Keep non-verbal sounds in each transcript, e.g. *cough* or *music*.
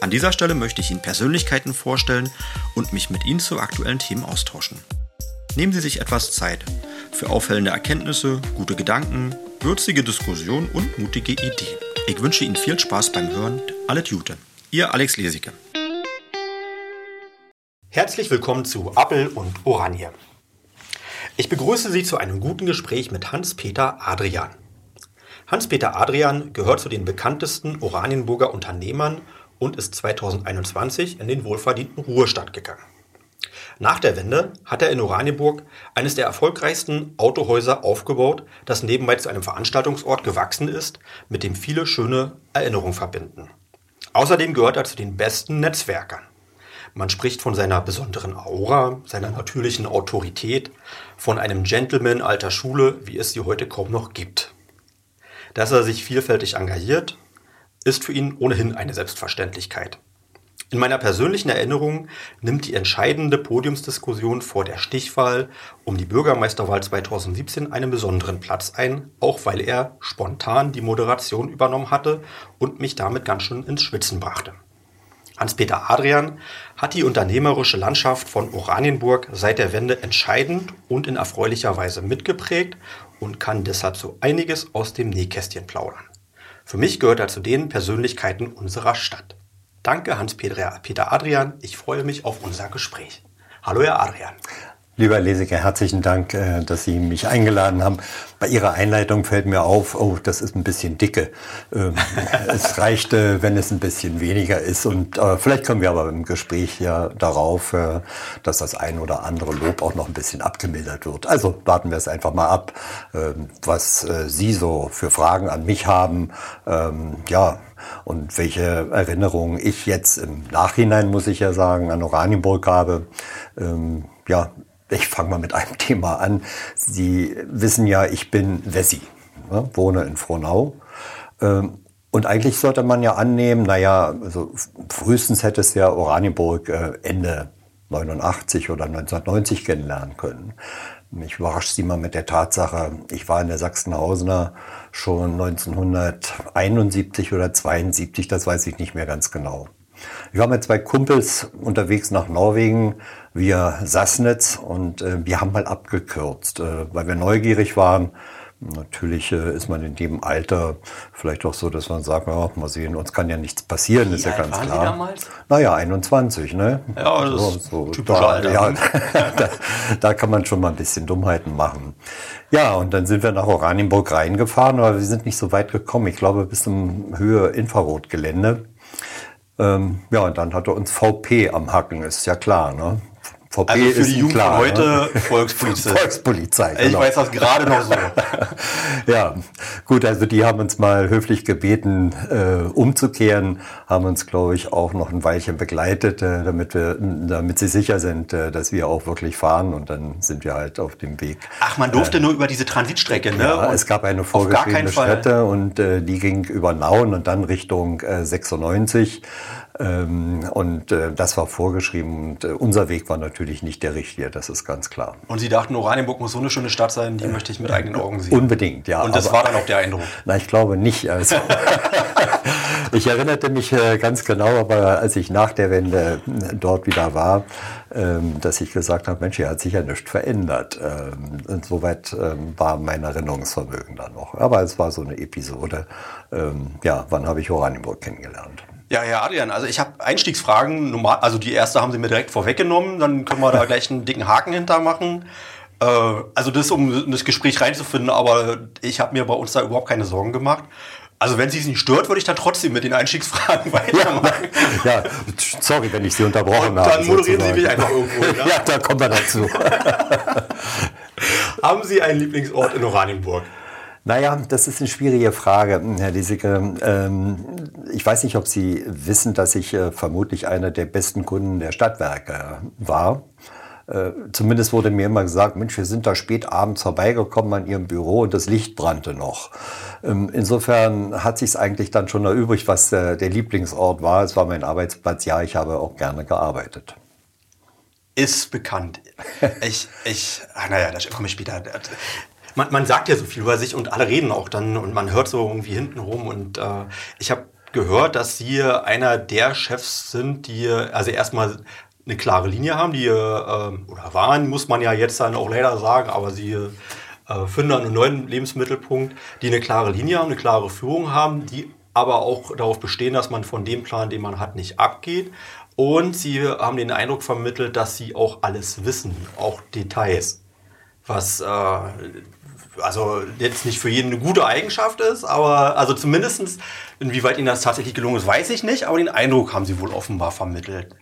An dieser Stelle möchte ich Ihnen Persönlichkeiten vorstellen und mich mit Ihnen zu aktuellen Themen austauschen. Nehmen Sie sich etwas Zeit für auffällende Erkenntnisse, gute Gedanken, würzige Diskussionen und mutige Ideen. Ich wünsche Ihnen viel Spaß beim Hören. Alles Gute. Ihr Alex Lesicke. Herzlich willkommen zu Appel und Oranje. Ich begrüße Sie zu einem guten Gespräch mit Hans-Peter Adrian. Hans-Peter Adrian gehört zu den bekanntesten Oranienburger Unternehmern und ist 2021 in den wohlverdienten Ruhestand gegangen. Nach der Wende hat er in Oranienburg eines der erfolgreichsten Autohäuser aufgebaut, das nebenbei zu einem Veranstaltungsort gewachsen ist, mit dem viele schöne Erinnerungen verbinden. Außerdem gehört er zu den besten Netzwerkern. Man spricht von seiner besonderen Aura, seiner natürlichen Autorität, von einem Gentleman alter Schule, wie es sie heute kaum noch gibt. Dass er sich vielfältig engagiert, ist für ihn ohnehin eine Selbstverständlichkeit. In meiner persönlichen Erinnerung nimmt die entscheidende Podiumsdiskussion vor der Stichwahl um die Bürgermeisterwahl 2017 einen besonderen Platz ein, auch weil er spontan die Moderation übernommen hatte und mich damit ganz schön ins Schwitzen brachte. Hans-Peter Adrian hat die unternehmerische Landschaft von Oranienburg seit der Wende entscheidend und in erfreulicher Weise mitgeprägt und kann deshalb so einiges aus dem Nähkästchen plaudern. Für mich gehört er zu den Persönlichkeiten unserer Stadt. Danke Hans-Peter Adrian, ich freue mich auf unser Gespräch. Hallo Herr Adrian. Lieber Lesiker, herzlichen Dank, äh, dass Sie mich eingeladen haben. Bei Ihrer Einleitung fällt mir auf, oh, das ist ein bisschen dicke. Ähm, *laughs* es reicht, äh, wenn es ein bisschen weniger ist. Und äh, vielleicht kommen wir aber im Gespräch ja darauf, dass das ein oder andere Lob auch noch ein bisschen abgemildert wird. Also warten wir es einfach mal ab, ähm, was Sie so für Fragen an mich haben. Ähm, ja, und welche Erinnerungen ich jetzt im Nachhinein, muss ich ja sagen, an Oranienburg habe. ja, ich fange mal mit einem *laughs* Thema an. Sie wissen ja, ich bin Wessi, ne, wohne in Frohnau. Ähm, und eigentlich sollte man ja annehmen, naja, also frühestens hätte es ja Oranienburg äh, Ende 89 oder 1990 kennenlernen können. Mich überrascht Sie mal mit der Tatsache, ich war in der Sachsenhausener schon 1971 oder 72, das weiß ich nicht mehr ganz genau. Ich war mit zwei Kumpels unterwegs nach Norwegen via Sassnitz und äh, wir haben mal abgekürzt, äh, weil wir neugierig waren. Natürlich äh, ist man in dem Alter vielleicht auch so, dass man sagt, ja, mal sehen, uns kann ja nichts passieren, Wie ist ja ganz waren klar. Sie damals? Naja, 21, ne? Ja, das so, so, ist typische da, Alter. Ja, *laughs* da, da, kann man schon mal ein bisschen Dummheiten machen. Ja, und dann sind wir nach Oranienburg reingefahren, aber wir sind nicht so weit gekommen. Ich glaube, bis zum Höhe Infrarotgelände. Ähm, ja, und dann hat er uns VP am Hacken, ist ja klar, ne? VP also für die Jugend klar, heute *laughs* ne? Volkspolizei. Volkspolizei. Genau. Ich weiß das gerade noch so. *laughs* ja, gut, also die haben uns mal höflich gebeten, äh, umzukehren, haben uns, glaube ich, auch noch ein Weilchen begleitet, äh, damit wir, damit sie sicher sind, äh, dass wir auch wirklich fahren und dann sind wir halt auf dem Weg. Ach, man durfte äh, nur über diese Transitstrecke, ne? Ja, und es gab eine vorgeschriebene Strecke und äh, die ging über Nauen und dann Richtung 96. Äh, ähm, und äh, das war vorgeschrieben und äh, unser Weg war natürlich nicht der richtige, das ist ganz klar. Und Sie dachten, Oranienburg muss so eine schöne Stadt sein, die äh, möchte ich mit eigenen Augen sehen. Unbedingt, ja. Und das aber, war dann auch der Eindruck? Na, ich glaube nicht. Also, *laughs* ich erinnerte mich ganz genau, aber als ich nach der Wende dort wieder war, ähm, dass ich gesagt habe, Mensch, hier hat sich ja nichts verändert. Ähm, insoweit war mein Erinnerungsvermögen dann noch. Aber es war so eine Episode. Ja, wann habe ich Oranienburg kennengelernt? Ja, Herr Adrian, also ich habe Einstiegsfragen. Normal, also die erste haben Sie mir direkt vorweggenommen, dann können wir da gleich einen dicken Haken hintermachen. Äh, also das, um in das Gespräch reinzufinden, aber ich habe mir bei uns da überhaupt keine Sorgen gemacht. Also wenn Sie es nicht stört, würde ich dann trotzdem mit den Einstiegsfragen *laughs* weitermachen. Ja, ja sorry, wenn ich Sie unterbrochen habe. Dann moderieren sozusagen. Sie mich einfach irgendwo. *laughs* Ja, ja da kommen wir dazu. *laughs* haben Sie einen Lieblingsort in Oranienburg? Naja, das ist eine schwierige Frage, Herr Liesecke. Ähm, ich weiß nicht, ob Sie wissen, dass ich äh, vermutlich einer der besten Kunden der Stadtwerke war. äh, zumindest wurde mir immer gesagt, Mensch, wir sind da spät abends vorbeigekommen an Ihrem Büro und das Licht brannte noch. Ähm, insofern hat sich eigentlich dann schon erübrigt, was äh, der Lieblingsort war. Es war mein Arbeitsplatz. Ja, ich habe auch gerne gearbeitet. Ist bekannt. ich, ich, ach naja, da komme ich später. Man, man, sagt ja so viel über sich und alle reden auch dann und man hört so irgendwie hinten rum und äh, ich habe gehört, dass Sie einer der Chefs sind, die also erstmal eine klare Linie haben, die äh, oder waren, muss man ja jetzt dann auch leider sagen, aber Sie äh, finden einen neuen Lebensmittelpunkt, die eine klare Linie haben, eine klare Führung haben, die aber auch darauf bestehen, dass man von dem Plan, den man hat, nicht abgeht. Und sie haben den Eindruck vermittelt, dass sie auch alles wissen, auch Details. Was äh, also jetzt nicht für jeden eine gute Eigenschaft ist, aber also zumindestens Inwieweit Ihnen das tatsächlich gelungen ist, weiß ich nicht, aber den Eindruck haben Sie wohl offenbar vermittelt.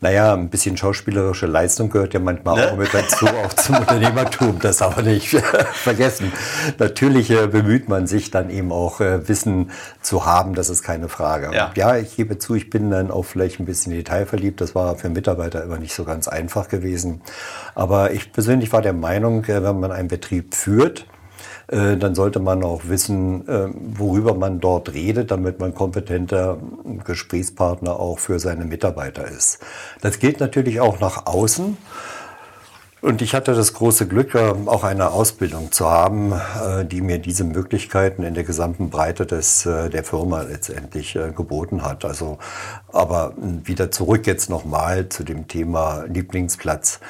Naja, ein bisschen schauspielerische Leistung gehört ja manchmal ne? auch mit dazu, auch zum *laughs* Unternehmertum, das aber nicht *laughs* vergessen. Natürlich äh, bemüht man sich dann eben auch äh, Wissen zu haben, das ist keine Frage. Ja. ja, ich gebe zu, ich bin dann auch vielleicht ein bisschen detailverliebt, das war für Mitarbeiter immer nicht so ganz einfach gewesen. Aber ich persönlich war der Meinung, äh, wenn man einen Betrieb führt, äh, dann sollte man auch wissen, äh, worüber man dort redet, damit man kompetenter Gesprächspartner auch für seine Mitarbeiter ist. Das gilt natürlich auch nach außen. Und ich hatte das große Glück, äh, auch eine Ausbildung zu haben, äh, die mir diese Möglichkeiten in der gesamten Breite des, äh, der Firma letztendlich geboten hat. Also, aber wieder zurück jetzt nochmal zu dem Thema Lieblingsplatz.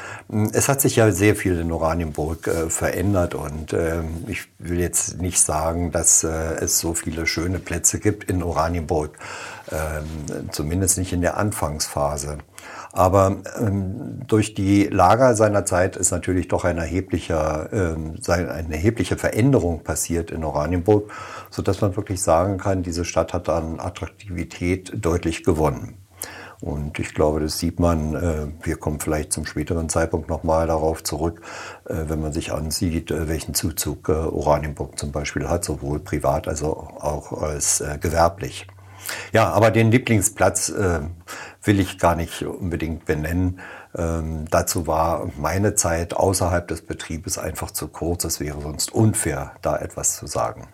Es hat sich ja sehr viel in Oranienburg verändert und ähm, ich will jetzt nicht sagen, dass es so viele schöne Plätze gibt in Oranienburg, ähm, zumindest nicht in der Anfangsphase. Aber ähm, durch die Lager seiner Zeit ist natürlich doch ein erheblicher, ähm, eine erhebliche Veränderung passiert in Oranienburg, sodass man wirklich sagen kann, diese Stadt hat an Attraktivität deutlich gewonnen. Und ich glaube, das sieht man, äh, wir kommen vielleicht zum späteren Zeitpunkt nochmal darauf zurück, äh, wenn man sich ansieht, äh, welchen Zuzug Oranienburg zum Beispiel hat, sowohl privat als auch als gewerblich. Ja, aber den Lieblingsplatz will ich gar nicht unbedingt benennen. Ähm, dazu war meine Zeit außerhalb des Betriebes einfach zu kurz. Es wäre sonst unfair, da etwas zu sagen.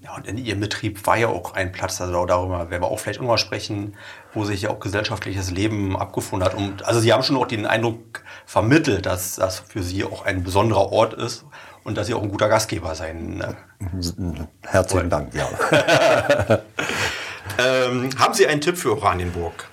Ja, und in Ihrem Betrieb war ja auch ein Platz, also darüber werden wir auch vielleicht nochmal sprechen, wo sich ja auch gesellschaftliches Leben abgefunden hat. Und also Sie haben schon auch den Eindruck vermittelt, dass das für Sie auch ein besonderer Ort ist und dass Sie auch ein guter Gastgeber sein. Äh, Herzlichen. Dank, ja. *laughs* ähm, haben Sie einen Tipp für Oranienburg?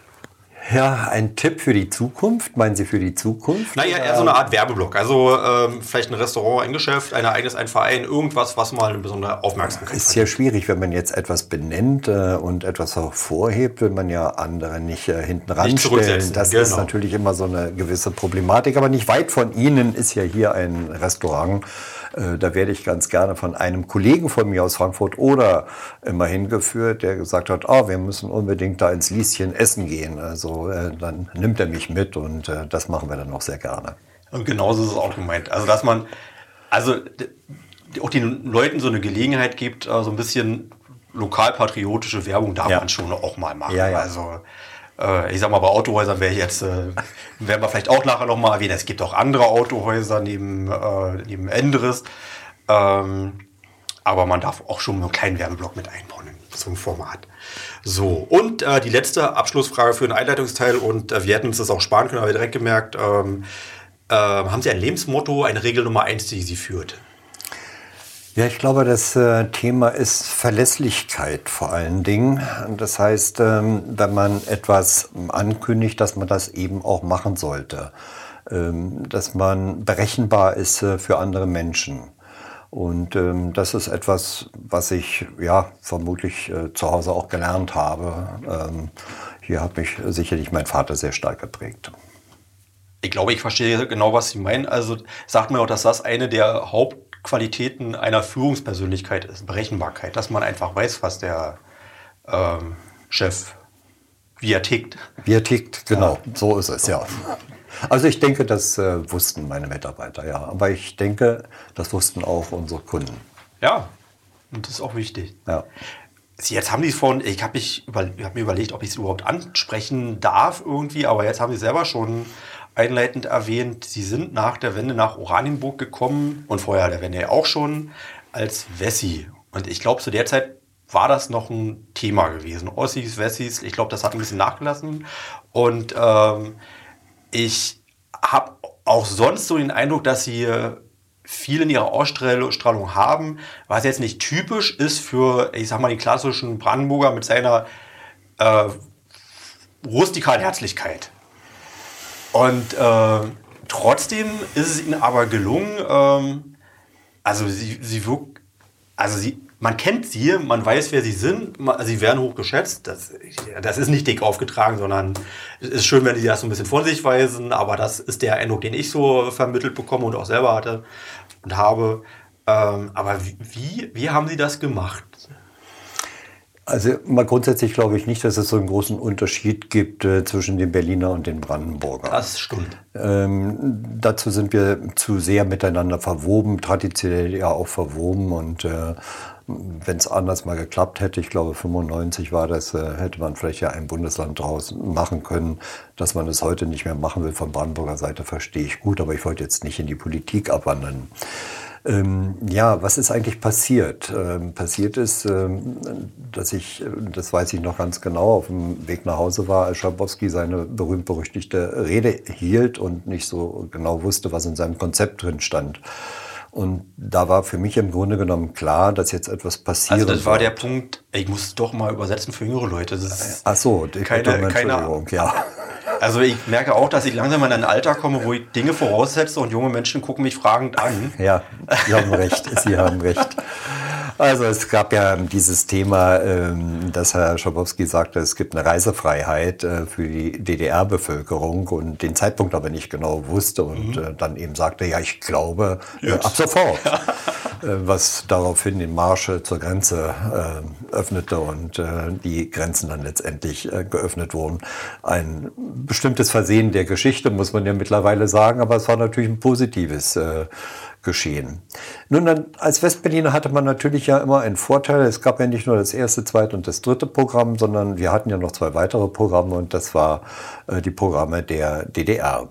Ja, ein Tipp für die Zukunft. Meinen Sie für die Zukunft? Naja, eher so eine Art Werbeblock. Also ähm, vielleicht ein Restaurant, ein Geschäft, ein eigenes, ein Verein, irgendwas, was mal eine besondere Aufmerksamkeit hat. Ist ja schwierig, wenn man jetzt etwas benennt äh, und etwas hervorhebt, will man ja andere nicht äh, hinten ranstellen. Das genau. ist natürlich immer so eine gewisse Problematik. Aber nicht weit von Ihnen ist ja hier ein Restaurant da werde ich ganz gerne von einem Kollegen von mir aus Frankfurt oder immer hingeführt, der gesagt hat, oh, wir müssen unbedingt da ins Lieschen essen gehen. Also äh, dann nimmt er mich mit und äh, das machen wir dann auch sehr gerne. Und genauso ist es auch gemeint. Also dass man, also auch den Leuten so eine Gelegenheit gibt, so ein bisschen lokalpatriotische Werbung darf ja. man schon auch mal machen. Ja, ja. Also äh, ich sag mal, bei Autohäusern wäre jetzt, äh, werden wir vielleicht auch nachher nochmal erwähnen, es gibt auch andere Autohäuser neben, äh, neben Endres. Ähm, aber man darf auch schon einen kleinen Werbeblock mit einbauen einem Format. So, und äh, die letzte Abschlussfrage für den Einleitungsteil, und äh, wir hätten uns das auch sparen können, aber direkt gemerkt, ähm, äh, haben Sie ein Lebensmotto, eine Regel Nummer eins, die Sie führt? Ja, ich glaube, das äh, Thema ist Verlässlichkeit vor allen Dingen. Das heißt, ähm, wenn man etwas ankündigt, dass man das eben auch machen sollte. Ähm, dass man berechenbar ist äh, für andere Menschen. Und ähm, das ist etwas, was ich ja vermutlich äh, zu Hause auch gelernt habe. hier hat mich sicherlich mein Vater sehr stark geprägt. Ich glaube, ich verstehe genau, was Sie meinen. Also sagt mir auch, dass das eine der Haupt Qualitäten einer Führungspersönlichkeit ist Berechenbarkeit, dass man einfach weiß, was der ähm, Chef, wie er tickt. Wie er tickt, genau, ja. so ist es, ja. Also ich denke, das äh, wussten meine Mitarbeiter, ja. Aber ich denke, das wussten auch unsere Kunden. Ja, und das ist auch wichtig. Ja. Jetzt haben die von, ich habe über, hab mir überlegt, ob ich es überhaupt ansprechen darf irgendwie, aber jetzt haben sie selber schon einleitend erwähnt, sie sind nach der Wende nach Oranienburg gekommen und vorher der Wende ja auch schon als Wessi. Und ich glaube, zu der Zeit war das noch ein Thema gewesen. Ossis, Wessis, ich glaube, das hat ein bisschen nachgelassen. Und ähm, ich habe auch sonst so den Eindruck, dass sie viel in ihrer Ausstrahlung haben, was jetzt nicht typisch ist für, ich sag mal, den klassischen Brandenburger mit seiner äh, rustikalen Herzlichkeit. Und äh, trotzdem ist es ihnen aber gelungen, ähm, also sie, sie wirkt, also sie, man kennt sie, man weiß, wer sie sind, sie werden hoch geschätzt. Das, das ist nicht dick aufgetragen, sondern es ist schön, wenn sie das so ein bisschen von sich weisen, aber das ist der Eindruck, den ich so vermittelt bekomme und auch selber hatte und habe. Ähm, aber wie, wie haben Sie das gemacht? Also mal grundsätzlich glaube ich nicht, dass es so einen großen Unterschied gibt äh, zwischen den Berliner und den Brandenburger. Das stimmt. Ähm, dazu sind wir zu sehr miteinander verwoben, traditionell ja auch verwoben und äh, wenn es anders mal geklappt hätte, ich glaube 95 war das, äh, hätte man vielleicht ja ein Bundesland draus machen können. Dass man es heute nicht mehr machen will von Brandenburger Seite, verstehe ich gut, aber ich wollte jetzt nicht in die Politik abwandern. Ähm, ja, was ist eigentlich passiert? Ähm, passiert ist, ähm, dass ich, das weiß ich noch ganz genau, auf dem Weg nach Hause war, als Schabowski seine berühmt-berüchtigte Rede hielt und nicht so genau wusste, was in seinem Konzept drin stand. Und da war für mich im Grunde genommen klar, dass jetzt etwas passiert. Also das war der Punkt, ich muss doch mal übersetzen für jüngere Leute. Ach so, die keine, keine, ja. *laughs* Also ich merke auch, dass ich langsam in ein Alter komme, wo ich Dinge voraussetze und junge Menschen gucken mich fragend an. Ja, Sie haben recht, Sie haben recht. Also es gab ja dieses Thema, ähm, dass Herr Schabowski sagte, es gibt eine Reisefreiheit äh, für die DDR-Bevölkerung und den Zeitpunkt aber nicht genau wusste und mhm. Äh, dann eben sagte, ja, ich glaube, äh, ab sofort. was daraufhin den Marsch zur Grenze öffnete und die Grenzen dann letztendlich geöffnet wurden. Ein bestimmtes Versehen der Geschichte, muss man ja mittlerweile sagen, aber es war natürlich ein positives geschehen. Nun, als Westberliner hatte man natürlich ja immer einen Vorteil. Es gab ja nicht nur das erste, zweite und das dritte Programm, sondern wir hatten ja noch zwei weitere Programme und das war äh, die Programme der DDR.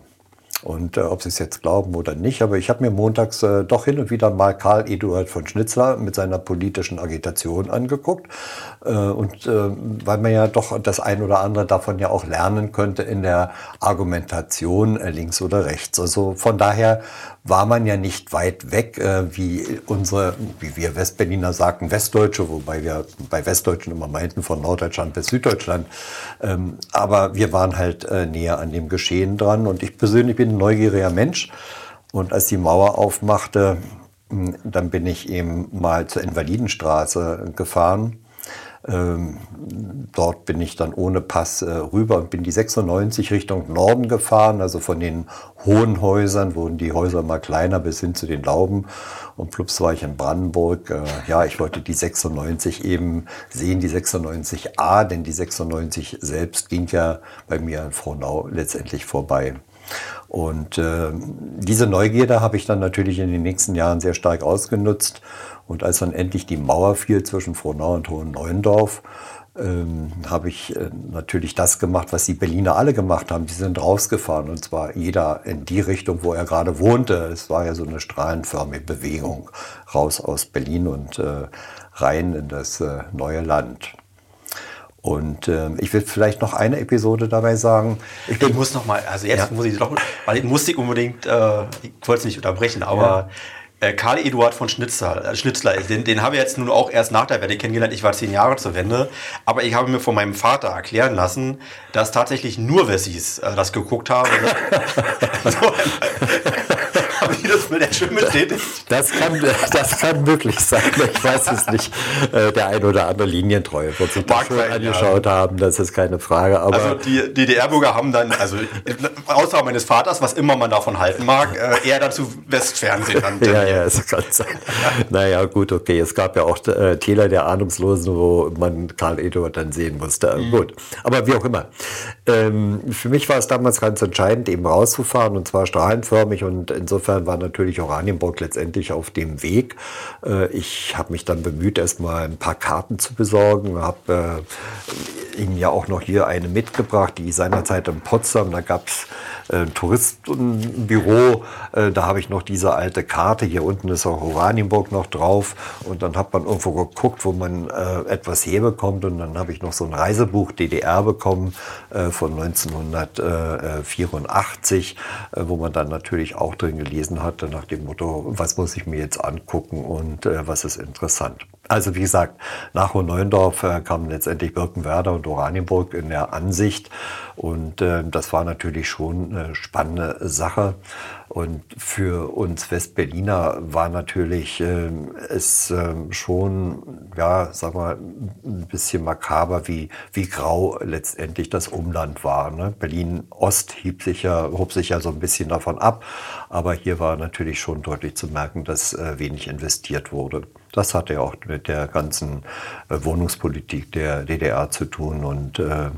Und äh, ob Sie es jetzt glauben oder nicht, aber ich habe mir montags äh, doch hin und wieder mal Karl Eduard von Schnitzler mit seiner politischen Agitation angeguckt. Äh, und äh, weil man ja doch das ein oder andere davon ja auch lernen könnte in der Argumentation äh, links oder rechts. Also von daher war man ja nicht weit weg, äh, wie unsere, wie wir Westberliner sagten, Westdeutsche, wobei wir bei Westdeutschen immer meinten von Norddeutschland bis Süddeutschland. Ähm, aber wir waren halt äh, näher an dem Geschehen dran und ich persönlich bin ein neugieriger Mensch. Und als die Mauer aufmachte, hm, dann bin ich eben mal zur Invalidenstraße gefahren dort bin ich dann ohne Pass äh, rüber und bin die 96 Richtung Norden gefahren. Also von den hohen Häusern wurden die Häuser mal kleiner bis hin zu den Lauben. Und plups war ich in Brandenburg. Äh, ja, ich wollte die 96 eben sehen, die 96a, denn die 96 selbst ging ja bei mir in Frohnau letztendlich vorbei. Und äh, diese Neugierde habe ich dann natürlich in den nächsten Jahren sehr stark ausgenutzt und als dann endlich die Mauer fiel zwischen Frohnau und Hohen-Neuendorf, ähm, habe ich äh, natürlich das gemacht, was die Berliner alle gemacht haben. Die sind rausgefahren und zwar jeder in die Richtung, wo er gerade wohnte. Es war ja so eine strahlenförmige Bewegung raus aus Berlin und äh, rein in das äh, neue Land. Und äh, ich will vielleicht noch eine Episode dabei sagen. Ich, ich muss noch mal, also jetzt ja. muss ich doch, weil ich muss unbedingt, äh, ich wollte es nicht unterbrechen, aber ja. Äh, Karl Eduard von Schnitzler, äh, Schnitzler den, den habe ich jetzt nun auch erst nach der Wende kennengelernt. Ich war zehn Jahre zur Wende. Aber ich habe mir von meinem Vater erklären lassen, dass tatsächlich nur Wessis äh, das geguckt haben. *laughs* *laughs* *laughs* so, Mit der schön bestätigt? Das kann, das kann möglich sein. Ich weiß es nicht. Äh, der ein oder andere Linientreue wird sich das schon angeschaut ja. haben. Das ist keine Frage. Aber also die DDR-Bürger haben dann, also außer meines Vaters, was immer man davon halten mag, äh, eher dazu Westfernsehen *laughs* ja, ja, es kann sein. naja, gut, okay. Es gab ja auch äh, Täler der Ahnungslosen, wo man Karl Eduard dann sehen musste. Mhm. Gut. Aber wie auch immer. Ähm, für mich war es damals ganz entscheidend, eben rauszufahren und zwar strahlenförmig und insofern war natürlich natürlich Oranienburg letztendlich auf dem Weg. Äh, ich habe mich dann bemüht, erstmal ein paar Karten zu besorgen, habe äh, Ihnen ja auch noch hier eine mitgebracht, die seinerzeit in Potsdam, da gab es äh, Touristenbüro. Äh, da habe ich noch diese alte Karte. Hier unten ist auch Oranienburg noch drauf. Und dann hat man irgendwo geguckt, wo man äh, etwas herbekommt. Und dann habe ich noch so ein Reisebuch DDR bekommen von 1984, äh, wo man dann natürlich auch drin gelesen hatte nach dem Motto, was muss ich mir jetzt angucken und was ist interessant. Also wie gesagt, nach Hohneundorf äh, kamen letztendlich Birkenwerder und Oranienburg in der Ansicht. Und äh, das war natürlich schon eine spannende Sache. Und für uns Westberliner war natürlich äh, es äh, schon, ja, sag mal, ein bisschen makaber, wie, wie grau letztendlich das Umland war. Ne? Berlin-Ost hieb sich ja, hob sich ja so ein bisschen davon ab. Aber hier war natürlich schon deutlich zu merken, dass äh, wenig investiert wurde. Das hatte ja auch mit der ganzen äh, Wohnungspolitik der DDR zu tun und äh,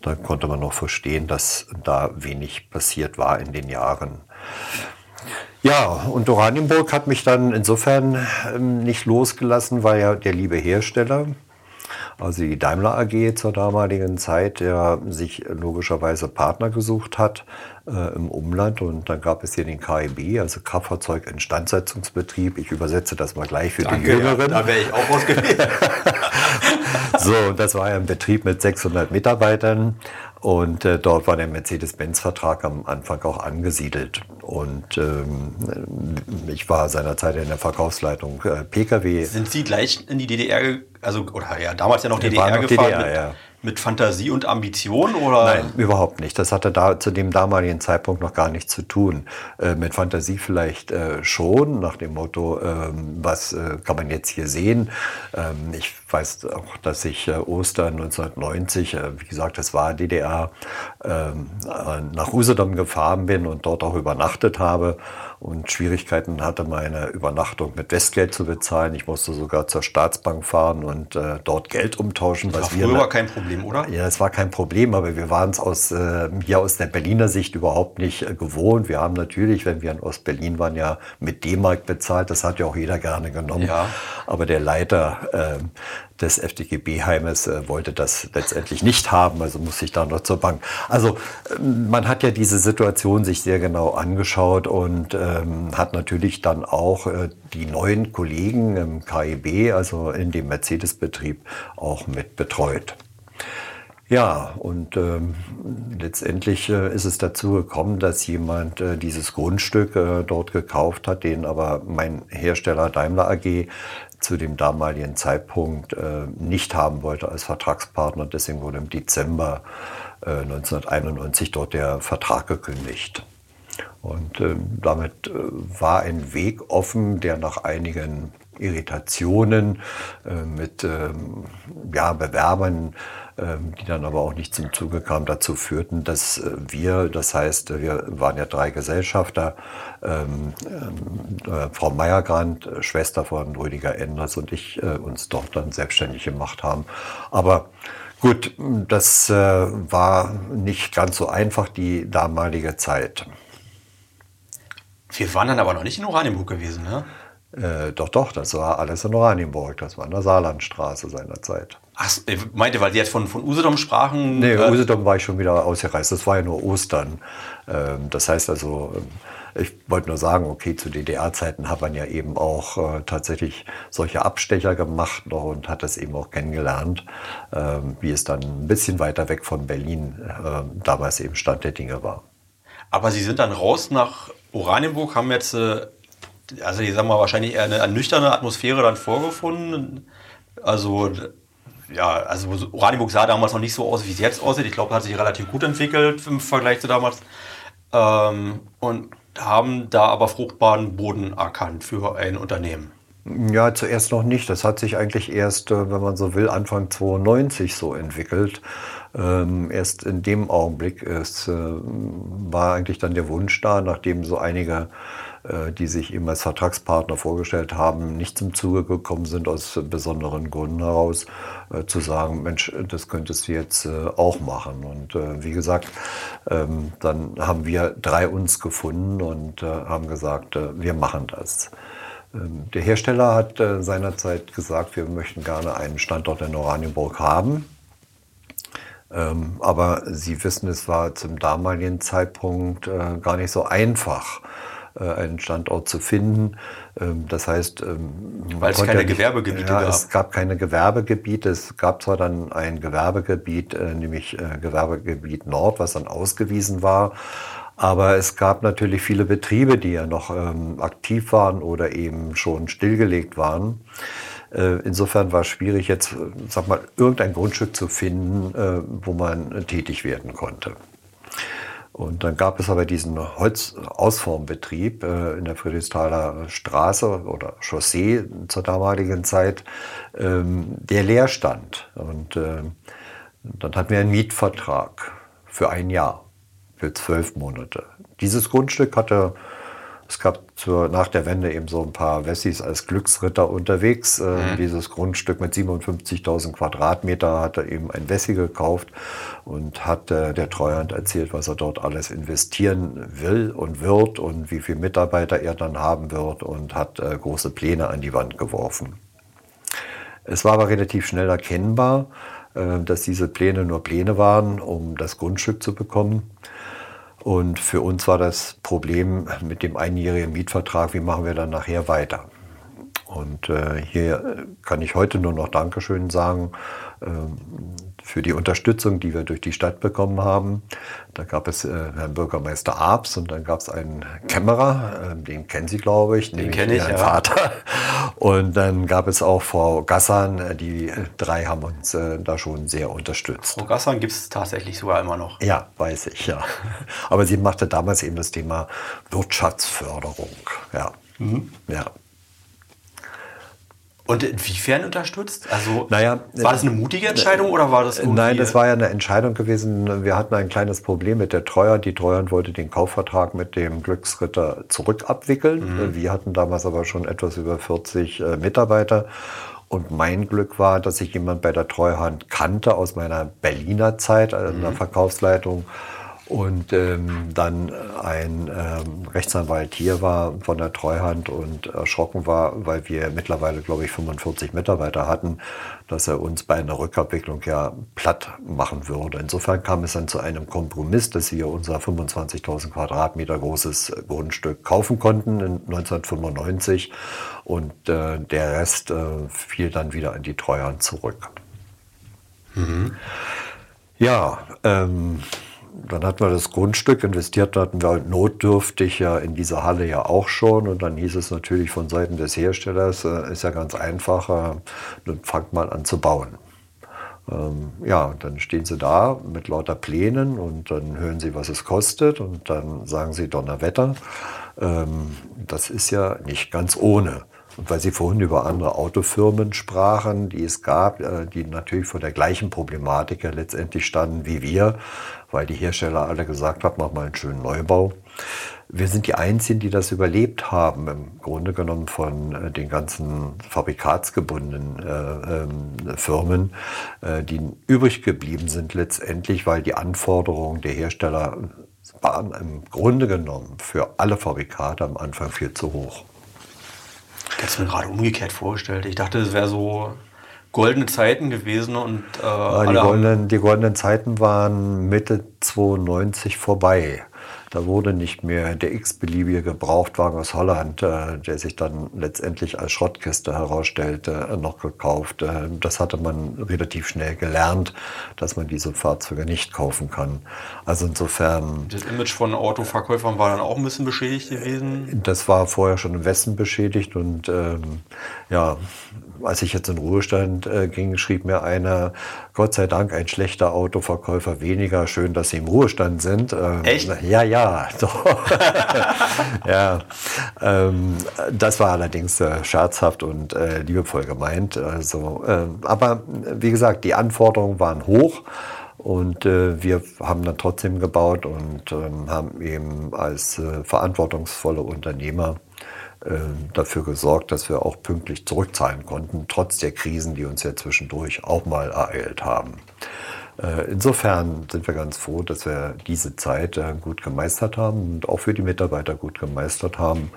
da konnte man noch verstehen, dass da wenig passiert war in den Jahren. Ja, und Oranienburg hat mich dann insofern ähm, nicht losgelassen, weil ja der liebe Hersteller, also die Daimler AG zur damaligen Zeit, der sich logischerweise Partner gesucht hat äh, im Umland. Und dann gab es hier den KIB, also Kraftfahrzeug-Instandsetzungsbetrieb. Ich übersetze das mal gleich für Danke, die Jüngeren. Ja, da wäre ich auch ausgewählt. *laughs* so, und das war ja ein Betrieb mit 600 Mitarbeitern. Und äh, dort war der Mercedes-Benz-Vertrag am Anfang auch angesiedelt. Und ähm, ich war seinerzeit in der Verkaufsleitung äh, Pkw. Sind Sie gleich in die DDR, also oder ja damals ja noch DDR noch gefahren? DDR, mit, ja mit Fantasie und Ambition oder? Nein, überhaupt nicht. Das hatte da zu dem damaligen Zeitpunkt noch gar nichts zu tun. Äh, mit Fantasie vielleicht äh, schon, nach dem Motto, ähm, was äh, kann man jetzt hier sehen? Ähm, ich weiß auch, dass ich äh, Ostern 1990, äh, wie gesagt, das war DDR, ähm, äh, nach Usedom gefahren bin und dort auch übernachtet habe und Schwierigkeiten hatte, meine Übernachtung mit Westgeld zu bezahlen. Ich musste sogar zur Staatsbank fahren und dort Geld umtauschen. Das war früher war kein Problem, oder? Ja, es war kein Problem, aber wir waren es aus, äh, hier aus der Berliner Sicht überhaupt nicht gewohnt. Wir haben natürlich, wenn wir in Ostberlin waren, ja mit D-Mark bezahlt. Das hat ja auch jeder gerne genommen. Ja. Aber der Leiter ähm, des FDGB-Heimes äh, wollte das letztendlich nicht haben, also muss ich da noch zur Bank. Also ähm, man hat ja diese Situation sich sehr genau angeschaut und ähm, hat natürlich dann auch äh, die neuen Kollegen im KIB, also in dem Mercedes-Betrieb, auch mit betreut. Ja, und ähm, letztendlich äh, ist es dazu gekommen, dass jemand äh, dieses Grundstück äh, dort gekauft hat, den aber mein Hersteller Daimler AG zu dem damaligen Zeitpunkt äh, nicht haben wollte als Vertragspartner. Deswegen wurde im Dezember äh, 1991 dort der Vertrag gekündigt. Und äh, damit war ein Weg offen, der nach einigen Irritationen mit ähm, ja, Bewerbern ähm, die dann aber auch nicht zum Zuge kamen, dazu führten, dass äh, wir, das heißt, wir waren ja drei Gesellschafter, ähm, äh, Frau Meyergrand, äh, Schwester von Rüdiger Enders und ich äh, uns dort dann selbstständig gemacht haben. Aber gut, das äh, war nicht ganz so einfach, die damalige Zeit. Wir waren dann aber noch nicht in Oranienburg gewesen, ne? Äh, doch, doch, das war alles in Oranienburg. Das war in der Saarlandstraße seinerzeit. Ach, ich meinte, weil die jetzt von, von Usedom sprachen? Nee, äh, Usedom war ich schon wieder ausgereist. Das war ja nur Ostern. Ähm, das heißt also, ähm, ich wollte nur sagen, okay, zu DDR-Zeiten hat man ja eben auch äh, tatsächlich solche Abstecher gemacht noch und hat das eben auch kennengelernt, ähm, wie es dann ein bisschen weiter weg von Berlin äh, damals eben Stand der Dinge war. Aber Sie sind dann raus nach Oranienburg, haben jetzt, äh, also ich sag mal, wahrscheinlich eher eine ernüchternde Atmosphäre dann vorgefunden. Also ja, also Oranienburg sah damals noch nicht so aus, wie es jetzt aussieht. Ich glaube, hat sich relativ gut entwickelt im Vergleich zu damals. Ähm, und haben da aber fruchtbaren Boden erkannt für ein Unternehmen. Ja, zuerst noch nicht. Das hat sich eigentlich erst, äh, wenn man so will, Anfang 92 so entwickelt. Ähm, erst in dem Augenblick ist, äh, war eigentlich dann der Wunsch da, nachdem so einige die sich eben als Vertragspartner vorgestellt haben, nicht zum Zuge gekommen sind aus besonderen Gründen heraus, äh, zu sagen, Mensch, das könntest du jetzt äh, auch machen. Und wie gesagt, ähm, dann haben wir drei uns gefunden und haben gesagt, wir machen das. Ähm, der Hersteller hat seinerzeit gesagt, wir möchten gerne einen Standort in Oranienburg haben. Ähm, aber Sie wissen, es war zum damaligen Zeitpunkt gar nicht so einfach äh, einen Standort zu finden. Ähm, das heißt, ähm, weil es keine Gewerbegebiete ja, gab. Es gab keine Gewerbegebiete. Es gab zwar dann ein Gewerbegebiet, äh, nämlich äh, Gewerbegebiet Nord, was dann ausgewiesen war. Aber es gab natürlich viele Betriebe, die ja noch ähm, aktiv waren oder eben schon stillgelegt waren. Insofern war es schwierig, jetzt, sag mal, irgendein Grundstück zu finden, wo man tätig werden konnte. Und dann gab es aber diesen Holzausformbetrieb äh, in der Friedrichsthaler Straße oder Chaussee zur damaligen Zeit, ähm, der leer stand. Und äh, dann hatten wir einen Mietvertrag für ein Jahr, für zwölf Monate. Dieses Grundstück hatte es gab zur, nach der Wende eben so ein paar Wessis als Glücksritter unterwegs. Äh, mhm. Dieses Grundstück mit 57.000 Quadratmeter hat er eben ein Wessi gekauft und hat äh, der Treuhand erzählt, was er dort alles investieren will und wird und wie viele Mitarbeiter er dann haben wird und hat äh, große Pläne an die Wand geworfen. Es war aber relativ schnell erkennbar, äh, dass diese Pläne nur Pläne waren, um das Grundstück zu bekommen. Und für uns war das Problem mit dem einjährigen Mietvertrag, wie machen wir dann nachher weiter? Und äh, hier kann ich heute nur noch Dankeschön sagen. Ähm, für die Unterstützung, die wir durch die Stadt bekommen haben. Da gab es äh, Herrn Bürgermeister Abs und dann gab es einen Kämmerer, äh, den kennen Sie, glaube ich, den kenne ich, ja. Vater. Und dann gab es auch Frau Gassan, äh, die drei haben uns äh, da schon sehr unterstützt. Frau Gassan gibt es tatsächlich sogar immer noch. Ja, weiß ich, ja. Aber sie machte damals eben das Thema Wirtschaftsförderung. Ja. Mhm. ja. Und inwiefern unterstützt? Also naja, war das eine mutige Entscheidung oder war das irgendwie Nein, das war ja eine Entscheidung gewesen. Wir hatten ein kleines Problem mit der Treuhand. Die Treuhand wollte den Kaufvertrag mit dem Glücksritter zurückabwickeln. Mhm. Wir hatten damals aber schon etwas über 40 äh, Mitarbeiter. Und mein Glück war, dass ich jemand bei der Treuhand kannte aus meiner Berliner Zeit äh, in der mhm. Verkaufsleitung und ähm, dann ein ähm, Rechtsanwalt hier war von der Treuhand und erschrocken war, weil wir mittlerweile, glaube ich, 45 Mitarbeiter hatten, dass er uns bei einer Rückabwicklung ja platt machen würde. Insofern kam es dann zu einem Kompromiss, dass wir unser 25.000 Quadratmeter großes Grundstück kaufen konnten in 1995 und äh, der Rest äh, fiel dann wieder an die Treuhand zurück. Mhm. Ja, ähm, dann hatten wir das Grundstück, investiert hatten wir notdürftig ja in diese Halle ja auch schon. Und dann hieß es natürlich von Seiten des Herstellers, äh, ist ja ganz einfach, äh, dann fangt mal an zu bauen. Ähm, ja, dann stehen sie da mit lauter Plänen und dann hören sie, was es kostet und dann sagen sie Donnerwetter. Ähm, das ist ja nicht ganz ohne. Und weil Sie vorhin über andere Autofirmen sprachen, die es gab, äh, die natürlich vor der gleichen Problematik ja letztendlich standen wie wir, weil die Hersteller alle gesagt haben, mach mal einen schönen Neubau. Wir sind die Einzigen, die das überlebt haben, im Grunde genommen von äh, den ganzen fabrikatsgebundenen äh, ähm, Firmen, äh, die übrig geblieben sind letztendlich, weil die Anforderungen der Hersteller waren im Grunde genommen für alle Fabrikate am Anfang viel zu hoch. Ich habe es mir gerade umgekehrt vorgestellt. Ich dachte, es wäre so goldene Zeiten gewesen und äh, die, goldenen, die goldenen Zeiten waren Mitte 92 vorbei. Da wurde nicht mehr der x-beliebige Gebrauchtwagen aus Holland, äh, der sich dann letztendlich als Schrottkiste herausstellte, äh, noch gekauft. Äh, das hatte man relativ schnell gelernt, dass man diese Fahrzeuge nicht kaufen kann. Also insofern. Das Image von Autoverkäufern war dann auch ein bisschen beschädigt gewesen? Das war vorher schon im Westen beschädigt und ähm, ja, als ich jetzt in Ruhestand äh, ging, schrieb mir einer, Gott sei Dank ein schlechter Autoverkäufer weniger, schön, dass Sie im Ruhestand sind. Ähm, Echt? Ja, ja. *laughs* Doch. ja. Ähm, das war allerdings äh, scherzhaft und äh, liebevoll gemeint. Also, ähm, aber wie gesagt, die Anforderungen waren hoch. Und äh, wir haben dann trotzdem gebaut und ähm, haben eben als äh, verantwortungsvolle Unternehmer äh, dafür gesorgt, dass wir auch pünktlich zurückzahlen konnten, trotz der Krisen, die uns ja zwischendurch auch mal ereilt haben. Äh, insofern sind wir ganz froh, dass wir diese Zeit äh, gut gemeistert haben und auch für die Mitarbeiter gut gemeistert haben,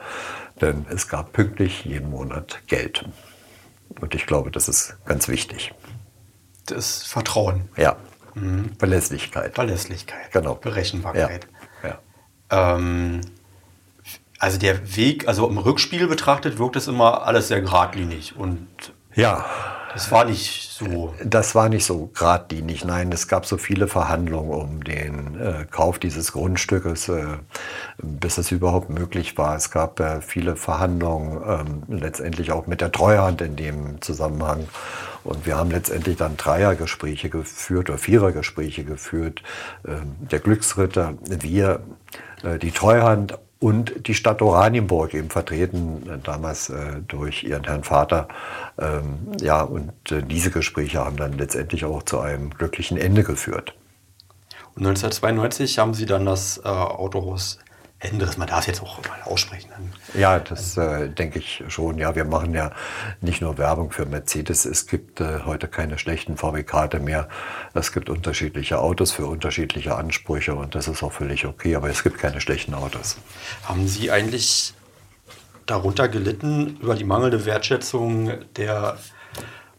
denn es gab pünktlich jeden Monat Geld. Und ich glaube, das ist ganz wichtig. Das Vertrauen. Ja. Mhm. Verlässlichkeit. Verlässlichkeit. Genau. Berechenbarkeit. Ja. ja. Ähm, also der Weg, also im Rückspiel betrachtet, wirkt es immer alles sehr geradlinig und ja. Das war nicht so. Das war nicht so geradlinig. Nein, es gab so viele Verhandlungen um den äh, Kauf dieses Grundstückes, äh, bis es überhaupt möglich war. Es gab äh, viele Verhandlungen, ähm, letztendlich auch mit der Treuhand in dem Zusammenhang. Und wir haben letztendlich dann Dreiergespräche geführt oder Vierergespräche geführt. Ähm, der Glücksritter, wir, äh, die Treuhand und die Stadt Oranienburg eben vertreten, äh, damals äh, durch ihren Herrn Vater. Ähm, ja, und äh, diese Gespräche haben dann letztendlich auch zu einem glücklichen Ende geführt. Und 1992 haben Sie dann das äh, Autohaus Endres, man darf es jetzt auch mal aussprechen. Ja, das äh, denke ich schon. Ja, wir machen ja nicht nur Werbung für Mercedes. Es gibt äh, heute keine schlechten Fabrikate mehr. Es gibt unterschiedliche Autos für unterschiedliche Ansprüche und das ist auch völlig okay. Aber es gibt keine schlechten Autos. Haben Sie eigentlich darunter gelitten über die mangelnde Wertschätzung der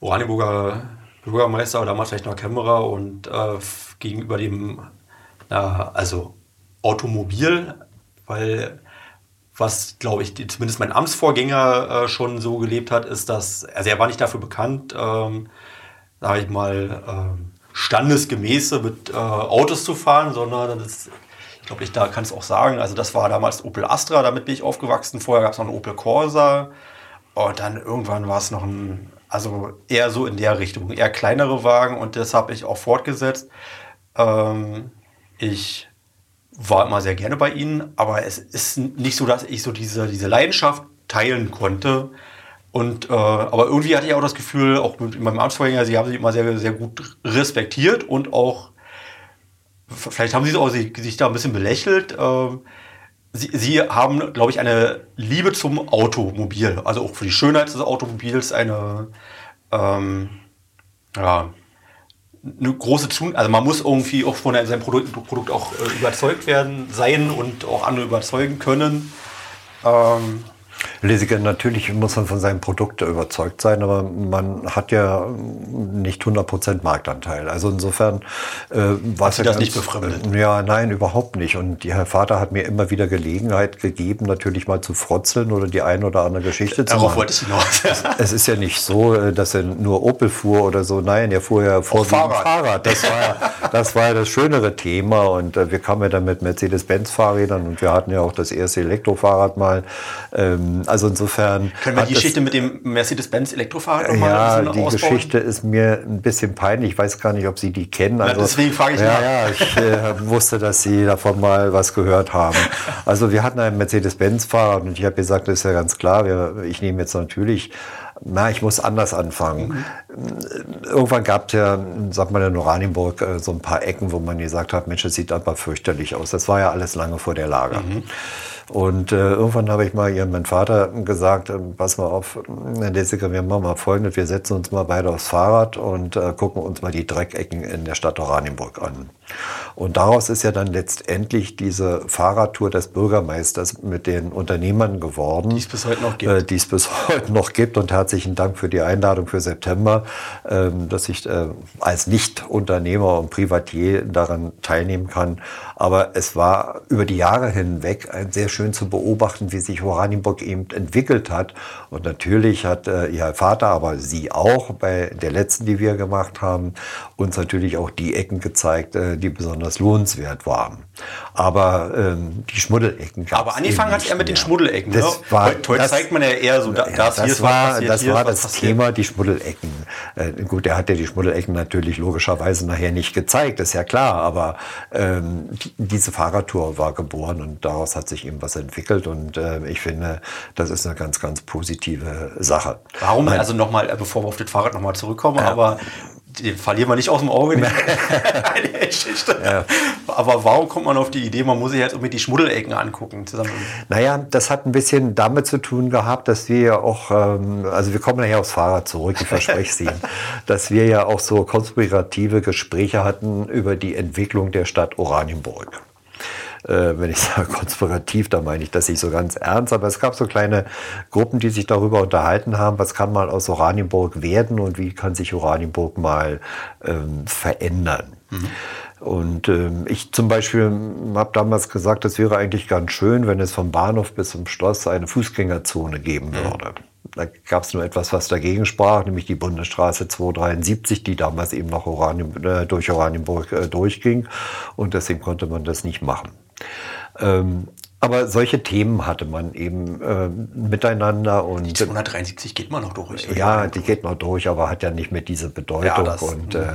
Oranienburger Bürgermeister oder damals vielleicht noch Kämmerer und äh, gegenüber dem, also Automobil weil was, glaube ich, zumindest mein Amtsvorgänger äh, schon so gelebt hat, ist, dass, also er war nicht dafür bekannt, ähm, sage ich mal, ähm, standesgemäße mit äh, Autos zu fahren, sondern das, ich glaube, ich da kann es auch sagen, also das war damals Opel Astra, damit bin ich aufgewachsen. Vorher gab es noch einen Opel Corsa und dann irgendwann war es noch ein, also eher so in der Richtung, eher kleinere Wagen und das habe ich auch fortgesetzt. Ähm, ich war immer sehr gerne bei ihnen, aber es ist nicht so, dass ich so diese, diese Leidenschaft teilen konnte. Und, äh, aber irgendwie hatte ich auch das Gefühl, auch mit meinem Amtsvorgänger, sie haben sich immer sehr, sehr gut respektiert und auch, vielleicht haben sie auch sich, sich da ein bisschen belächelt. Äh, sie, sie haben, glaube ich, eine Liebe zum Automobil, also auch für die Schönheit des Automobils eine, ähm, ja, eine große Zun also man muss irgendwie auch von seinem Produkt, Produkt auch äh, überzeugt werden, sein und auch andere überzeugen können. Ähm, Lesiger, natürlich muss man von seinem Produkt überzeugt sein, aber man hat ja nicht 100% Marktanteil. Also insofern äh, war es ja das ganz, nicht befremdet? Äh, ja, nein, überhaupt nicht. Und der Herr Vater hat mir immer wieder Gelegenheit gegeben, natürlich mal zu frotzeln oder die eine oder andere Geschichte Darauf zu machen. wollte ich hinaus. *laughs* es ist ja nicht so, äh, dass er nur Opel fuhr oder so. Nein, er fuhr ja vorwiegend Fahrrad. Fahrrad. Das war, das war das schönere Thema. Und äh, wir kamen ja dann mit Mercedes-Benz-Fahrrädern und wir hatten ja auch das erste Elektrofahrrad mal. Ähm, also insofern. Können wir die Geschichte mit dem Mercedes-Benz Elektrofahrrad nochmal Ja, die ausbauen? Geschichte ist mir ein bisschen peinlich. Ich weiß gar nicht, ob Sie die kennen. Also, ja, deswegen frage ich ja, mal. Ja, ich äh, wusste, dass Sie davon mal was gehört haben. Also wir hatten ein Mercedes-Benz-Fahrrad und ich habe gesagt, das ist ja ganz klar. Wir, ich nehme jetzt natürlich na, ich muss anders anfangen. Mhm. Irgendwann gab es ja, sag mal, in Oranienburg äh, so ein paar Ecken, wo man gesagt hat, Mensch, das sieht aber fürchterlich aus. Das war ja alles lange vor der Lager. Mhm. Und äh, irgendwann habe ich mal ihrem mein Vater gesagt, äh, pass mal auf, Desiker, wir machen mal folgendes, wir setzen uns mal beide aufs Fahrrad und äh, gucken uns mal die Dreckecken in der Stadt Oranienburg an. Und daraus ist ja dann letztendlich diese Fahrradtour des Bürgermeisters mit den Unternehmern geworden. Die es bis heute noch gibt. Äh, die es bis *laughs* heute noch gibt. Und herzlichen Dank für die Einladung für September, äh, dass ich äh, als Nicht-Unternehmer und Privatier daran teilnehmen kann. Aber es war über die Jahre hinweg sehr schön zu beobachten, wie sich Oranienburg eben entwickelt hat. Und natürlich hat äh, ihr Vater, aber sie auch bei der letzten, die wir gemacht haben, uns natürlich auch die Ecken gezeigt, äh, die besonders lohnenswert waren. Aber ähm, die Schmuddelecken gab Aber angefangen hat er mit den Schmuddelecken. Das ne? war, heute, das, zeigt man ja eher so, da, das, das war, das war das Thema, die Schmuddelecken. Äh, gut, er hat ja die Schmuddelecken natürlich logischerweise nachher nicht gezeigt, ist ja klar. Aber ähm, diese Fahrradtour war geboren und daraus hat sich eben was entwickelt. Und äh, ich finde, das ist eine ganz, ganz positive Sache. Warum, also nochmal, bevor wir auf das Fahrrad nochmal zurückkommen, aber den verlieren wir nicht aus dem Auge. *laughs* *laughs* Die ja. Aber warum kommt man auf die Idee, man muss sich jetzt irgendwie die Schmuddelecken angucken? Zusammen? Naja, das hat ein bisschen damit zu tun gehabt, dass wir ja auch, ähm, also wir kommen nachher aufs Fahrrad zurück, ich verspreche es Ihnen, *laughs* dass wir ja auch so konspirative Gespräche hatten über die Entwicklung der Stadt Oranienburg äh, wenn ich *laughs* sage konspirativ, da meine ich das nicht so ganz ernst, aber es gab so kleine Gruppen, die sich darüber unterhalten haben, was kann mal aus Oranienburg werden und wie kann sich Oranienburg mal ähm, verändern. Mhm. Und ähm, ich zum Beispiel habe damals gesagt, es wäre eigentlich ganz schön, wenn es vom Bahnhof bis zum Schloss eine Fußgängerzone geben mhm. würde. Da gab es nur etwas, was dagegen sprach, nämlich die Bundesstraße 273, die damals eben noch Oranium, äh, durch Oranienburg äh, durchging. Und deswegen konnte man das nicht machen. Ähm, aber solche Themen hatte man eben äh, miteinander und die 273 geht man noch durch. Ja, die geht noch durch, aber hat ja nicht mehr diese Bedeutung ja, das, und äh,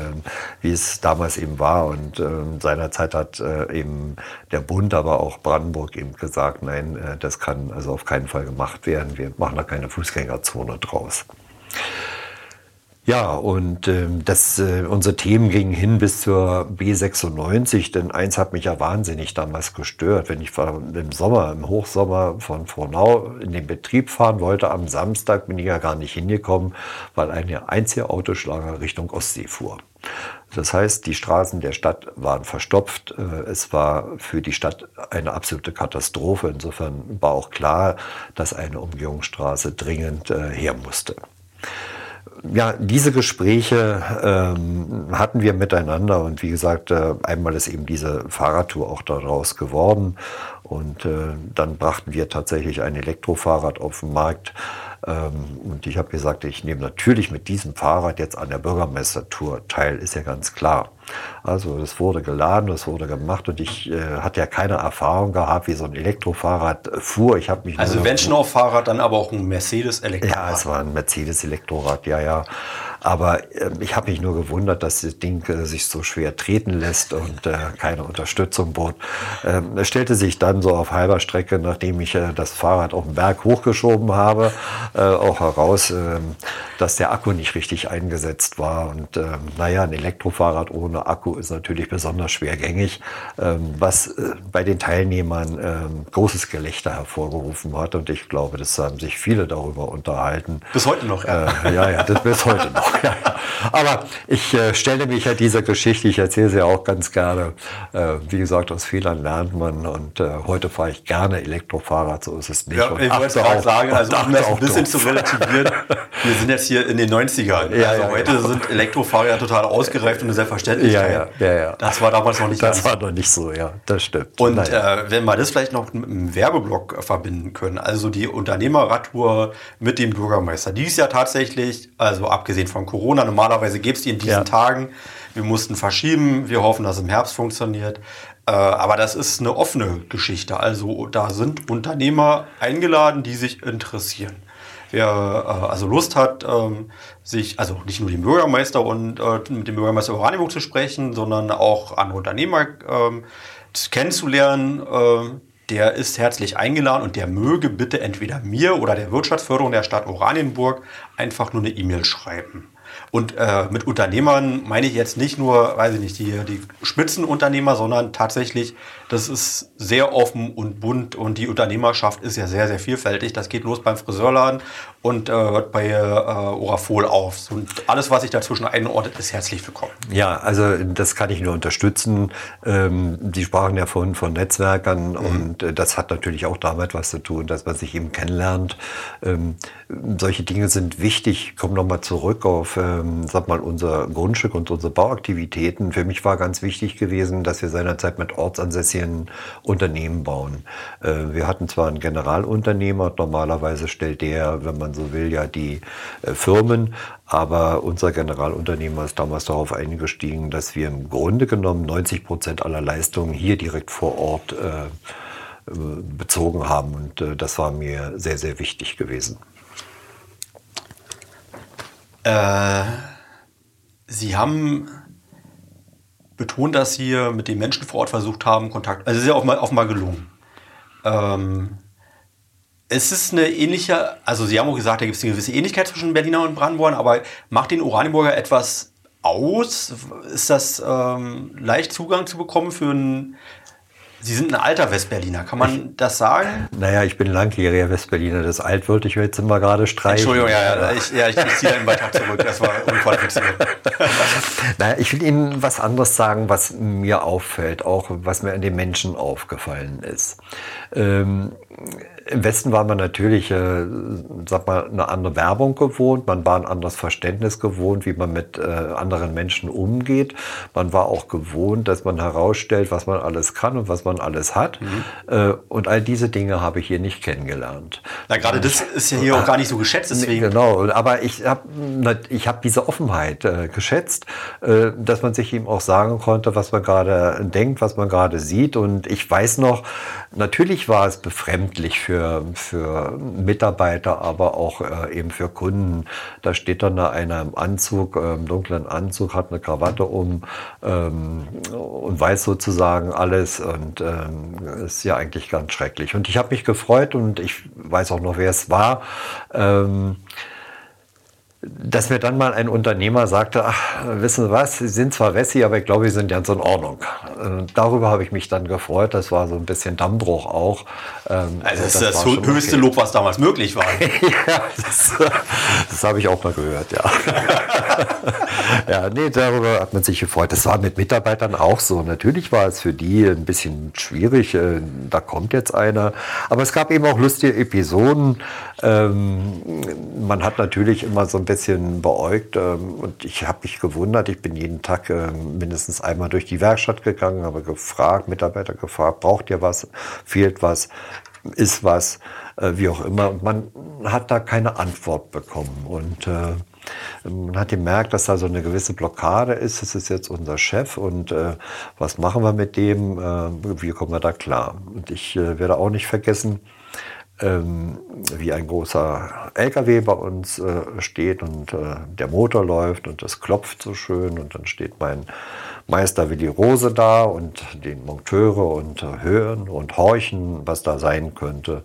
wie es damals eben war. Und äh, seinerzeit hat äh, eben der Bund, aber auch Brandenburg eben gesagt, nein, äh, das kann also auf keinen Fall gemacht werden. Wir machen da keine Fußgängerzone draus. Ja, und äh, das, äh, unsere Themen gingen hin bis zur B96, denn eins hat mich ja wahnsinnig damals gestört. Wenn ich im Sommer, im Hochsommer von Frohnau in den Betrieb fahren wollte, am Samstag bin ich ja gar nicht hingekommen, weil eine einzige Autoschlange Richtung Ostsee fuhr. Das heißt, die Straßen der Stadt waren verstopft. Äh, es war für die Stadt eine absolute Katastrophe. Insofern war auch klar, dass eine Umgehungsstraße dringend äh, her musste ja, diese Gespräche ähm, hatten wir miteinander und wie gesagt, äh, einmal ist eben diese Fahrradtour auch daraus geworden und äh, dann brachten wir tatsächlich ein Elektrofahrrad auf den Markt ähm, und ich habe gesagt, ich nehme natürlich mit diesem Fahrrad jetzt an der Bürgermeistertour teil, ist ja ganz klar. Also es wurde geladen, es wurde gemacht und ich äh, hatte ja keine Erfahrung gehabt, wie so ein Elektrofahrrad fuhr. Ich habe mich also wenn schon auf Fahrrad, dann aber auch ein Mercedes Elektrorad. Ja, es war ein Mercedes Elektrorad, ja, ja. Aber äh, ich habe mich nur gewundert, dass das Ding äh, sich so schwer treten lässt und äh, keine Unterstützung bot. Ähm, es stellte sich dann so auf halber Strecke, nachdem ich äh, das Fahrrad auf den Berg hochgeschoben habe, äh, auch heraus, ähm, dass der Akku nicht richtig eingesetzt war. Und ähm, naja, ein Elektrofahrrad ohne Akku ist natürlich besonders schwergängig, ähm, was äh, bei den Teilnehmern ähm, großes Gelächter hervorgerufen hat. Und ich glaube, das haben sich viele darüber unterhalten. Bis heute noch, ja. Äh, ja, ja, das bis heute noch. ja, Aber ich äh, stelle mich ja dieser Geschichte, ich erzähle sie ja auch ganz gerne. Wie gesagt, aus Fehlern lernt man und heute fahre ich gerne Elektrofahrrad, so ist es nicht. Ja, ich wollte gerade sagen, also um das ein bisschen zu relativieren, wir sind jetzt hier in den 90ern. Ja, also ja, heute sind Elektrofahrräder total ausgereift und eine Selbstverständlichkeit. Ja, ja, ja, Das war damals noch nicht Das war noch nicht so, ja, das stimmt. Und äh, wenn wir das vielleicht noch mit einem Werbeblock verbinden können, also die Unternehmerradtour mit dem Bürgermeister, die ist ja tatsächlich, also abgesehen von Corona. Normalerweise gibt es die in diesen ja. Tagen. Wir mussten verschieben. Wir hoffen, dass es im Herbst funktioniert. Äh, aber das ist eine offene Geschichte. Also da sind Unternehmer eingeladen, die sich interessieren. Wer äh, also Lust hat, ähm, sich, also nicht nur den Bürgermeister und äh, mit dem Bürgermeister Oranienburg zu sprechen, sondern auch andere Unternehmer ähm, kennenzulernen, äh, der ist herzlich eingeladen und der möge bitte entweder mir oder der Wirtschaftsförderung der Stadt Oranienburg einfach nur eine E-Mail schreiben. Und äh, mit Unternehmern meine ich jetzt nicht nur, weiß ich nicht, die, die Spitzenunternehmer, sondern tatsächlich, das ist sehr offen und bunt und die Unternehmerschaft ist ja sehr, sehr vielfältig. Das geht los beim Friseurladen und äh, hört bei äh, Orafol auf. Und alles, was sich dazwischen einordnet, ist herzlich willkommen. Ja, also das kann ich nur unterstützen. Ähm, Sie sprachen ja vorhin von Netzwerkern mhm. und äh, das hat natürlich auch damit was zu tun, dass man sich eben kennenlernt. Ähm, solche Dinge sind wichtig. Ich komme nochmal zurück auf ähm, sag mal, unser Grundstück und unsere Bauaktivitäten. Für mich war ganz wichtig gewesen, dass wir seinerzeit mit ortsansässigen Unternehmen bauen. Äh, wir hatten zwar einen Generalunternehmer, normalerweise stellt der, wenn man so will, ja die äh, Firmen, aber unser Generalunternehmer ist damals darauf eingestiegen, dass wir im Grunde genommen 90 Prozent aller Leistungen hier direkt vor Ort äh, bezogen haben. Und äh, das war mir sehr, sehr wichtig gewesen. Äh, Sie haben betont, dass Sie mit den Menschen vor Ort versucht haben, Kontakt. Also es ist ja auch mal, auch mal gelungen. Ähm, es ist eine ähnliche, also Sie haben auch gesagt, da gibt es eine gewisse Ähnlichkeit zwischen Berliner und Brandenburgern, aber macht den Oranienburger etwas aus? Ist das ähm, leicht Zugang zu bekommen für einen Sie sind ein alter Westberliner, kann man ich, das sagen? Naja, ich bin langjähriger Westberliner. Das alt wollte ich jetzt immer gerade streichen. Entschuldigung, ja, ja, ich, ja, ich, ich ziehe den Beitrag zurück. Das war unqualifiziert. *laughs* naja, ich will Ihnen was anderes sagen, was mir auffällt, auch was mir an den Menschen aufgefallen ist. Ähm, im Westen war man natürlich, äh, sag mal, eine andere Werbung gewohnt. Man war ein anderes Verständnis gewohnt, wie man mit äh, anderen Menschen umgeht. Man war auch gewohnt, dass man herausstellt, was man alles kann und was man alles hat. Mhm. Äh, und all diese Dinge habe ich hier nicht kennengelernt. Na, gerade das ist ja hier auch gar nicht so geschätzt. Deswegen. Genau, aber ich habe ich hab diese Offenheit äh, geschätzt, äh, dass man sich ihm auch sagen konnte, was man gerade denkt, was man gerade sieht. Und ich weiß noch, natürlich war es befremdlich für für, Mitarbeiter, aber auch äh, eben für Kunden. Da steht dann da einer im Anzug, äh, im dunklen Anzug, hat eine Krawatte um ähm, und weiß sozusagen alles und ähm, ist ja eigentlich ganz schrecklich. Und ich habe mich gefreut und ich weiß auch noch, wer es war. Ähm, dass mir dann mal ein Unternehmer sagte, ach, wissen Sie was, Sie sind zwar Wessi, aber ich glaube, Sie sind ganz in Ordnung. Äh, darüber habe ich mich dann gefreut. Das war so ein bisschen Dammbruch auch. Ähm, also das, das ist das höchste okay. Lob, was damals möglich war. *laughs* ja, das, das habe ich auch mal gehört, ja. *laughs* ja, nee, darüber hat man sich gefreut. Das war mit Mitarbeitern auch so. Natürlich war es für die ein bisschen schwierig. Äh, da kommt jetzt einer. Aber es gab eben auch lustige Episoden. Ähm, man hat natürlich immer so ein bisschen beäugt ähm, und ich habe mich gewundert. Ich bin jeden Tag ähm, mindestens einmal durch die Werkstatt gegangen, habe gefragt, Mitarbeiter gefragt, braucht ihr was, fehlt was, ist was, äh, wie auch immer. Und man hat da keine Antwort bekommen und äh, man hat gemerkt, dass da so eine gewisse Blockade ist. Das ist jetzt unser Chef und äh, was machen wir mit dem? Äh, wie kommen wir da klar? Und ich äh, werde auch nicht vergessen, ähm, wie ein großer LKW bei uns äh, steht und äh, der Motor läuft und es klopft so schön und dann steht mein Meister Willi Rose da und die Monteure und äh, hören und horchen, was da sein könnte.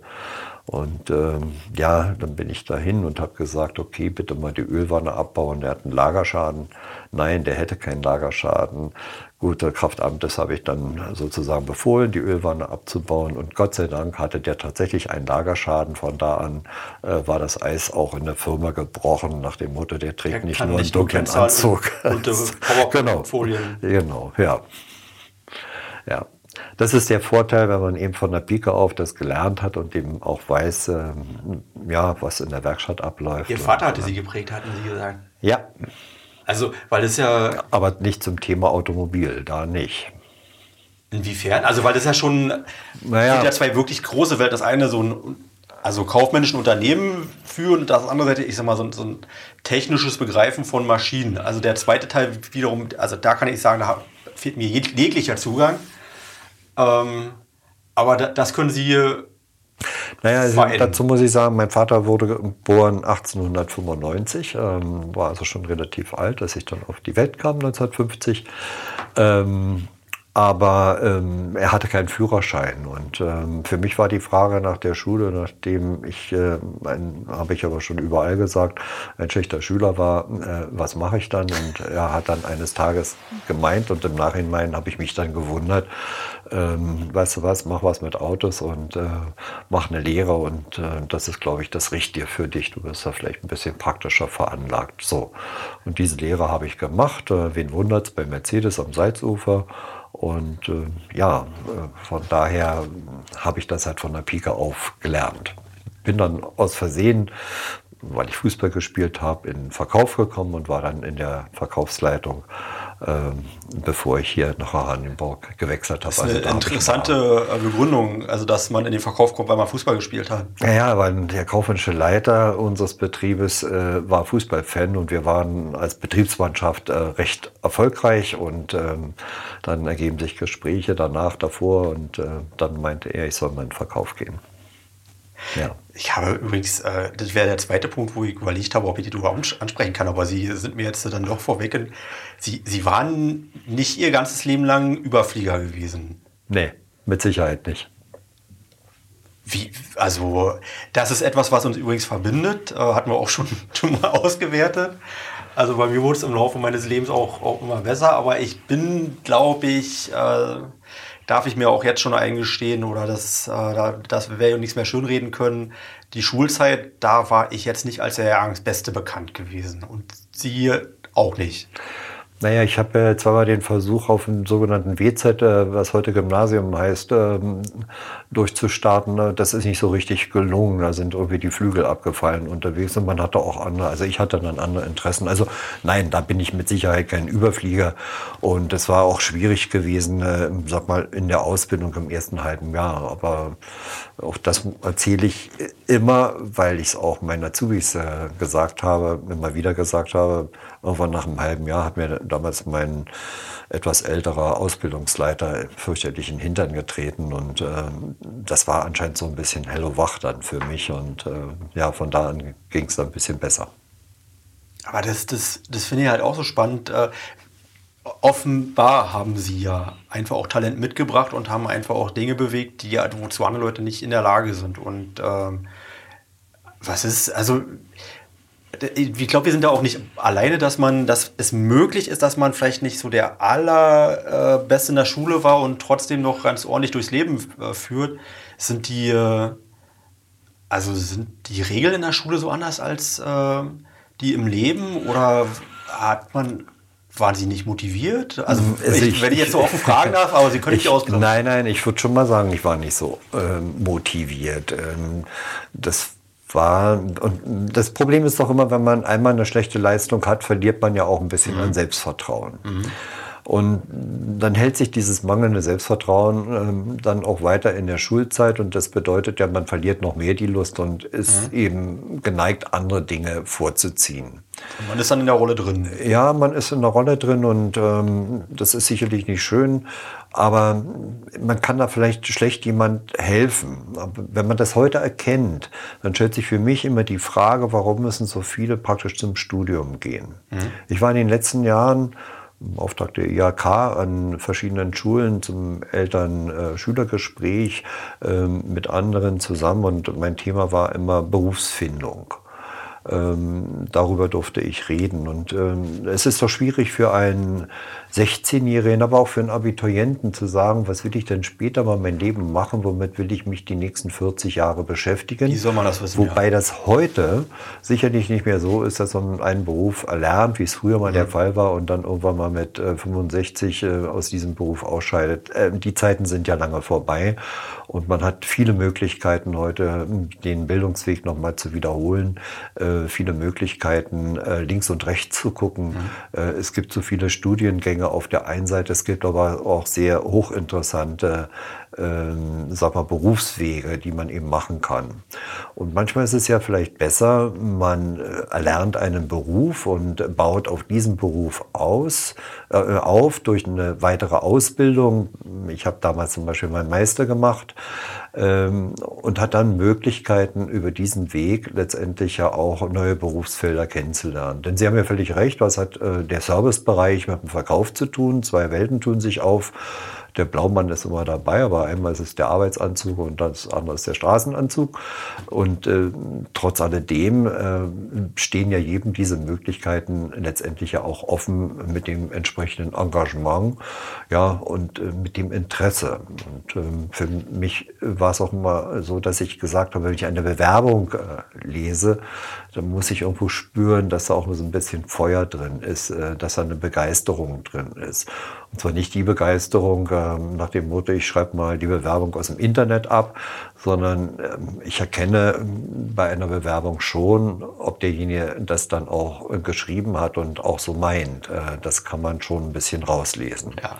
Und ähm, ja, dann bin ich dahin und habe gesagt, okay, bitte mal die Ölwanne abbauen. Der hat einen Lagerschaden. Nein, der hätte keinen Lagerschaden. Gute Kraftamtes habe ich dann sozusagen befohlen, die Ölwanne abzubauen. Und Gott sei Dank hatte der tatsächlich einen Lagerschaden. Von da an äh, war das Eis auch in der Firma gebrochen, nach dem Motto, der trägt der nicht nur einen dunklen Anzug. Und, *laughs* und genau, genau, ja. Ja, das ist der Vorteil, wenn man eben von der Pike auf das gelernt hat und eben auch weiß, äh, ja, was in der Werkstatt abläuft. Ihr Vater hatte Sie geprägt, hatten Sie gesagt. Ja. Also, weil es ja. Aber nicht zum Thema Automobil, da nicht. Inwiefern? Also, weil das ja schon. Naja. sind ja zwei wirklich große Welten. Das eine so ein also kaufmännischen Unternehmen führen und das andere Seite, ich sag mal, so, so, ein technisches Begreifen von Maschinen. Also der zweite Teil wiederum, also da kann ich sagen, da fehlt mir jeglicher Zugang. Ähm, aber da, das können Sie naja, also dazu muss ich sagen, mein Vater wurde geboren 1895, ähm, war also schon relativ alt, als ich dann auf die Welt kam 1950. Ähm, aber ähm, er hatte keinen Führerschein. Und ähm, für mich war die Frage nach der Schule, nachdem ich, äh, habe ich aber schon überall gesagt, ein schlechter Schüler war, äh, was mache ich dann? Und er hat dann eines Tages gemeint und im Nachhinein habe ich mich dann gewundert, ähm, weißt du was, mach was mit Autos und äh, mach eine Lehre und äh, das ist, glaube ich, das Richtige für dich. Du bist da vielleicht ein bisschen praktischer veranlagt. So. Und diese Lehre habe ich gemacht. Äh, wen wundert es bei Mercedes am Salzufer? Und äh, ja, äh, von daher habe ich das halt von der Pike auf gelernt. Bin dann aus Versehen, weil ich Fußball gespielt habe, in Verkauf gekommen und war dann in der Verkaufsleitung bevor ich hier nach Oranienburg gewechselt habe. Das ist eine also, interessante äh, Begründung, also dass man in den Verkauf kommt, weil man Fußball gespielt hat. Ja, ja weil der kaufmännische Leiter unseres Betriebes äh, war Fußballfan und wir waren als Betriebsmannschaft äh, recht erfolgreich und ähm, dann ergeben sich Gespräche danach, davor und äh, dann meinte er, ich soll mal in den Verkauf gehen. Ja. Ich habe übrigens, äh, das wäre der zweite Punkt, wo ich überlegt habe, ob ich die überhaupt ansprechen kann, aber Sie sind mir jetzt dann doch vorweg. Sie, Sie waren nicht Ihr ganzes Leben lang Überflieger gewesen. Nee, mit Sicherheit nicht. Wie, also, das ist etwas, was uns übrigens verbindet, äh, hatten wir auch schon, *laughs* schon mal ausgewertet. Also bei mir wurde es im Laufe meines Lebens auch, auch immer besser, aber ich bin, glaube ich, äh, darf ich mir auch jetzt schon eingestehen oder das, äh, das wäre ja nichts mehr schönreden können. Die Schulzeit, da war ich jetzt nicht als der Beste bekannt gewesen und sie auch nicht. Naja, ich habe ja zweimal den Versuch auf dem sogenannten WZ, äh, was heute Gymnasium heißt, ähm, durchzustarten. Ne? Das ist nicht so richtig gelungen. Da sind irgendwie die Flügel abgefallen unterwegs und man hatte auch andere, also ich hatte dann andere Interessen. Also nein, da bin ich mit Sicherheit kein Überflieger und es war auch schwierig gewesen, äh, sag mal, in der Ausbildung im ersten halben Jahr. Aber auch das erzähle ich immer, weil ich es auch meinen Azubis äh, gesagt habe, immer wieder gesagt habe, Irgendwann nach einem halben Jahr hat mir damals mein etwas älterer Ausbildungsleiter fürchterlich in den Hintern getreten und äh, das war anscheinend so ein bisschen hello wach dann für mich und äh, ja, von da an ging es dann ein bisschen besser. Aber das, das, das finde ich halt auch so spannend. Äh, offenbar haben sie ja einfach auch Talent mitgebracht und haben einfach auch Dinge bewegt, die wozu andere Leute nicht in der Lage sind. Und ähm, was ist, also ich glaube, wir sind da auch nicht alleine, dass man, dass es möglich ist, dass man vielleicht nicht so der allerbeste in der Schule war und trotzdem noch ganz ordentlich durchs Leben äh, führt. Sind die, äh, also sind die Regeln in der Schule so anders als äh, die im Leben oder hat man waren Sie nicht motiviert? Also, also ich, wenn ich jetzt so offen fragen darf, aber Sie können nicht ausplaudern. Nein, nein, ich würde schon mal sagen, ich war nicht so äh, motiviert. Ähm, das war, und das Problem ist doch immer, wenn man einmal eine schlechte Leistung hat, verliert man ja auch ein bisschen mhm. an Selbstvertrauen. Mhm. Und dann hält sich dieses mangelnde Selbstvertrauen ähm, dann auch weiter in der Schulzeit und das bedeutet ja, man verliert noch mehr die Lust und ist mhm. eben geneigt, andere Dinge vorzuziehen. Man ist dann in der Rolle drin. Ja, man ist in der Rolle drin und ähm, das ist sicherlich nicht schön, aber man kann da vielleicht schlecht jemand helfen. Aber wenn man das heute erkennt, dann stellt sich für mich immer die Frage, warum müssen so viele praktisch zum Studium gehen. Mhm. Ich war in den letzten Jahren im Auftrag der IHK an verschiedenen Schulen zum Eltern-Schülergespräch äh, mit anderen zusammen und mein Thema war immer Berufsfindung. Ähm, darüber durfte ich reden. Und ähm, es ist doch schwierig für einen 16-Jährigen, aber auch für einen Abiturienten zu sagen, was will ich denn später mal mein Leben machen, womit will ich mich die nächsten 40 Jahre beschäftigen. Wie soll man das wissen? Wobei ja. das heute sicherlich nicht mehr so ist, dass man einen Beruf erlernt, wie es früher mal mhm. der Fall war und dann irgendwann mal mit äh, 65 äh, aus diesem Beruf ausscheidet. Äh, die Zeiten sind ja lange vorbei und man hat viele Möglichkeiten heute, den Bildungsweg nochmal zu wiederholen, äh, viele Möglichkeiten, äh, links und rechts zu gucken. Mhm. Äh, es gibt so viele Studiengänge auf der einen Seite, es gibt aber auch sehr hochinteressante ähm, sag mal, Berufswege, die man eben machen kann. Und manchmal ist es ja vielleicht besser, man äh, erlernt einen Beruf und baut auf diesen Beruf aus, äh, auf durch eine weitere Ausbildung. Ich habe damals zum Beispiel meinen Meister gemacht ähm, und hat dann Möglichkeiten über diesen Weg letztendlich ja auch neue Berufsfelder kennenzulernen. Denn Sie haben ja völlig recht, was hat äh, der Servicebereich mit dem Verkauf zu tun? Zwei Welten tun sich auf. Der Blaumann ist immer dabei, aber einmal ist es der Arbeitsanzug und das andere ist der Straßenanzug. Und äh, trotz alledem äh, stehen ja jedem diese Möglichkeiten letztendlich ja auch offen mit dem entsprechenden Engagement ja, und äh, mit dem Interesse. Und ähm, für mich war es auch immer so, dass ich gesagt habe, wenn ich eine Bewerbung äh, lese, dann muss ich irgendwo spüren, dass da auch so ein bisschen Feuer drin ist, äh, dass da eine Begeisterung drin ist. Und zwar nicht die Begeisterung ähm, nach dem Motto, ich schreibe mal die Bewerbung aus dem Internet ab, sondern ähm, ich erkenne ähm, bei einer Bewerbung schon, ob derjenige das dann auch äh, geschrieben hat und auch so meint. Äh, das kann man schon ein bisschen rauslesen. Ja.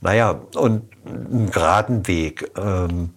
Naja, und einen geraden Weg. Ähm,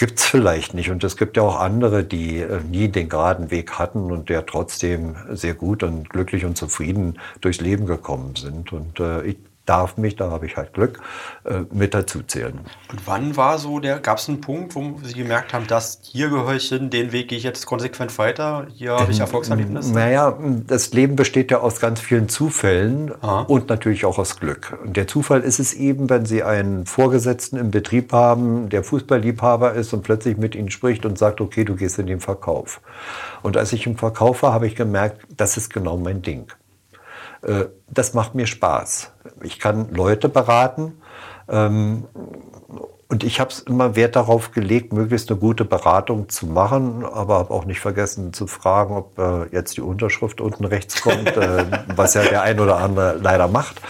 gibt es vielleicht nicht. Und es gibt ja auch andere, die äh, nie den geraden Weg hatten und der trotzdem sehr gut und glücklich und zufrieden durchs Leben gekommen sind. Und äh, ich darf mich, da habe ich halt Glück, äh, mit dazu zählen. Und wann war so der, gab es einen Punkt, wo Sie gemerkt haben, dass hier gehöre ich hin, den Weg gehe ich jetzt konsequent weiter, hier habe ich ähm, Erfolgserlebnisse? Naja, das Leben besteht ja aus ganz vielen Zufällen Aha. und natürlich auch aus Glück. Und der Zufall ist es eben, wenn Sie einen Vorgesetzten im Betrieb haben, der Fußballliebhaber ist und plötzlich mit Ihnen spricht und sagt, okay, du gehst in den Verkauf. Und als ich im Verkauf war, habe ich gemerkt, das ist genau mein Ding. Äh, das macht mir Spaß. Ich kann Leute beraten. Ähm, und ich habe immer Wert darauf gelegt, möglichst eine gute Beratung zu machen, aber habe auch nicht vergessen zu fragen, ob äh, jetzt die Unterschrift unten rechts kommt, äh, *laughs* was ja der ein oder andere leider macht.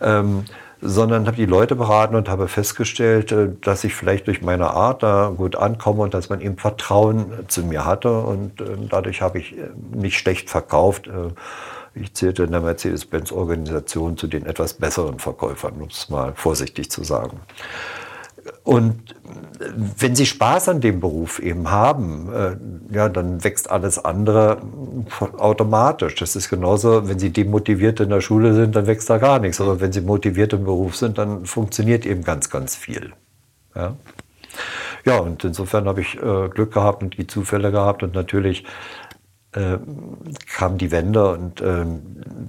Ähm, sondern habe die Leute beraten und habe festgestellt, dass ich vielleicht durch meine Art da gut ankomme und dass man eben Vertrauen zu mir hatte und dadurch habe ich nicht schlecht verkauft. Ich zählte in der Mercedes-Benz-Organisation zu den etwas besseren Verkäufern, um es mal vorsichtig zu sagen. Und wenn Sie Spaß an dem Beruf eben haben, äh, ja, dann wächst alles andere automatisch. Das ist genauso, wenn Sie demotiviert in der Schule sind, dann wächst da gar nichts. Aber wenn Sie motiviert im Beruf sind, dann funktioniert eben ganz, ganz viel. Ja, ja und insofern habe ich äh, Glück gehabt und die Zufälle gehabt und natürlich äh, kam die Wende und äh,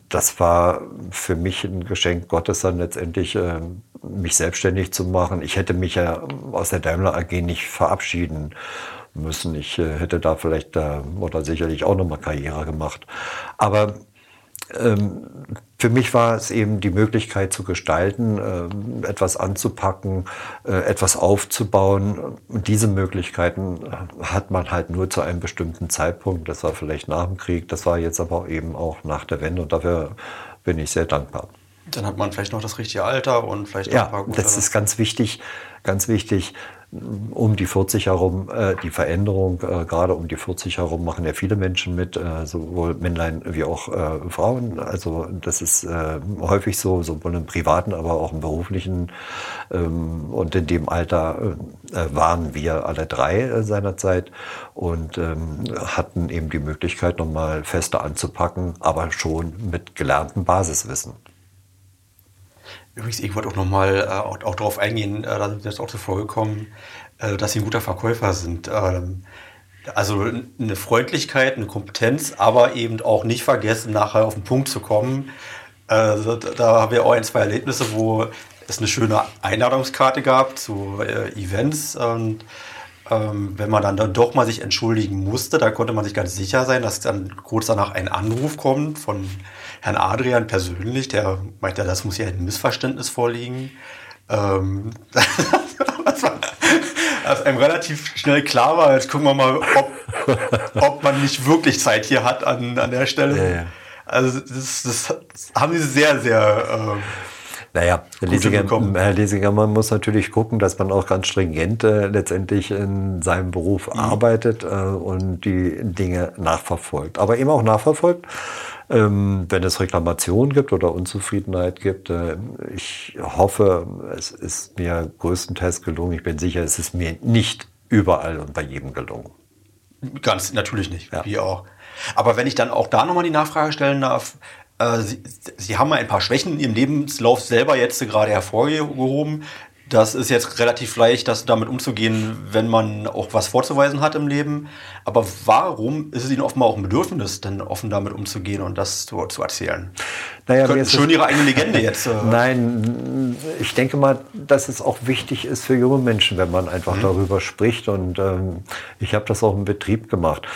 das war für mich ein Geschenk Gottes dann letztendlich, äh, mich selbstständig zu machen. Ich hätte mich ja aus der Daimler AG nicht verabschieden müssen. Ich äh, hätte da vielleicht äh, oder sicherlich auch nochmal Karriere gemacht. Aber für mich war es eben die Möglichkeit zu gestalten, ähm, etwas anzupacken, äh, etwas aufzubauen. Und diese Möglichkeiten hat man halt nur zu einem bestimmten Zeitpunkt. Das war vielleicht nach dem Krieg, das war jetzt aber eben auch nach der Wende und dafür bin ich sehr dankbar. Dann hat man vielleicht noch das richtige Alter und vielleicht ja, ein paar gute... das ist ganz wichtig, ganz wichtig um die 40 herum, äh, die Veränderung, äh, gerade um die 40 herum machen ja viele Menschen mit, äh, sowohl Männlein wie auch äh, Frauen. Also das ist äh, häufig so, sowohl im privaten, aber auch im beruflichen. Ähm, und in dem Alter äh, waren wir alle drei seinerzeit und ähm, hatten eben die Möglichkeit, nochmal fester anzupacken, aber schon mit gelerntem Basiswissen. Übrigens, ich wollte auch nochmal äh, auch, auch darauf eingehen, äh, da sind jetzt auch zuvor gekommen, äh, dass Sie ein guter Verkäufer sind. Ähm, also eine Freundlichkeit, eine Kompetenz, aber eben auch nicht vergessen, nachher auf den Punkt zu kommen. Äh, da haben wir auch ein, zwei Erlebnisse, wo es eine schöne Einladungskarte gab zu äh, Events. Und ähm, wenn man dann, dann doch mal sich entschuldigen musste, da konnte man sich ganz sicher sein, dass dann kurz danach ein Anruf kommt von Herrn Adrian persönlich, der meinte, das muss ja ein Missverständnis vorliegen. Ähm, *laughs* dass einem relativ schnell klar war, jetzt gucken wir mal, ob, ob man nicht wirklich Zeit hier hat an, an der Stelle. Ja, ja. Also das, das, haben sie sehr, sehr... Äh, naja, Herr Lesiger, Herr Lesiger, man muss natürlich gucken, dass man auch ganz stringent äh, letztendlich in seinem Beruf mhm. arbeitet äh, und die Dinge nachverfolgt. Aber eben auch nachverfolgt, ähm, wenn es Reklamationen gibt oder Unzufriedenheit gibt. Äh, ich hoffe, es ist mir größtenteils gelungen. Ich bin sicher, es ist mir nicht überall und bei jedem gelungen. Ganz natürlich nicht, ja. wie auch. Aber wenn ich dann auch da nochmal die Nachfrage stellen darf, äh, Sie, Sie, haben mal ein paar Schwächen in Ihrem Lebenslauf selber jetzt gerade hervorgehoben. Das ist jetzt relativ leicht, das damit umzugehen, wenn man auch was vorzuweisen hat im Leben. Aber warum ist es Ihnen offenbar auch ein Bedürfnis, denn offen damit umzugehen und das zu, zu erzählen? Naja, Könnten schön Ihre eigene Legende jetzt. Äh *laughs* Nein, ich denke mal, dass es auch wichtig ist für junge Menschen, wenn man einfach mhm. darüber spricht. Und ähm, ich habe das auch im Betrieb gemacht.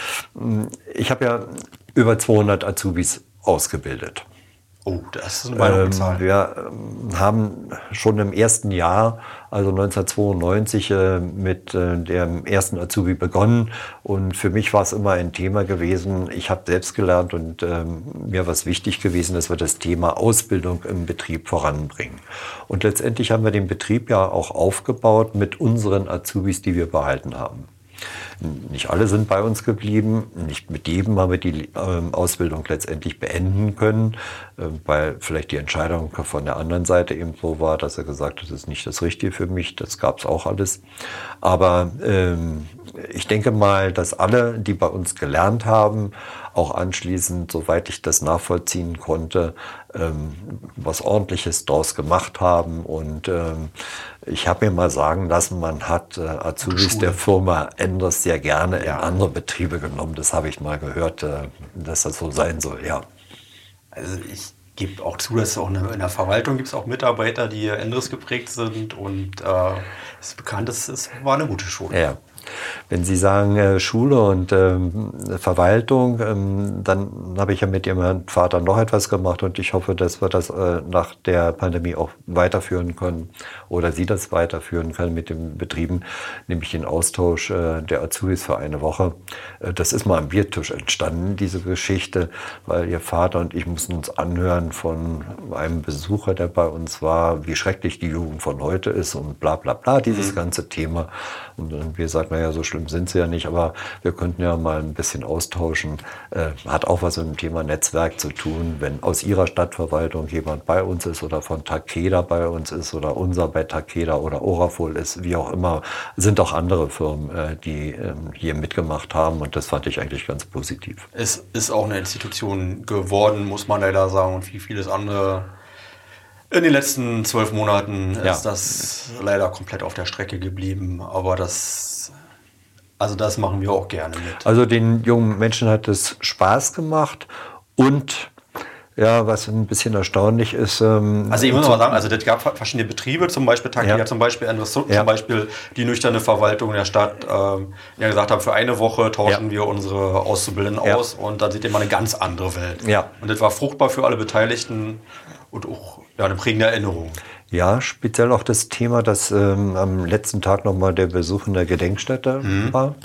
Ich habe ja über 200 Azubis ausgebildet. Oh, das ist eine ähm, Zahl. Wir ähm, haben schon im ersten Jahr, also 1992, äh, mit äh, dem ersten Azubi begonnen. Und für mich war es immer ein Thema gewesen. Ich habe selbst gelernt und ähm, mir war es wichtig gewesen, dass wir das Thema Ausbildung im Betrieb voranbringen. Und letztendlich haben wir den Betrieb ja auch aufgebaut mit unseren Azubis, die wir behalten haben. Nicht alle sind bei uns geblieben. Nicht mit jedem haben wir die ähm, Ausbildung letztendlich beenden können, äh, weil vielleicht die Entscheidung von der anderen Seite eben so war, dass er gesagt hat, das ist nicht das Richtige für mich. Das gab es auch alles. Aber ähm, ich denke mal, dass alle, die bei uns gelernt haben, auch anschließend, soweit ich das nachvollziehen konnte, ähm, was Ordentliches daraus gemacht haben. Und ähm, ich habe mir mal sagen lassen, man hat äh, Azubis der Firma Enders sehr gerne ja. in andere Betriebe genommen. Das habe ich mal gehört, äh, dass das so sein soll, ja. Also ich gebe auch zu, dass auch in der Verwaltung gibt es auch Mitarbeiter, die Endres geprägt sind und äh, ist bekannt, es war eine gute Schule. Ja. Wenn Sie sagen äh, Schule und ähm, Verwaltung, ähm, dann habe ich ja mit Ihrem Vater noch etwas gemacht und ich hoffe, dass wir das äh, nach der Pandemie auch weiterführen können oder Sie das weiterführen können mit den Betrieben, nämlich den Austausch äh, der Azubis für eine Woche. Äh, das ist mal am Biertisch entstanden, diese Geschichte, weil Ihr Vater und ich mussten uns anhören von einem Besucher, der bei uns war, wie schrecklich die Jugend von heute ist und bla bla bla, dieses mhm. ganze Thema. Und dann wir sagten, naja, so schlimm sind sie ja nicht, aber wir könnten ja mal ein bisschen austauschen. Äh, hat auch was mit dem Thema Netzwerk zu tun. Wenn aus Ihrer Stadtverwaltung jemand bei uns ist oder von Takeda bei uns ist oder unser bei Takeda oder Orafol ist, wie auch immer, sind auch andere Firmen, äh, die äh, hier mitgemacht haben und das fand ich eigentlich ganz positiv. Es ist auch eine Institution geworden, muss man leider sagen, und wie vieles andere in den letzten zwölf Monaten ja. ist das leider komplett auf der Strecke geblieben. Aber das, also das machen wir auch gerne mit. Also den jungen Menschen hat es Spaß gemacht und ja, was ein bisschen erstaunlich ist. Ähm, also ich muss mal sagen, also das gab verschiedene Betriebe, zum Beispiel Takia, ja. zum Beispiel ja. zum Beispiel die nüchterne Verwaltung der Stadt, ähm, die gesagt haben, für eine Woche tauschen ja. wir unsere Auszubildenden aus und dann sieht ihr mal eine ganz andere Welt. Ja. Und das war fruchtbar für alle Beteiligten und auch ja, eine prägende Erinnerung. Ja, speziell auch das Thema, dass ähm, am letzten Tag nochmal der Besuch in der Gedenkstätte mhm. war.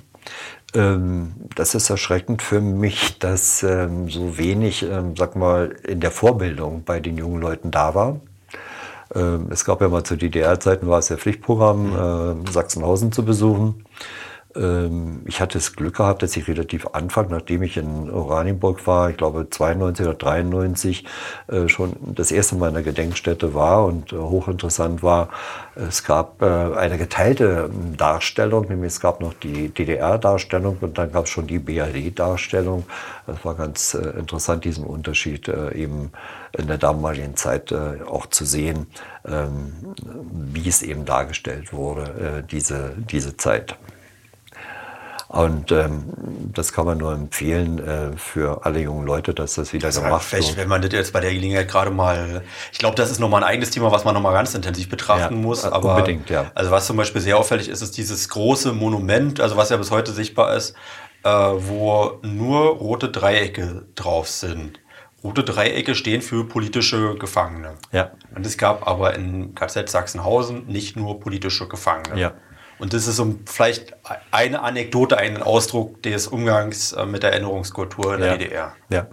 Ähm, das ist erschreckend für mich, dass ähm, so wenig, ähm, sag mal, in der Vorbildung bei den jungen Leuten da war. Es gab ja mal zu DDR-Zeiten war es ja Pflichtprogramm, äh, Sachsenhausen zu besuchen. Ähm, ich hatte das Glück gehabt, dass ich relativ Anfang, nachdem ich in Oranienburg war, ich glaube 92 oder 93, äh, schon das erste Mal in der Gedenkstätte war und äh, hochinteressant war. Es gab äh, eine geteilte ähm, Darstellung, nämlich es gab noch die DDR-Darstellung und dann gab es schon die BRD-Darstellung. Das war ganz interessant, diesen Unterschied eben in der damaligen Zeit auch zu sehen, ähm, wie es eben dargestellt wurde, diese, diese Zeit. Und ähm, das kann man nur empfehlen äh, für alle jungen Leute, dass das wieder das gemacht wird. Wenn man das jetzt bei der Gelegenheit gerade mal, ich glaube, das ist nochmal ein eigenes Thema, was man nochmal ganz intensiv betrachten ja, muss. Aber unbedingt, ja. Also was zum Beispiel sehr auffällig ist, ist dieses große Monument, also was ja bis heute sichtbar ist, äh, wo nur rote Dreiecke drauf sind. Rote Dreiecke stehen für politische Gefangene. Ja. Und es gab aber in KZ Sachsenhausen nicht nur politische Gefangene. Ja. Und das ist so vielleicht eine Anekdote, einen Ausdruck des Umgangs äh, mit der Erinnerungskultur in der ja. DDR. Ja.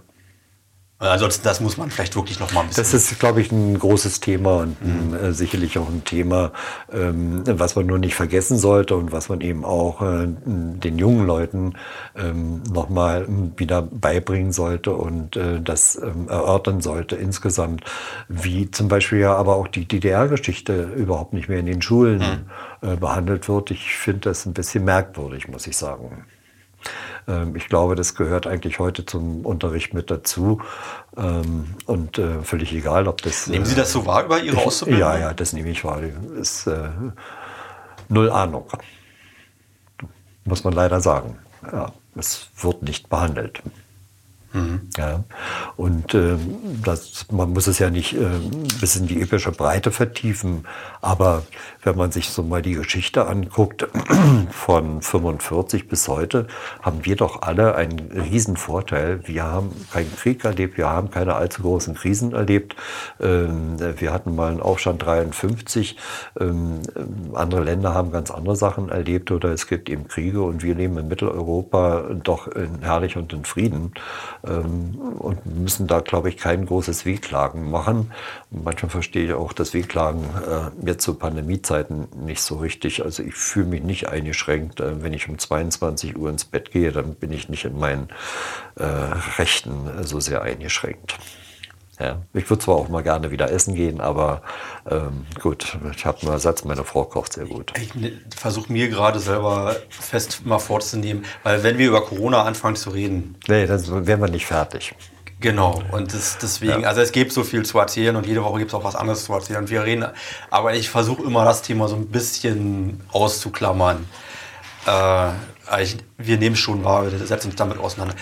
Ansonsten, das muss man vielleicht wirklich noch mal ein bisschen. Das ist, glaube ich, ein großes Thema und mhm. äh, sicherlich auch ein Thema, ähm, was man nur nicht vergessen sollte und was man eben auch äh, den jungen Leuten ähm, noch mal wieder beibringen sollte und äh, das ähm, erörtern sollte insgesamt, wie zum Beispiel ja aber auch die DDR-Geschichte überhaupt nicht mehr in den Schulen mhm. äh, behandelt wird. Ich finde das ein bisschen merkwürdig, muss ich sagen. Ähm, ich glaube, das gehört eigentlich heute zum Unterricht mit dazu. Ähm, und äh, völlig egal, ob das. Nehmen Sie das so wahr über Ihre Auszubildung? Ja, ja, das nehme ich wahr. Ist äh, null Ahnung. Muss man leider sagen. Ja, es wird nicht behandelt. Mhm. Ja. Und äh, das, man muss es ja nicht äh, bis in die epische Breite vertiefen, aber wenn man sich so mal die Geschichte anguckt, *clears throat* von 45 bis heute, haben wir doch alle einen riesen Vorteil. Wir haben keinen Krieg erlebt, wir haben keine allzu großen Krisen erlebt. Ähm, wir hatten mal einen Aufstand 53. Ähm, andere Länder haben ganz andere Sachen erlebt oder es gibt eben Kriege und wir leben in Mitteleuropa doch in herrlich und in Frieden ähm, und müssen da, glaube ich, kein großes Wehklagen machen. Manchmal verstehe ich auch das Wehklagen äh, jetzt zu Pandemiezeiten nicht so richtig. Also ich fühle mich nicht eingeschränkt. Äh, wenn ich um 22 Uhr ins Bett gehe, dann bin ich nicht in meinen äh, Rechten so sehr eingeschränkt. Ja, ich würde zwar auch mal gerne wieder essen gehen, aber ähm, gut, ich habe einen Ersatz, meine Frau kocht sehr gut. Ich versuche mir gerade selber fest mal vorzunehmen, weil wenn wir über Corona anfangen zu reden. Nee, dann wären wir nicht fertig. Genau, und das, deswegen, ja. also es gibt so viel zu erzählen und jede Woche gibt es auch was anderes zu erzählen. Und wir reden, aber ich versuche immer das Thema so ein bisschen auszuklammern. Äh, ich, wir nehmen schon wahr, wir setzen uns damit auseinander.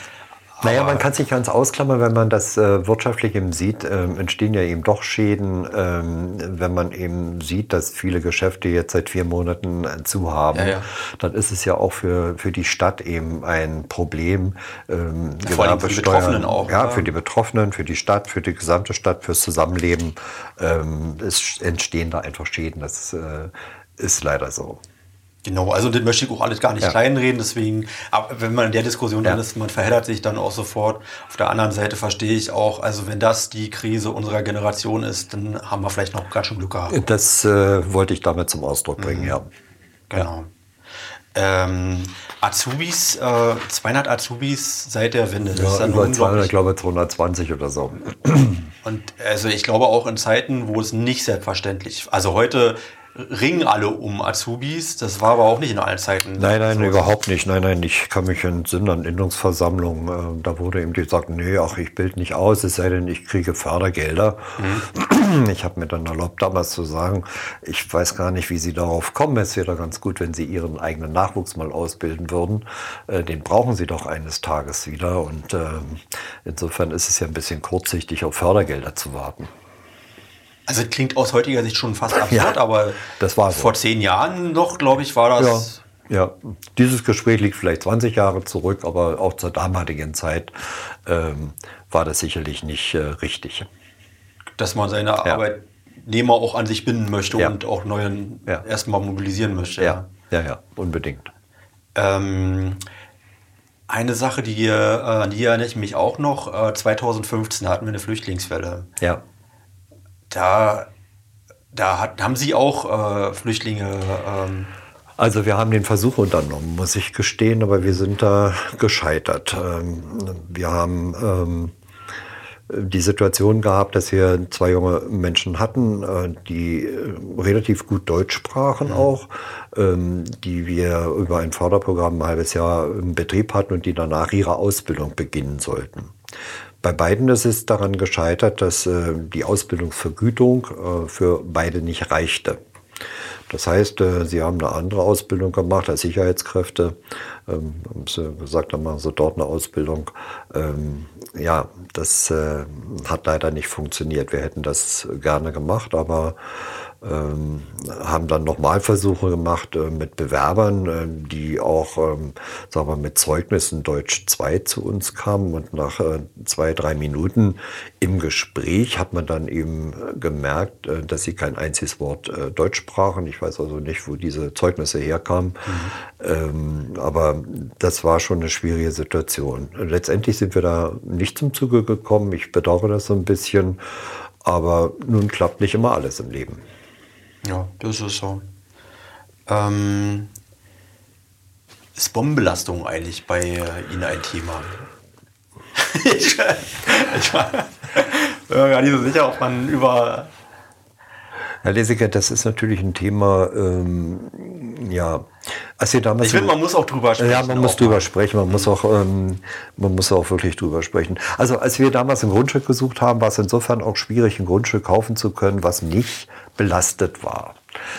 Naja, man kann sich ganz ausklammern, wenn man das äh, wirtschaftlich eben sieht, ähm, entstehen ja eben doch Schäden, ähm, wenn man eben sieht, dass viele Geschäfte jetzt seit vier Monaten äh, zu haben, ja, ja. dann ist es ja auch für, für die Stadt eben ein Problem. Ähm, Vor allem für die Betroffenen auch. Ja, für die Betroffenen, für die Stadt, für die gesamte Stadt, fürs Zusammenleben. Ähm, es entstehen da einfach Schäden, das äh, ist leider so. Genau, also das möchte ich auch alles gar nicht ja. kleinreden, deswegen, wenn man in der Diskussion ja. drin ist, man verheddert sich dann auch sofort. Auf der anderen Seite verstehe ich auch, also wenn das die Krise unserer Generation ist, dann haben wir vielleicht noch ganz schön Glück gehabt. Das äh, wollte ich damit zum Ausdruck bringen, mhm. ja. Genau. Ähm, Azubis, äh, 200 Azubis seit der Wende. Das ja, über 200, ich glaube 220 oder so. Und also ich glaube auch in Zeiten, wo es nicht selbstverständlich, also heute ringen alle um Azubis. Das war aber auch nicht in allen Zeiten. Nein, nein, so. überhaupt nicht. Nein, nein, ich kann mich entsinnen an Innungsversammlungen. Äh, da wurde eben gesagt, nee, ach, ich bild nicht aus, es sei denn, ich kriege Fördergelder. Mhm. Ich habe mir dann erlaubt, damals zu sagen, ich weiß gar nicht, wie Sie darauf kommen. Es wäre ganz gut, wenn Sie Ihren eigenen Nachwuchs mal ausbilden würden. Äh, den brauchen Sie doch eines Tages wieder. Und ähm, insofern ist es ja ein bisschen kurzsichtig, auf Fördergelder zu warten. Also klingt aus heutiger Sicht schon fast *laughs* absurd, ja, aber das war so. vor zehn Jahren noch, glaube ich, war das. Ja, ja, dieses Gespräch liegt vielleicht 20 Jahre zurück, aber auch zur damaligen Zeit ähm, war das sicherlich nicht äh, richtig. Dass man seine ja. Arbeitnehmer auch an sich binden möchte und auch neuen erstmal mobilisieren möchte. Ja, ja, ja, unbedingt. Ähm, eine Sache, die, äh, an die erinnere ich mich auch noch. Äh, 2015 hatten wir eine Flüchtlingswelle. Ja da, da hat, haben Sie auch äh, Flüchtlinge. Ähm also wir haben den Versuch unternommen, muss ich gestehen, aber wir sind da gescheitert. Ähm, wir haben ähm, die Situation gehabt, dass wir zwei junge Menschen hatten, äh, die äh, relativ gut Deutsch sprachen mhm. auch, ähm, die wir über ein Förderprogramm ein halbes Jahr im Betrieb hatten und die danach ihre Ausbildung beginnen sollten. Bei beiden ist es daran gescheitert, dass äh, die Ausbildungsvergütung äh, für beide nicht reichte. Das heißt, äh, sie haben eine andere Ausbildung gemacht als Sicherheitskräfte. Ähm, haben sie gesagt, dann machen sie dort eine Ausbildung. Ähm, ja, das äh, hat leider nicht funktioniert. Wir hätten das gerne gemacht, aber ähm, haben dann nochmal Versuche gemacht äh, mit Bewerbern, äh, die auch ähm, sagen wir, mit Zeugnissen Deutsch 2 zu uns kamen. Und nach äh, zwei, drei Minuten im Gespräch hat man dann eben gemerkt, äh, dass sie kein einziges Wort äh, Deutsch sprachen. Ich weiß also nicht, wo diese Zeugnisse herkamen. Mhm. Ähm, aber das war schon eine schwierige Situation. Letztendlich sind wir da nicht zum Zuge gekommen. Ich bedauere das so ein bisschen. Aber nun klappt nicht immer alles im Leben. Ja, das ist so. Ähm, ist Bombenbelastung eigentlich bei Ihnen ein Thema? ich, *laughs* ich war gar nicht so sicher, ob man über. Herr Lesiger, das ist natürlich ein Thema, ähm, ja. Als damals ich finde, man muss auch drüber sprechen. Ja, man muss drüber mal. sprechen, man, muss auch, ähm, man muss auch wirklich drüber sprechen. Also als wir damals ein Grundstück gesucht haben, war es insofern auch schwierig, ein Grundstück kaufen zu können, was nicht belastet war.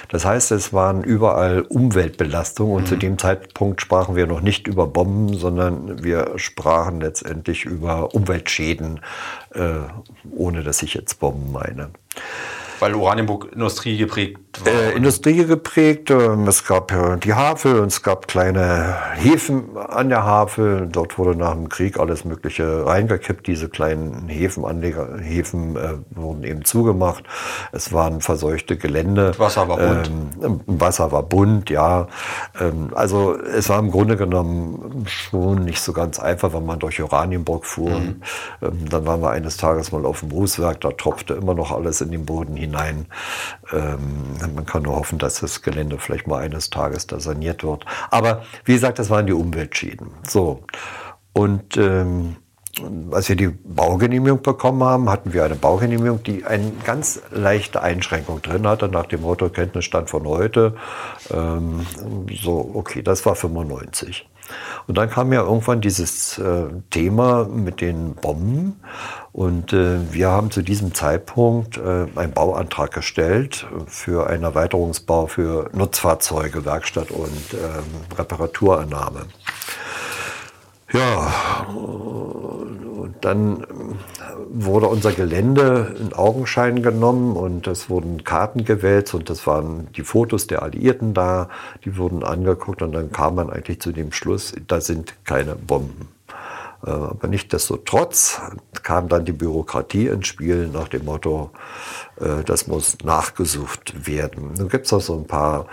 Das heißt, es waren überall Umweltbelastungen und mhm. zu dem Zeitpunkt sprachen wir noch nicht über Bomben, sondern wir sprachen letztendlich über Umweltschäden, äh, ohne dass ich jetzt Bomben meine. Weil Oranienburg Industrie geprägt war? Äh, Industrie geprägt. Äh, es gab äh, die Havel und es gab kleine Häfen an der Havel. Dort wurde nach dem Krieg alles Mögliche reingekippt. Diese kleinen Häfenanleger, Häfen äh, wurden eben zugemacht. Es waren verseuchte Gelände. Das Wasser war bunt. Ähm, Wasser war bunt, ja. Ähm, also es war im Grunde genommen schon nicht so ganz einfach, wenn man durch Oranienburg fuhr. Mhm. Ähm, dann waren wir eines Tages mal auf dem Rußwerk. Da tropfte immer noch alles in den Boden hinein hinein. Ähm, man kann nur hoffen, dass das Gelände vielleicht mal eines Tages da saniert wird. Aber wie gesagt, das waren die Umweltschäden. So. Und ähm, als wir die Baugenehmigung bekommen haben, hatten wir eine Baugenehmigung, die eine ganz leichte Einschränkung drin hatte, nach dem Motto Kenntnisstand von heute. Ähm, so, okay, das war 95. Und dann kam ja irgendwann dieses äh, Thema mit den Bomben. Und äh, wir haben zu diesem Zeitpunkt äh, einen Bauantrag gestellt für einen Erweiterungsbau für Nutzfahrzeuge, Werkstatt und ähm, Reparaturannahme. Ja, dann wurde unser Gelände in Augenschein genommen und es wurden Karten gewählt und das waren die Fotos der Alliierten da, die wurden angeguckt und dann kam man eigentlich zu dem Schluss, da sind keine Bomben. Äh, aber nichtdestotrotz kam dann die Bürokratie ins Spiel nach dem Motto, äh, das muss nachgesucht werden. Nun gibt es auch so ein paar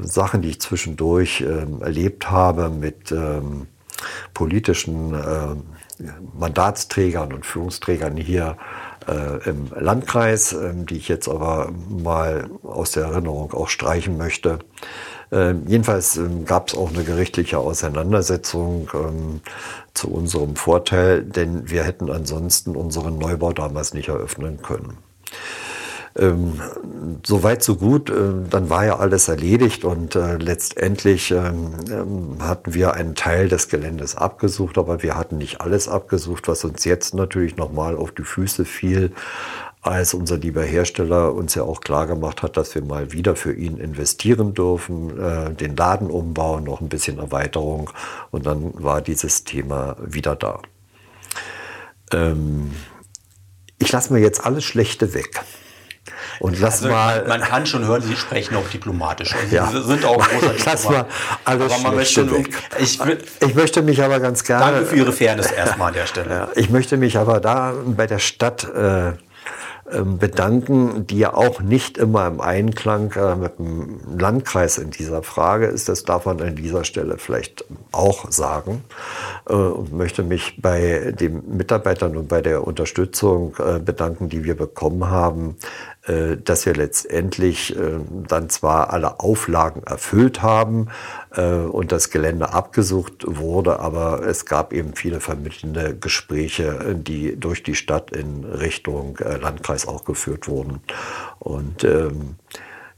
Sachen, die ich zwischendurch ähm, erlebt habe mit ähm, politischen ähm, Mandatsträgern und Führungsträgern hier äh, im Landkreis, äh, die ich jetzt aber mal aus der Erinnerung auch streichen möchte. Äh, jedenfalls ähm, gab es auch eine gerichtliche Auseinandersetzung ähm, zu unserem Vorteil, denn wir hätten ansonsten unseren Neubau damals nicht eröffnen können. Ähm, so weit, so gut. Äh, dann war ja alles erledigt und äh, letztendlich ähm, ähm, hatten wir einen Teil des Geländes abgesucht, aber wir hatten nicht alles abgesucht, was uns jetzt natürlich nochmal auf die Füße fiel, als unser lieber Hersteller uns ja auch klar gemacht hat, dass wir mal wieder für ihn investieren dürfen, äh, den Laden umbauen, noch ein bisschen Erweiterung und dann war dieses Thema wieder da. Ähm, ich lasse mir jetzt alles Schlechte weg. Und lass also, mal. Man kann schon hören, Sie sprechen auch diplomatisch. Also ja. Sie sind auch *laughs* großer Lass mal alles aber man möchte. Ich, ich, möchte mich aber ganz gerne. Danke für Ihre Fairness erstmal an der Stelle. Ich möchte mich aber da bei der Stadt äh, ähm, bedanken, die ja auch nicht immer im Einklang äh, mit dem Landkreis in dieser Frage ist. Das darf man an dieser Stelle vielleicht auch sagen. Äh, und möchte mich bei den Mitarbeitern und bei der Unterstützung äh, bedanken, die wir bekommen haben, dass wir letztendlich dann zwar alle Auflagen erfüllt haben und das Gelände abgesucht wurde, aber es gab eben viele vermittelnde Gespräche, die durch die Stadt in Richtung Landkreis Landkreis auch geführt wurden. Und ähm,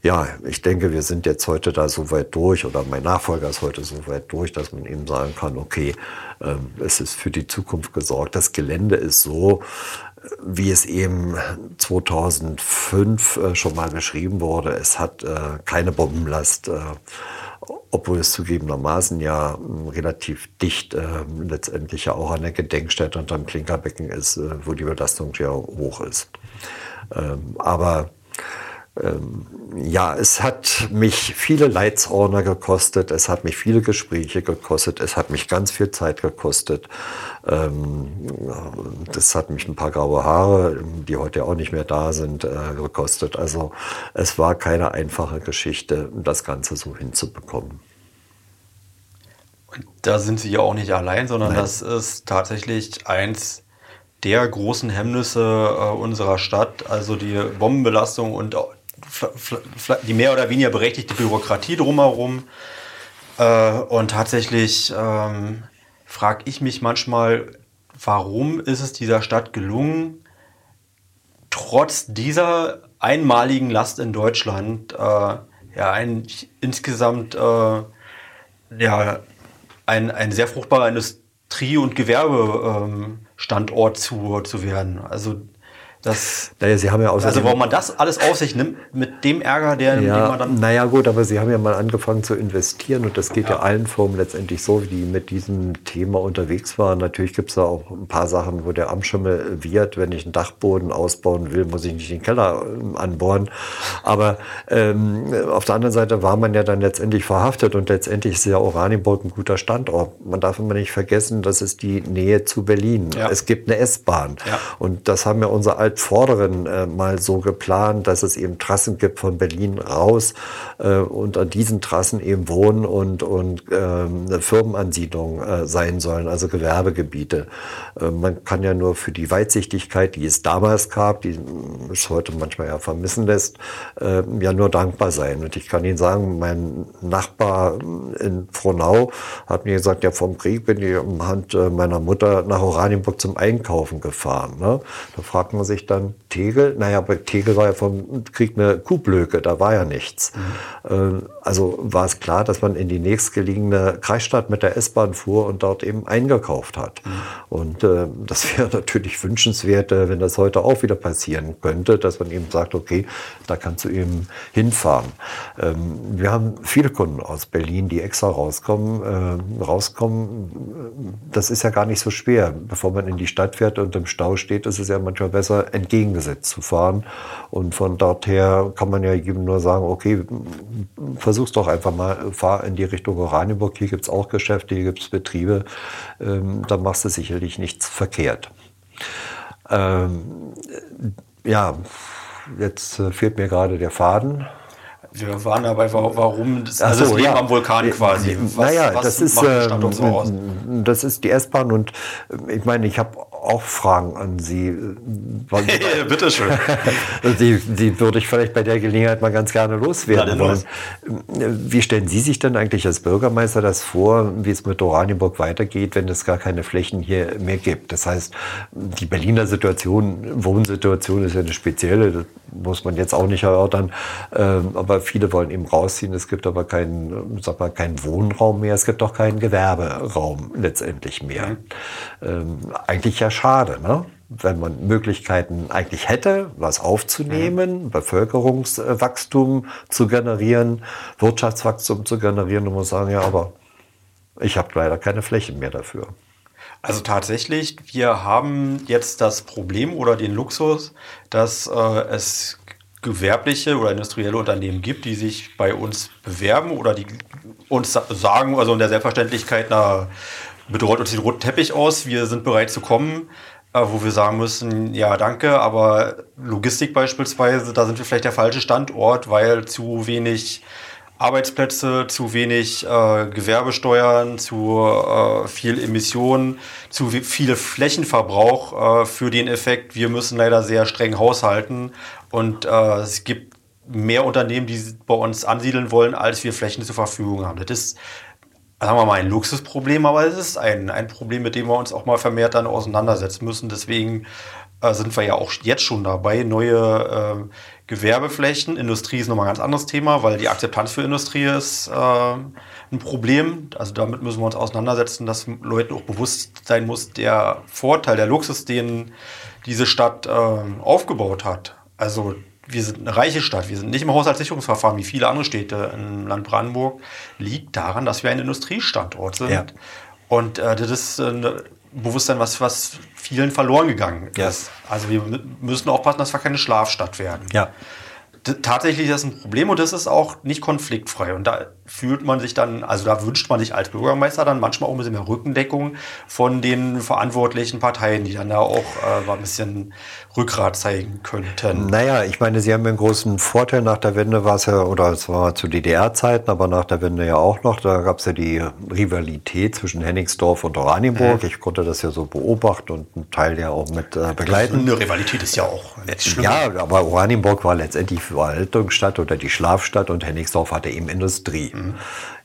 ja, ich denke, wir sind jetzt heute da so weit durch oder mein Nachfolger ist heute so weit durch, dass man eben sagen kann, okay, ähm, es ist für die Zukunft gesorgt. Das Gelände ist so, wie es eben 2005 äh, schon mal beschrieben wurde. Es hat äh, keine Bombenlast, äh, obwohl es zugegebenermaßen ja äh, relativ dicht äh, letztendlich ja auch an der Gedenkstätte und am Klinkerbecken ist, äh, wo die Belastung ja hoch ist. Ähm, aber ähm, ja, es hat mich viele Leitsorner gekostet, es hat mich viele Gespräche gekostet, es hat mich ganz viel Zeit gekostet. Ähm, das hat mich ein paar graue Haare, die heute auch nicht mehr da sind, äh, gekostet. Also es war keine einfache Geschichte, das Ganze so hinzubekommen. Und da sind Sie ja auch nicht allein, sondern Nein. das ist tatsächlich eins der großen Hemmnisse äh, unserer Stadt, also die Bombenbelastung und die mehr oder weniger berechtigte Bürokratie drumherum. Äh, und tatsächlich ähm, frage ich mich manchmal, warum ist es dieser Stadt gelungen, trotz dieser einmaligen Last in Deutschland äh, ja ein insgesamt äh, ja ein, ein sehr fruchtbarer Industrie- und Gewerbestandort zu, zu werden. Also das, naja, Sie haben ja also warum man das alles auf sich nimmt, mit dem Ärger, der, ja, man dann... Naja gut, aber Sie haben ja mal angefangen zu investieren und das geht ja, ja allen Firmen letztendlich so, die mit diesem Thema unterwegs waren. Natürlich gibt es da auch ein paar Sachen, wo der Amtschimmel wird. Wenn ich einen Dachboden ausbauen will, muss ich nicht den Keller ähm, anbohren. Aber ähm, auf der anderen Seite war man ja dann letztendlich verhaftet und letztendlich ist ja Oranienburg ein guter Standort. Man darf immer nicht vergessen, das ist die Nähe zu Berlin. Ja. Es gibt eine S-Bahn und das haben ja unsere alten Vorderen äh, mal so geplant, dass es eben Trassen gibt von Berlin raus äh, und an diesen Trassen eben Wohn- und, und ähm, Firmenansiedlungen äh, sein sollen, also Gewerbegebiete. Äh, man kann ja nur für die Weitsichtigkeit, die es damals gab, die es heute manchmal ja vermissen lässt, äh, ja nur dankbar sein. Und ich kann Ihnen sagen, mein Nachbar in Frohnau hat mir gesagt, ja vom Krieg bin ich um Hand äh, meiner Mutter nach Oranienburg zum Einkaufen gefahren. Ne? Da fragt man sich, sich dann Tegel, naja, bei Tegel war ja vom Krieg eine Kuhblöcke, da war ja nichts. Mhm. Also war es klar, dass man in die nächstgelegene Kreisstadt mit der S-Bahn fuhr und dort eben eingekauft hat. Mhm. Und äh, das wäre *laughs* natürlich wünschenswert, äh, wenn das heute auch wieder passieren könnte, dass man eben sagt, okay, da kannst du eben hinfahren. Ähm, wir haben viele Kunden aus Berlin, die extra rauskommen, äh, rauskommen. Das ist ja gar nicht so schwer. Bevor man in die Stadt fährt und im Stau steht, ist es ja manchmal besser, entgegengesetzt zu fahren. Und von dort her kann man ja jedem nur sagen, okay, versuch's doch einfach mal, fahr in die Richtung Oranienburg. Hier gibt's auch Geschäfte, hier gibt's Betriebe. Ähm, da machst du sicherlich nichts verkehrt. Ähm, ja, jetzt äh, fehlt mir gerade der Faden. Wir waren dabei, warum das, also so, das Leben ja. am Vulkan quasi. Was, naja, was das, ist, äh, so das ist die S-Bahn und äh, ich meine, ich habe auch Fragen an Sie. *laughs* Bitte schön. *laughs* die, die würde ich vielleicht bei der Gelegenheit mal ganz gerne loswerden wollen. Wie stellen Sie sich denn eigentlich als Bürgermeister das vor, wie es mit Oranienburg weitergeht, wenn es gar keine Flächen hier mehr gibt? Das heißt, die Berliner Situation, Wohnsituation ist ja eine spezielle, das muss man jetzt auch nicht erörtern. Ähm, aber viele wollen eben rausziehen. Es gibt aber keinen, sag mal, keinen Wohnraum mehr. Es gibt auch keinen Gewerberaum letztendlich mehr. Mhm. Ähm, eigentlich ja schade, ne? wenn man Möglichkeiten eigentlich hätte, was aufzunehmen, mhm. Bevölkerungswachstum zu generieren, Wirtschaftswachstum zu generieren, und muss sagen, ja, aber ich habe leider keine Flächen mehr dafür. Also tatsächlich, wir haben jetzt das Problem oder den Luxus, dass äh, es gewerbliche oder industrielle Unternehmen gibt, die sich bei uns bewerben oder die uns sagen, also in der Selbstverständlichkeit, na, bedeutet uns den roten Teppich aus, wir sind bereit zu kommen, äh, wo wir sagen müssen, ja, danke, aber Logistik beispielsweise, da sind wir vielleicht der falsche Standort, weil zu wenig Arbeitsplätze, zu wenig äh, Gewerbesteuern, zu äh, viel Emissionen, zu viel Flächenverbrauch äh, für den Effekt, wir müssen leider sehr streng haushalten und äh, es gibt mehr Unternehmen, die bei uns ansiedeln wollen, als wir Flächen zur Verfügung haben. Das ist sagen wir mal, ein Luxusproblem, aber es ist ein, ein Problem, mit dem wir uns auch mal vermehrt dann auseinandersetzen müssen. Deswegen äh, sind wir ja auch jetzt schon dabei, neue äh, Gewerbeflächen. Industrie ist nochmal ein ganz anderes Thema, weil die Akzeptanz für Industrie ist äh, ein Problem. Also damit müssen wir uns auseinandersetzen, dass Leuten auch bewusst sein muss, der Vorteil, der Luxus, den diese Stadt äh, aufgebaut hat. Also wir sind eine reiche Stadt, wir sind nicht im Haushaltssicherungsverfahren wie viele andere Städte im Land Brandenburg, liegt daran, dass wir ein Industriestandort sind. Ja. Und äh, das ist ein Bewusstsein, was, was vielen verloren gegangen ist. Ja. Also wir müssen aufpassen, dass wir keine Schlafstadt werden. Ja tatsächlich ist das ein Problem und das ist auch nicht konfliktfrei. Und da fühlt man sich dann, also da wünscht man sich als Bürgermeister dann manchmal auch ein bisschen mehr Rückendeckung von den verantwortlichen Parteien, die dann da auch äh, ein bisschen Rückgrat zeigen könnten. Naja, ich meine, Sie haben einen großen Vorteil. Nach der Wende war es ja, oder es war zu DDR-Zeiten, aber nach der Wende ja auch noch, da gab es ja die Rivalität zwischen Hennigsdorf und Oranienburg. Mhm. Ich konnte das ja so beobachten und einen Teil ja auch mit äh, begleiten. Eine Rivalität ist ja auch nicht schlimm. Ja, aber Oranienburg war letztendlich Verwaltungsstadt oder die Schlafstadt und Hennigsdorf hatte eben Industrie. Mhm.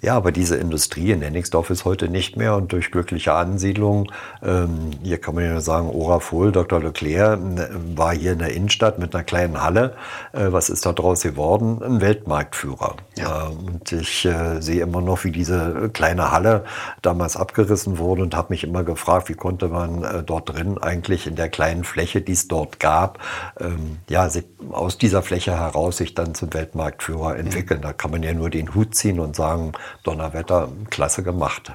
Ja, aber diese Industrie in Hennigsdorf ist heute nicht mehr und durch glückliche Ansiedlung, ähm, hier kann man ja sagen, Ora Fohl, Dr. Leclerc äh, war hier in der Innenstadt mit einer kleinen Halle. Äh, was ist daraus geworden? Ein Weltmarktführer. Ja. Äh, und ich äh, sehe immer noch, wie diese kleine Halle damals abgerissen wurde und habe mich immer gefragt, wie konnte man äh, dort drin eigentlich in der kleinen Fläche, die es dort gab, ähm, ja, aus dieser Fläche heraus sich dann zum Weltmarktführer entwickeln. Mhm. Da kann man ja nur den Hut ziehen und sagen, Donnerwetter, klasse gemacht.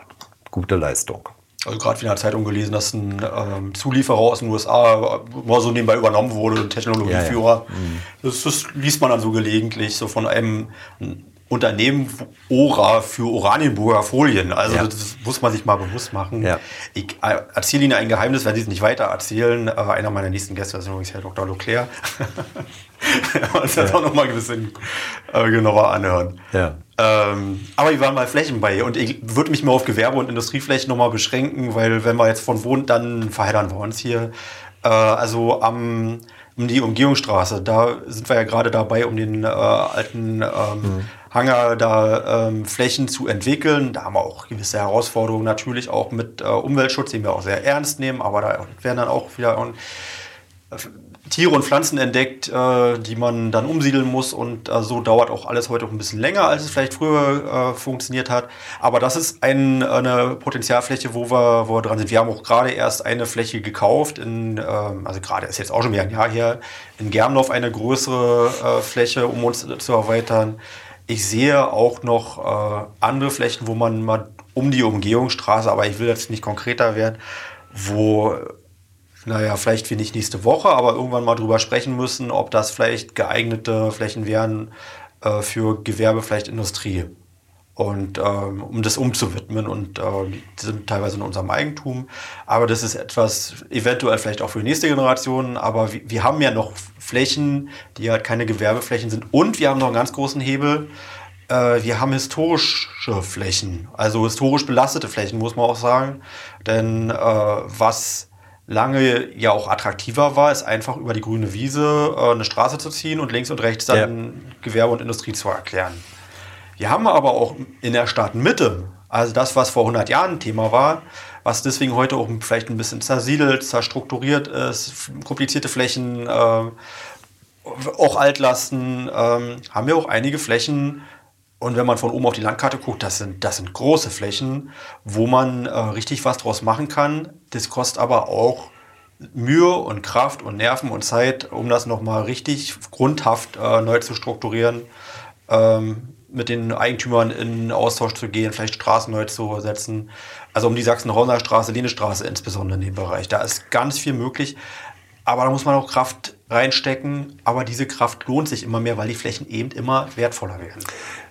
Gute Leistung. Also gerade in der Zeitung gelesen, dass ein ähm, Zulieferer aus den USA mal so nebenbei übernommen wurde, ein Technologieführer. Ja, ja. Mhm. Das, das, liest man dann so gelegentlich, so von einem Unternehmen Ora für Oranienburger Folien. Also ja. das muss man sich mal bewusst machen. Ja. Ich äh, erzähle Ihnen ein Geheimnis, wenn Sie es nicht weiter erzählen. Äh, einer meiner nächsten Gäste ist übrigens Herr Dr. Leclerc. *laughs* uns das ja. auch nochmal ein bisschen äh, genauer anhören. Ja. Ähm, aber wir waren mal Flächen bei und ich würde mich mal auf Gewerbe- und Industrieflächen nochmal beschränken, weil wenn wir jetzt von wohnt, dann verheddern wir uns hier. Äh, also am um die Umgehungsstraße. Da sind wir ja gerade dabei, um den äh, alten ähm, mhm. Hangar da ähm, Flächen zu entwickeln. Da haben wir auch gewisse Herausforderungen natürlich auch mit äh, Umweltschutz, den wir auch sehr ernst nehmen, aber da werden dann auch wieder Tiere und Pflanzen entdeckt, äh, die man dann umsiedeln muss und äh, so dauert auch alles heute auch ein bisschen länger, als es vielleicht früher äh, funktioniert hat. Aber das ist ein, eine Potenzialfläche, wo wir, wo wir dran sind. Wir haben auch gerade erst eine Fläche gekauft, in, ähm, also gerade ist jetzt auch schon wieder ein Jahr her, in Germlauf eine größere äh, Fläche, um uns zu erweitern. Ich sehe auch noch äh, andere Flächen, wo man mal um die Umgehungsstraße, aber ich will jetzt nicht konkreter werden, wo naja, vielleicht wir nicht nächste Woche, aber irgendwann mal drüber sprechen müssen, ob das vielleicht geeignete Flächen wären äh, für Gewerbe, vielleicht Industrie. Und ähm, um das umzuwidmen und äh, sind teilweise in unserem Eigentum. Aber das ist etwas eventuell vielleicht auch für die nächste Generation. Aber wir, wir haben ja noch Flächen, die halt keine Gewerbeflächen sind. Und wir haben noch einen ganz großen Hebel. Äh, wir haben historische Flächen, also historisch belastete Flächen, muss man auch sagen. Denn äh, was lange ja auch attraktiver war, ist einfach über die grüne Wiese äh, eine Straße zu ziehen und links und rechts dann ja. Gewerbe und Industrie zu erklären. Wir haben aber auch in der Stadtmitte, also das, was vor 100 Jahren Thema war, was deswegen heute auch vielleicht ein bisschen zersiedelt, zerstrukturiert ist, komplizierte Flächen, äh, auch Altlasten, äh, haben wir auch einige Flächen, und wenn man von oben auf die Landkarte guckt, das sind, das sind große Flächen, wo man äh, richtig was draus machen kann. Das kostet aber auch Mühe und Kraft und Nerven und Zeit, um das nochmal richtig grundhaft äh, neu zu strukturieren, ähm, mit den Eigentümern in Austausch zu gehen, vielleicht Straßen neu zu setzen. Also um die Sachsen-Rauner Straße, Lehnestraße insbesondere in dem Bereich. Da ist ganz viel möglich. Aber da muss man auch Kraft reinstecken. Aber diese Kraft lohnt sich immer mehr, weil die Flächen eben immer wertvoller werden.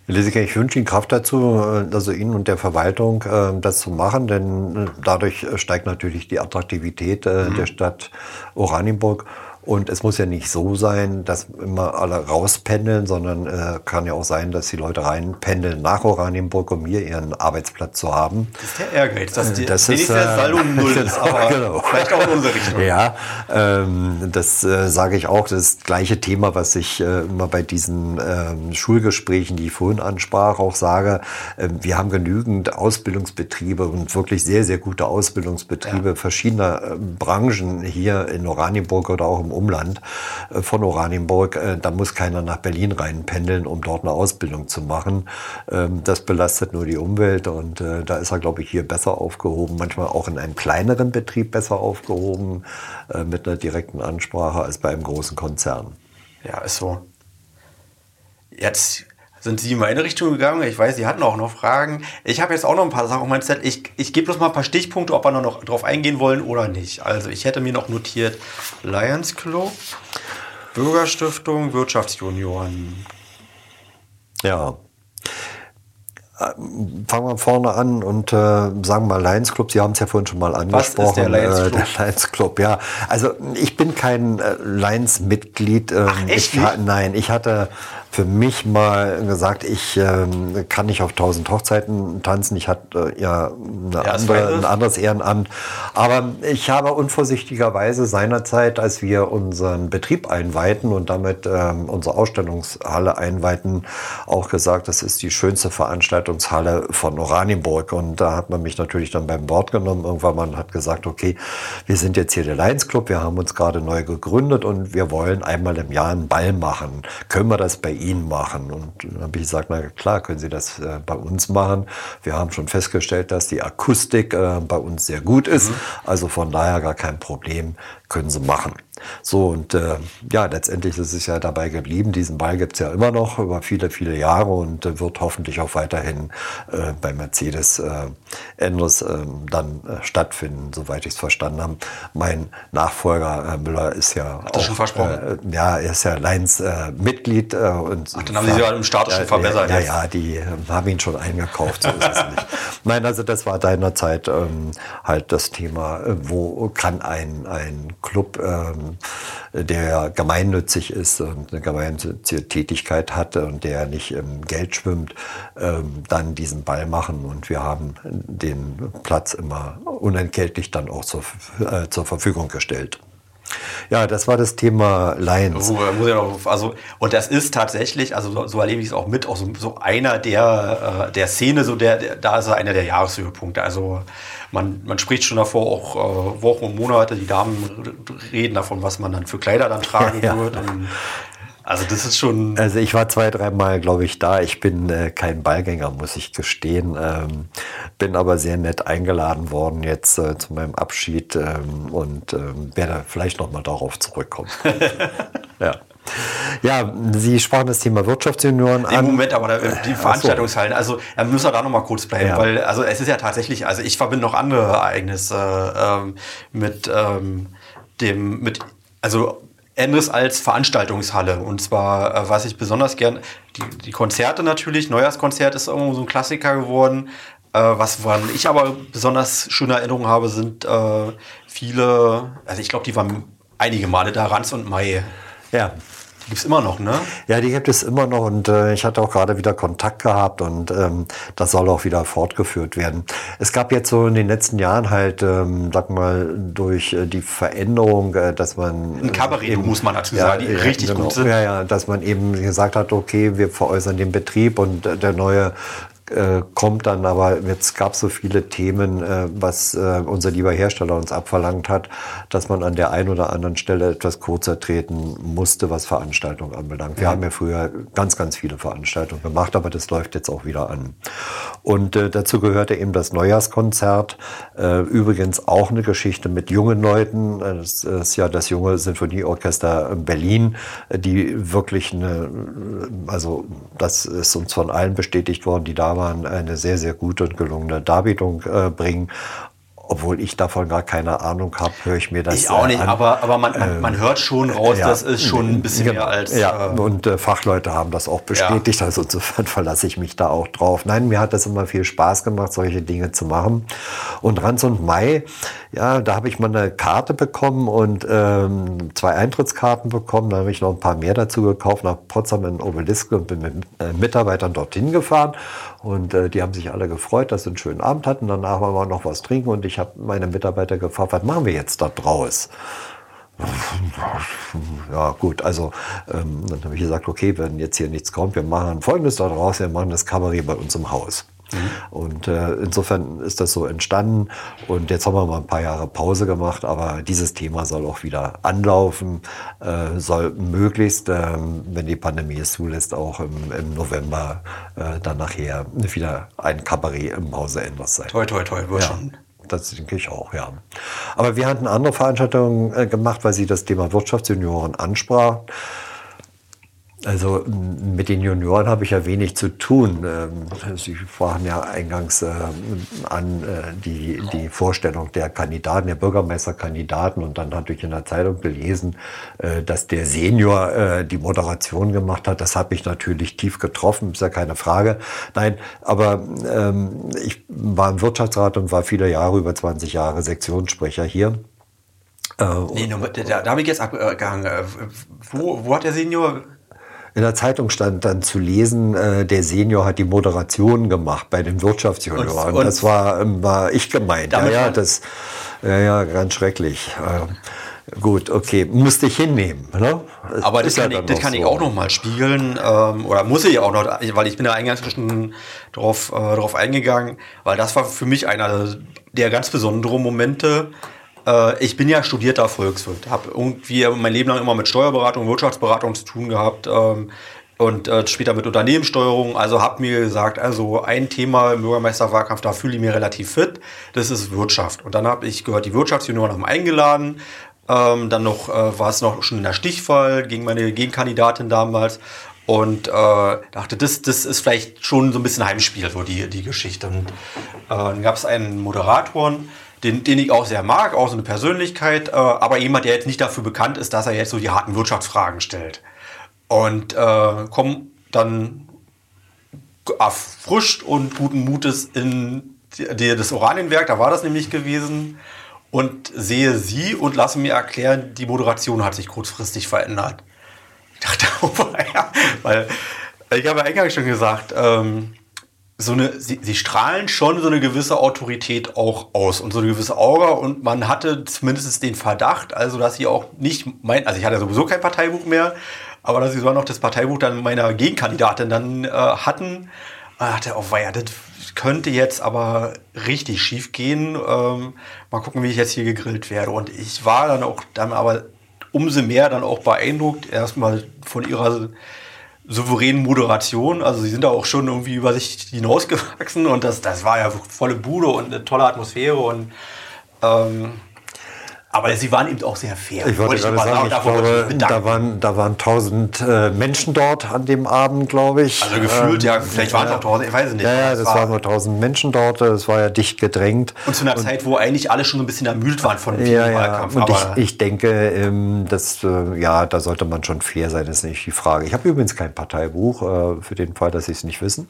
Lesike, ich wünsche Ihnen Kraft dazu, äh, also Ihnen und der Verwaltung, äh, das zu machen, denn äh, dadurch steigt natürlich die Attraktivität mhm. der Stadt Oranienburg. Und es muss ja nicht so sein, dass immer alle rauspendeln, sondern äh, kann ja auch sein, dass die Leute reinpendeln nach Oranienburg, um hier ihren Arbeitsplatz zu haben. Das ist der Ehrgeiz, dass die das ist, äh, Saldo *laughs* null genau, ist, aber genau. vielleicht auch in unsere Richtung. Ja, ähm, das äh, sage ich auch. Das ist das gleiche Thema, was ich äh, immer bei diesen ähm, Schulgesprächen, die ich vorhin ansprach, auch sage. Äh, wir haben genügend Ausbildungsbetriebe und wirklich sehr, sehr gute Ausbildungsbetriebe ja. verschiedener äh, Branchen hier in Oranienburg oder auch im Umland äh, von Oranienburg. Äh, da muss keiner nach Berlin reinpendeln, um dort eine Ausbildung zu machen. Ähm, das belastet nur die Umwelt und äh, da ist er, glaube ich, hier besser aufgehoben. Manchmal auch in einem kleineren Betrieb besser aufgehoben mit einer direkten Ansprache als bei einem großen Konzern. Ja, ist so. Jetzt sind Sie in meine Richtung gegangen. Ich weiß, Sie hatten auch noch Fragen. Ich habe jetzt auch noch ein paar Sachen auf meinem Zettel. Ich, ich gebe bloß mal ein paar Stichpunkte, ob wir noch drauf eingehen wollen oder nicht. Also ich hätte mir noch notiert Lions Club, Bürgerstiftung, Wirtschaftsjunioren. Ja. Äh, fangen wir vorne an und äh, sagen mal Lions Club. Sie haben es ja vorhin schon mal angesprochen. Was ist der Lions Club? Äh, der Lions Club, ja. Also ich bin kein äh, Lions-Mitglied. Ähm, Ach, echt ich, nein, ich hatte für mich mal gesagt, ich ähm, kann nicht auf tausend Hochzeiten tanzen. Ich hatte äh, ja, andere, ein anderes Ehrenamt. Aber ich habe unvorsichtigerweise seinerzeit, als wir unseren Betrieb einweiten und damit ähm, unsere Ausstellungshalle einweiten, auch gesagt, das ist die schönste Veranstaltungshalle von Oranienburg. Und da hat man mich natürlich dann beim Wort genommen. Irgendwann man hat gesagt, okay, wir sind jetzt hier der Lions Club, wir haben uns gerade neu gegründet und wir wollen einmal im Jahr einen Ball machen. Können wir das bei Ihnen ihn machen. Und dann habe ich gesagt, na klar, können Sie das äh, bei uns machen. Wir haben schon festgestellt, dass die Akustik äh, bei uns sehr gut ist. Mhm. Also von daher gar kein Problem, können Sie machen. So, und äh, ja, letztendlich ist es ja dabei geblieben. Diesen Ball gibt es ja immer noch über viele, viele Jahre und äh, wird hoffentlich auch weiterhin äh, bei Mercedes äh, Endres äh, dann äh, stattfinden, soweit ich es verstanden habe. Mein Nachfolger Herr Müller ist ja Hat auch, schon versprochen? Äh, ja, er ist ja Lions-Mitglied. Äh, und Ach, dann haben Sie ja im Status schon verbessert. Ja, ja, die haben ihn schon eingekauft, so ist es nicht. *laughs* Nein, also das war seinerzeit ähm, halt das Thema, wo kann ein, ein Club ähm, der gemeinnützig ist und eine gemeinnützige Tätigkeit hat und der nicht im Geld schwimmt, ähm, dann diesen Ball machen. Und wir haben den Platz immer unentgeltlich dann auch zur, äh, zur Verfügung gestellt. Ja, das war das Thema Lions. also, und das ist tatsächlich, also so erlebe ich es auch mit, auch so, so einer der, äh, der Szene, so der, der, da ist er einer der Jahreshöhepunkte. Also man, man spricht schon davor auch äh, Wochen und Monate, die Damen reden davon, was man dann für Kleider dann tragen ja, wird. Und also das ist schon. Also ich war zwei, dreimal, glaube ich, da. Ich bin äh, kein Ballgänger, muss ich gestehen. Ähm, bin aber sehr nett eingeladen worden jetzt äh, zu meinem Abschied ähm, und ähm, werde vielleicht noch mal darauf zurückkommen. *laughs* ja. Ja, Sie sprachen das Thema Wirtschaftsjunioren an. Im Moment, aber die Veranstaltungshallen, also da müssen wir da noch mal kurz bleiben, ja. weil also es ist ja tatsächlich, also ich verbinde noch andere Ereignisse ähm, mit ähm, dem, mit, also anderes als Veranstaltungshalle. Und zwar, äh, was ich besonders gern, die, die Konzerte natürlich, Neujahrskonzert ist irgendwo so ein Klassiker geworden. Äh, was woran ich aber besonders schöne Erinnerungen habe, sind äh, viele, also ich glaube, die waren einige Male da, Ranz und Mai. Ja. Die gibt es immer noch, ne? Ja, die gibt es immer noch und äh, ich hatte auch gerade wieder Kontakt gehabt und ähm, das soll auch wieder fortgeführt werden. Es gab jetzt so in den letzten Jahren halt, ähm, sag mal, durch äh, die Veränderung, äh, dass man... Ein Kabarett, eben, muss man dazu sagen, die ja, richtig genau, gut sind. Ja, ja, dass man eben gesagt hat, okay, wir veräußern den Betrieb und äh, der neue äh, kommt dann aber, jetzt gab so viele Themen, äh, was äh, unser lieber Hersteller uns abverlangt hat, dass man an der einen oder anderen Stelle etwas kurzer treten musste, was Veranstaltungen anbelangt. Wir ja. haben ja früher ganz, ganz viele Veranstaltungen gemacht, aber das läuft jetzt auch wieder an. Und äh, dazu gehörte eben das Neujahrskonzert, äh, übrigens auch eine Geschichte mit jungen Leuten. Äh, das ist ja das junge Sinfonieorchester Berlin, die wirklich eine, also das ist uns von allen bestätigt worden, die da waren, eine sehr, sehr gute und gelungene Darbietung äh, bringen obwohl ich davon gar keine Ahnung habe, höre ich mir das Ich auch nicht, an. aber, aber man, man, man, hört schon raus, ja, das ist schon ein bisschen mehr als... Ja, äh, und äh, Fachleute haben das auch bestätigt, ja. also insofern *laughs* verlasse ich mich da auch drauf. Nein, mir hat das immer viel Spaß gemacht, solche Dinge zu machen. Und Ranz und Mai, ja, da habe ich mal eine Karte bekommen und ähm, zwei Eintrittskarten bekommen, da habe ich noch ein paar mehr dazu gekauft, nach Potsdam in Obelisk und bin mit äh, Mitarbeitern dorthin gefahren und äh, die haben sich alle gefreut, dass sie einen schönen Abend hatten. Danach waren wir noch was trinken und ich habe meine Mitarbeiter gefragt, was machen wir jetzt da draus? *laughs* Ja, gut, also ähm, dann habe ich gesagt, okay, wenn jetzt hier nichts kommt, wir machen Folgendes da draus, wir machen das Kabarett bei uns im Haus. Mhm. Und äh, insofern ist das so entstanden. Und jetzt haben wir mal ein paar Jahre Pause gemacht, aber dieses Thema soll auch wieder anlaufen, äh, soll möglichst, äh, wenn die Pandemie es zulässt, auch im, im November äh, dann nachher wieder ein Kabarett im Hause Enders sein. Toi, toi, toi, wird ja. schon. Das denke ich auch, ja. Aber wir hatten andere Veranstaltungen äh, gemacht, weil Sie das Thema Wirtschaftsjunioren ansprach. Also mit den Junioren habe ich ja wenig zu tun. Ähm, Sie sprachen ja eingangs äh, an äh, die, die Vorstellung der Kandidaten, der Bürgermeisterkandidaten. Und dann hatte ich in der Zeitung gelesen, äh, dass der Senior die Moderation gemacht hat. Das habe ich natürlich tief getroffen, ist ja keine Frage. Nein, aber ähm, ich war im Wirtschaftsrat und war viele Jahre, über 20 Jahre Sektionssprecher hier. nee, da, da habe ich jetzt abgehangen. Wo, wo hat der Senior in der Zeitung stand dann zu lesen, äh, der Senior hat die Moderation gemacht bei den Wirtschaftsjunioren. Und, und das war, ähm, war ich gemeint. Ja, ja, das, ja, ja, ganz schrecklich. Äh, gut, okay, musste ich hinnehmen. Ne? Aber das, kann, ja ich, das kann so. ich auch noch mal spiegeln ähm, oder muss ich auch noch, weil ich bin da eingangs schon drauf, äh, drauf eingegangen, weil das war für mich einer der ganz besonderen Momente, äh, ich bin ja studierter Volkswirt, habe irgendwie mein Leben lang immer mit Steuerberatung, Wirtschaftsberatung zu tun gehabt ähm, und äh, später mit Unternehmenssteuerung. Also habe mir gesagt, also ein Thema im Bürgermeisterwahlkampf, da fühle ich mich relativ fit, das ist Wirtschaft. Und dann habe ich gehört, die Wirtschaftsjunioren haben eingeladen. Ähm, dann noch äh, war es noch schon in der Stichwahl gegen meine Gegenkandidatin damals und äh, dachte, das, das ist vielleicht schon so ein bisschen Heimspiel, so die, die Geschichte. Und äh, dann gab es einen Moderatoren, den, den ich auch sehr mag, auch so eine Persönlichkeit, äh, aber jemand, der jetzt nicht dafür bekannt ist, dass er jetzt so die harten Wirtschaftsfragen stellt. Und äh, komm dann erfrischt und guten Mutes in die, das Oranienwerk, da war das nämlich gewesen, und sehe sie und lasse mir erklären, die Moderation hat sich kurzfristig verändert. Ich dachte, *laughs* oh, ja, weil ich habe ja eingangs schon gesagt, ähm, so eine, sie, sie strahlen schon so eine gewisse Autorität auch aus und so eine gewisse Aura und man hatte zumindest den Verdacht, also dass sie auch nicht mein, also ich hatte sowieso kein Parteibuch mehr, aber dass sie sogar noch das Parteibuch dann meiner Gegenkandidatin dann äh, hatten, man dachte, oh weia, das könnte jetzt aber richtig schief gehen. Ähm, mal gucken, wie ich jetzt hier gegrillt werde. Und ich war dann auch dann aber umso mehr dann auch beeindruckt, erstmal von ihrer souveränen Moderation. Also sie sind da auch schon irgendwie über sich hinausgewachsen und das, das war ja volle Bude und eine tolle Atmosphäre und ähm, aber sie waren eben auch sehr fair. Ich wollte, wollte gerade sagen, ich glaube, da waren, da waren tausend äh, Menschen dort an dem Abend, glaube ich. Also gefühlt, ähm, ja, vielleicht waren es auch tausend, ich weiß es nicht. Ja, ja das, das waren nur tausend Menschen dort, es war ja dicht gedrängt. Und zu einer und, Zeit, wo eigentlich alle schon ein bisschen ermüdet waren von dem ja, Wahlkampf. Ja. Und ich, ich denke, ähm, dass, äh, ja, da sollte man schon fair sein, das ist nicht die Frage. Ich habe übrigens kein Parteibuch, äh, für den Fall, dass Sie es nicht wissen.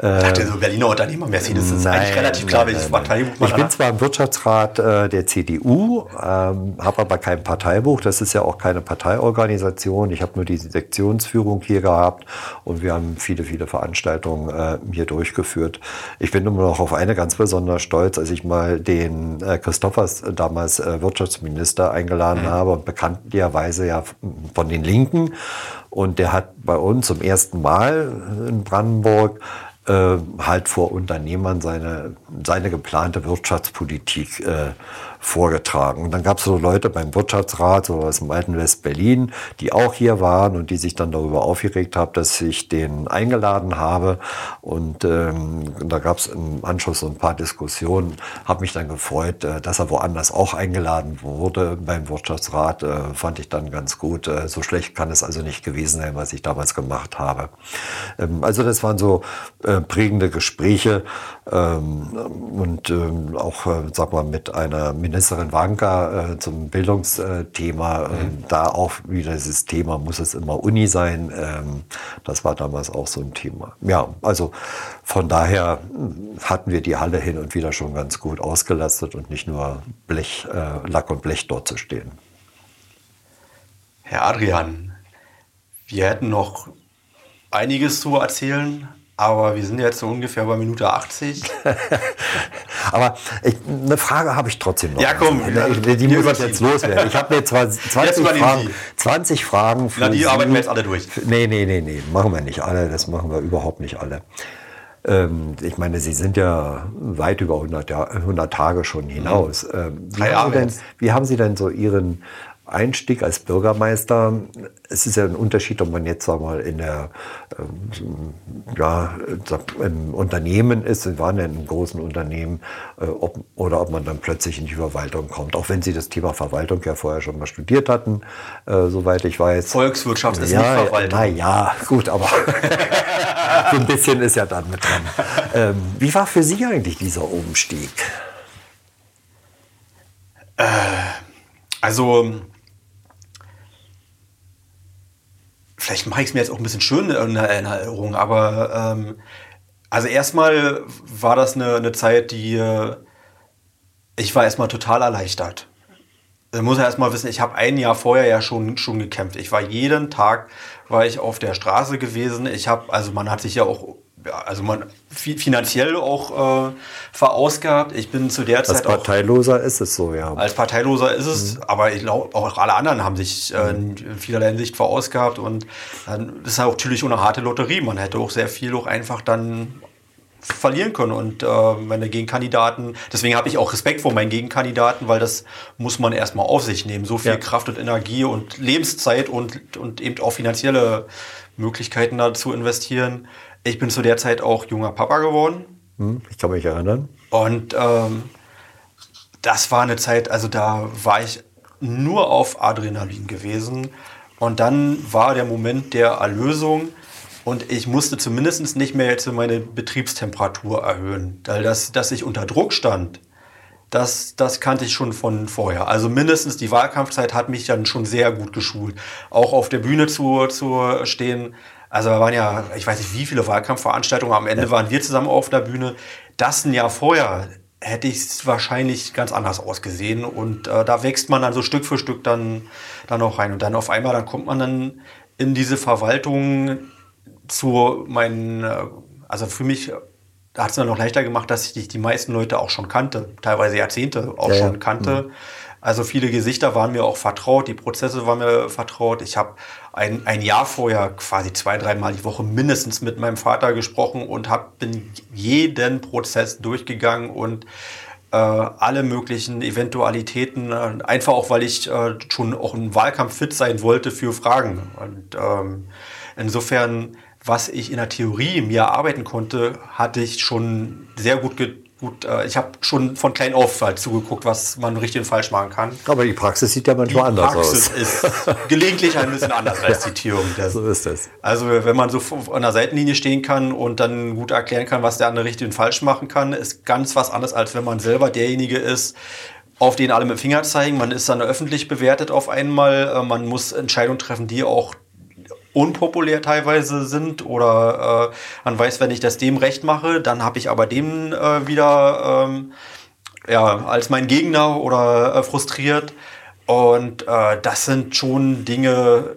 Äh, ich dachte, so Berliner Unternehmer, Mercedes, das ist nein, eigentlich relativ klar, welches Parteibuch Ich bin zwar im Wirtschaftsrat äh, der CDU, ähm, habe aber kein Parteibuch. Das ist ja auch keine Parteiorganisation. Ich habe nur die Sektionsführung hier gehabt und wir haben viele, viele Veranstaltungen äh, hier durchgeführt. Ich bin immer noch auf eine ganz besonders stolz, als ich mal den äh, Christophers, äh, damals äh, Wirtschaftsminister, eingeladen mhm. habe und bekanntlicherweise ja von den Linken. Und der hat bei uns zum ersten Mal in Brandenburg äh, halt vor Unternehmern seine, seine geplante Wirtschaftspolitik äh, vorgetragen. Und dann gab es so Leute beim Wirtschaftsrat, so aus dem alten West-Berlin, die auch hier waren und die sich dann darüber aufgeregt haben, dass ich den eingeladen habe. Und ähm, da gab es im Anschluss so ein paar Diskussionen. Habe mich dann gefreut, äh, dass er woanders auch eingeladen wurde beim Wirtschaftsrat. Äh, fand ich dann ganz gut. Äh, so schlecht kann es also nicht gewesen sein, was ich damals gemacht habe. Ähm, also das waren so äh, prägende Gespräche und ähm, auch, äh, sag mal, mit einer Ministerin Wanka äh, zum Bildungsthema. Mhm. Ähm, da auch wieder dieses Thema, muss es immer Uni sein? Ähm, das war damals auch so ein Thema. Ja, also von daher hm, hatten wir die Halle hin und wieder schon ganz gut ausgelastet und nicht nur Blech, äh, Lack und Blech dort zu stehen. Herr Adrian, wir hätten noch einiges zu erzählen, aber wir sind jetzt so ungefähr bei Minute 80. *laughs* Aber ich, eine Frage habe ich trotzdem noch. Ja, komm. Die, die muss ich jetzt loswerden. Ich habe mir zwar *laughs* 20 Fragen, 20 Fragen für Na, die Sie. arbeiten wir jetzt alle durch. Nee, nee, nee, nee. Machen wir nicht alle. Das machen wir überhaupt nicht alle. Ähm, ich meine, Sie sind ja weit über 100, 100 Tage schon hinaus. Mhm. Ähm, wie, haben denn, wie, haben Sie denn, so Ihren Einstieg als Bürgermeister, es ist ja ein Unterschied, ob man jetzt sag mal in der ähm, ja, im Unternehmen ist, Sie waren ja in einem großen Unternehmen, äh, ob, oder ob man dann plötzlich in die Verwaltung kommt. Auch wenn Sie das Thema Verwaltung ja vorher schon mal studiert hatten, äh, soweit ich weiß. Volkswirtschaft ist ja, nicht Verwaltung. Na ja, gut, aber *laughs* so ein bisschen ist ja dann mit dran. Ähm, wie war für Sie eigentlich dieser Umstieg? Äh, also vielleicht mache ich es mir jetzt auch ein bisschen schön in Erinnerung, aber ähm, also erstmal war das eine, eine Zeit, die äh, ich war erstmal total erleichtert. Ich muss ja erstmal wissen, ich habe ein Jahr vorher ja schon, schon gekämpft. Ich war jeden Tag war ich auf der Straße gewesen. Ich habe, also man hat sich ja auch also man finanziell auch äh, verausgabt. Ich bin zu der als Zeit. Als Parteiloser auch, ist es so, ja. Als Parteiloser ist es, mhm. aber ich glaube, auch alle anderen haben sich äh, in vielerlei Hinsicht verausgabt und dann ist auch natürlich eine harte Lotterie. Man hätte auch sehr viel auch einfach dann verlieren können und äh, meine Gegenkandidaten, deswegen habe ich auch Respekt vor meinen Gegenkandidaten, weil das muss man erstmal auf sich nehmen. So viel ja. Kraft und Energie und Lebenszeit und, und eben auch finanzielle Möglichkeiten dazu investieren. Ich bin zu der Zeit auch junger Papa geworden. Hm, ich kann mich erinnern. Und ähm, das war eine Zeit, also da war ich nur auf Adrenalin gewesen. Und dann war der Moment der Erlösung und ich musste zumindest nicht mehr jetzt meine Betriebstemperatur erhöhen. Weil das, dass ich unter Druck stand, das, das kannte ich schon von vorher. Also mindestens die Wahlkampfzeit hat mich dann schon sehr gut geschult. Auch auf der Bühne zu, zu stehen, also da waren ja, ich weiß nicht, wie viele Wahlkampfveranstaltungen. Am Ende ja. waren wir zusammen auf der Bühne. Das ein Jahr vorher hätte ich es wahrscheinlich ganz anders ausgesehen. Und äh, da wächst man dann so Stück für Stück dann, dann auch rein. Und dann auf einmal, dann kommt man dann in diese Verwaltung zu meinen, äh, also für mich hat es dann noch leichter gemacht, dass ich die, die meisten Leute auch schon kannte, teilweise Jahrzehnte auch Ja, ja. schon kannte. Also viele Gesichter waren mir auch vertraut, die Prozesse waren mir vertraut. Ich habe ein, ein Jahr vorher quasi zwei, dreimal die Woche mindestens mit meinem Vater gesprochen und hab, bin jeden Prozess durchgegangen und äh, alle möglichen Eventualitäten, äh, einfach auch, weil ich äh, schon auch im Wahlkampf fit sein wollte für Fragen. Und ähm, insofern, was ich in der Theorie mir erarbeiten konnte, hatte ich schon sehr gut, ge gut äh, ich habe schon von klein auf halt zugeguckt, was man richtig und falsch machen kann. Aber die Praxis sieht ja Die manchmal anders Praxis aus. ist *laughs* gelegentlich ein bisschen anders als die Theorie. Das, So ist es. also wenn man so an der Seitenlinie stehen kann und dann gut erklären kann, was der andere richtig und falsch machen kann, ist ganz was anderes, als wenn man selber derjenige ist, auf den alle mit dem Finger zeigen. Man ist dann öffentlich bewertet auf einmal. Äh, Man muss Entscheidungen treffen, die auch unpopulär teilweise sind oder äh, man weiß, wenn ich das dem recht mache, dann habe ich aber dem äh, wieder ähm, ja, als mein Gegner oder äh, frustriert. Und äh, das sind schon Dinge,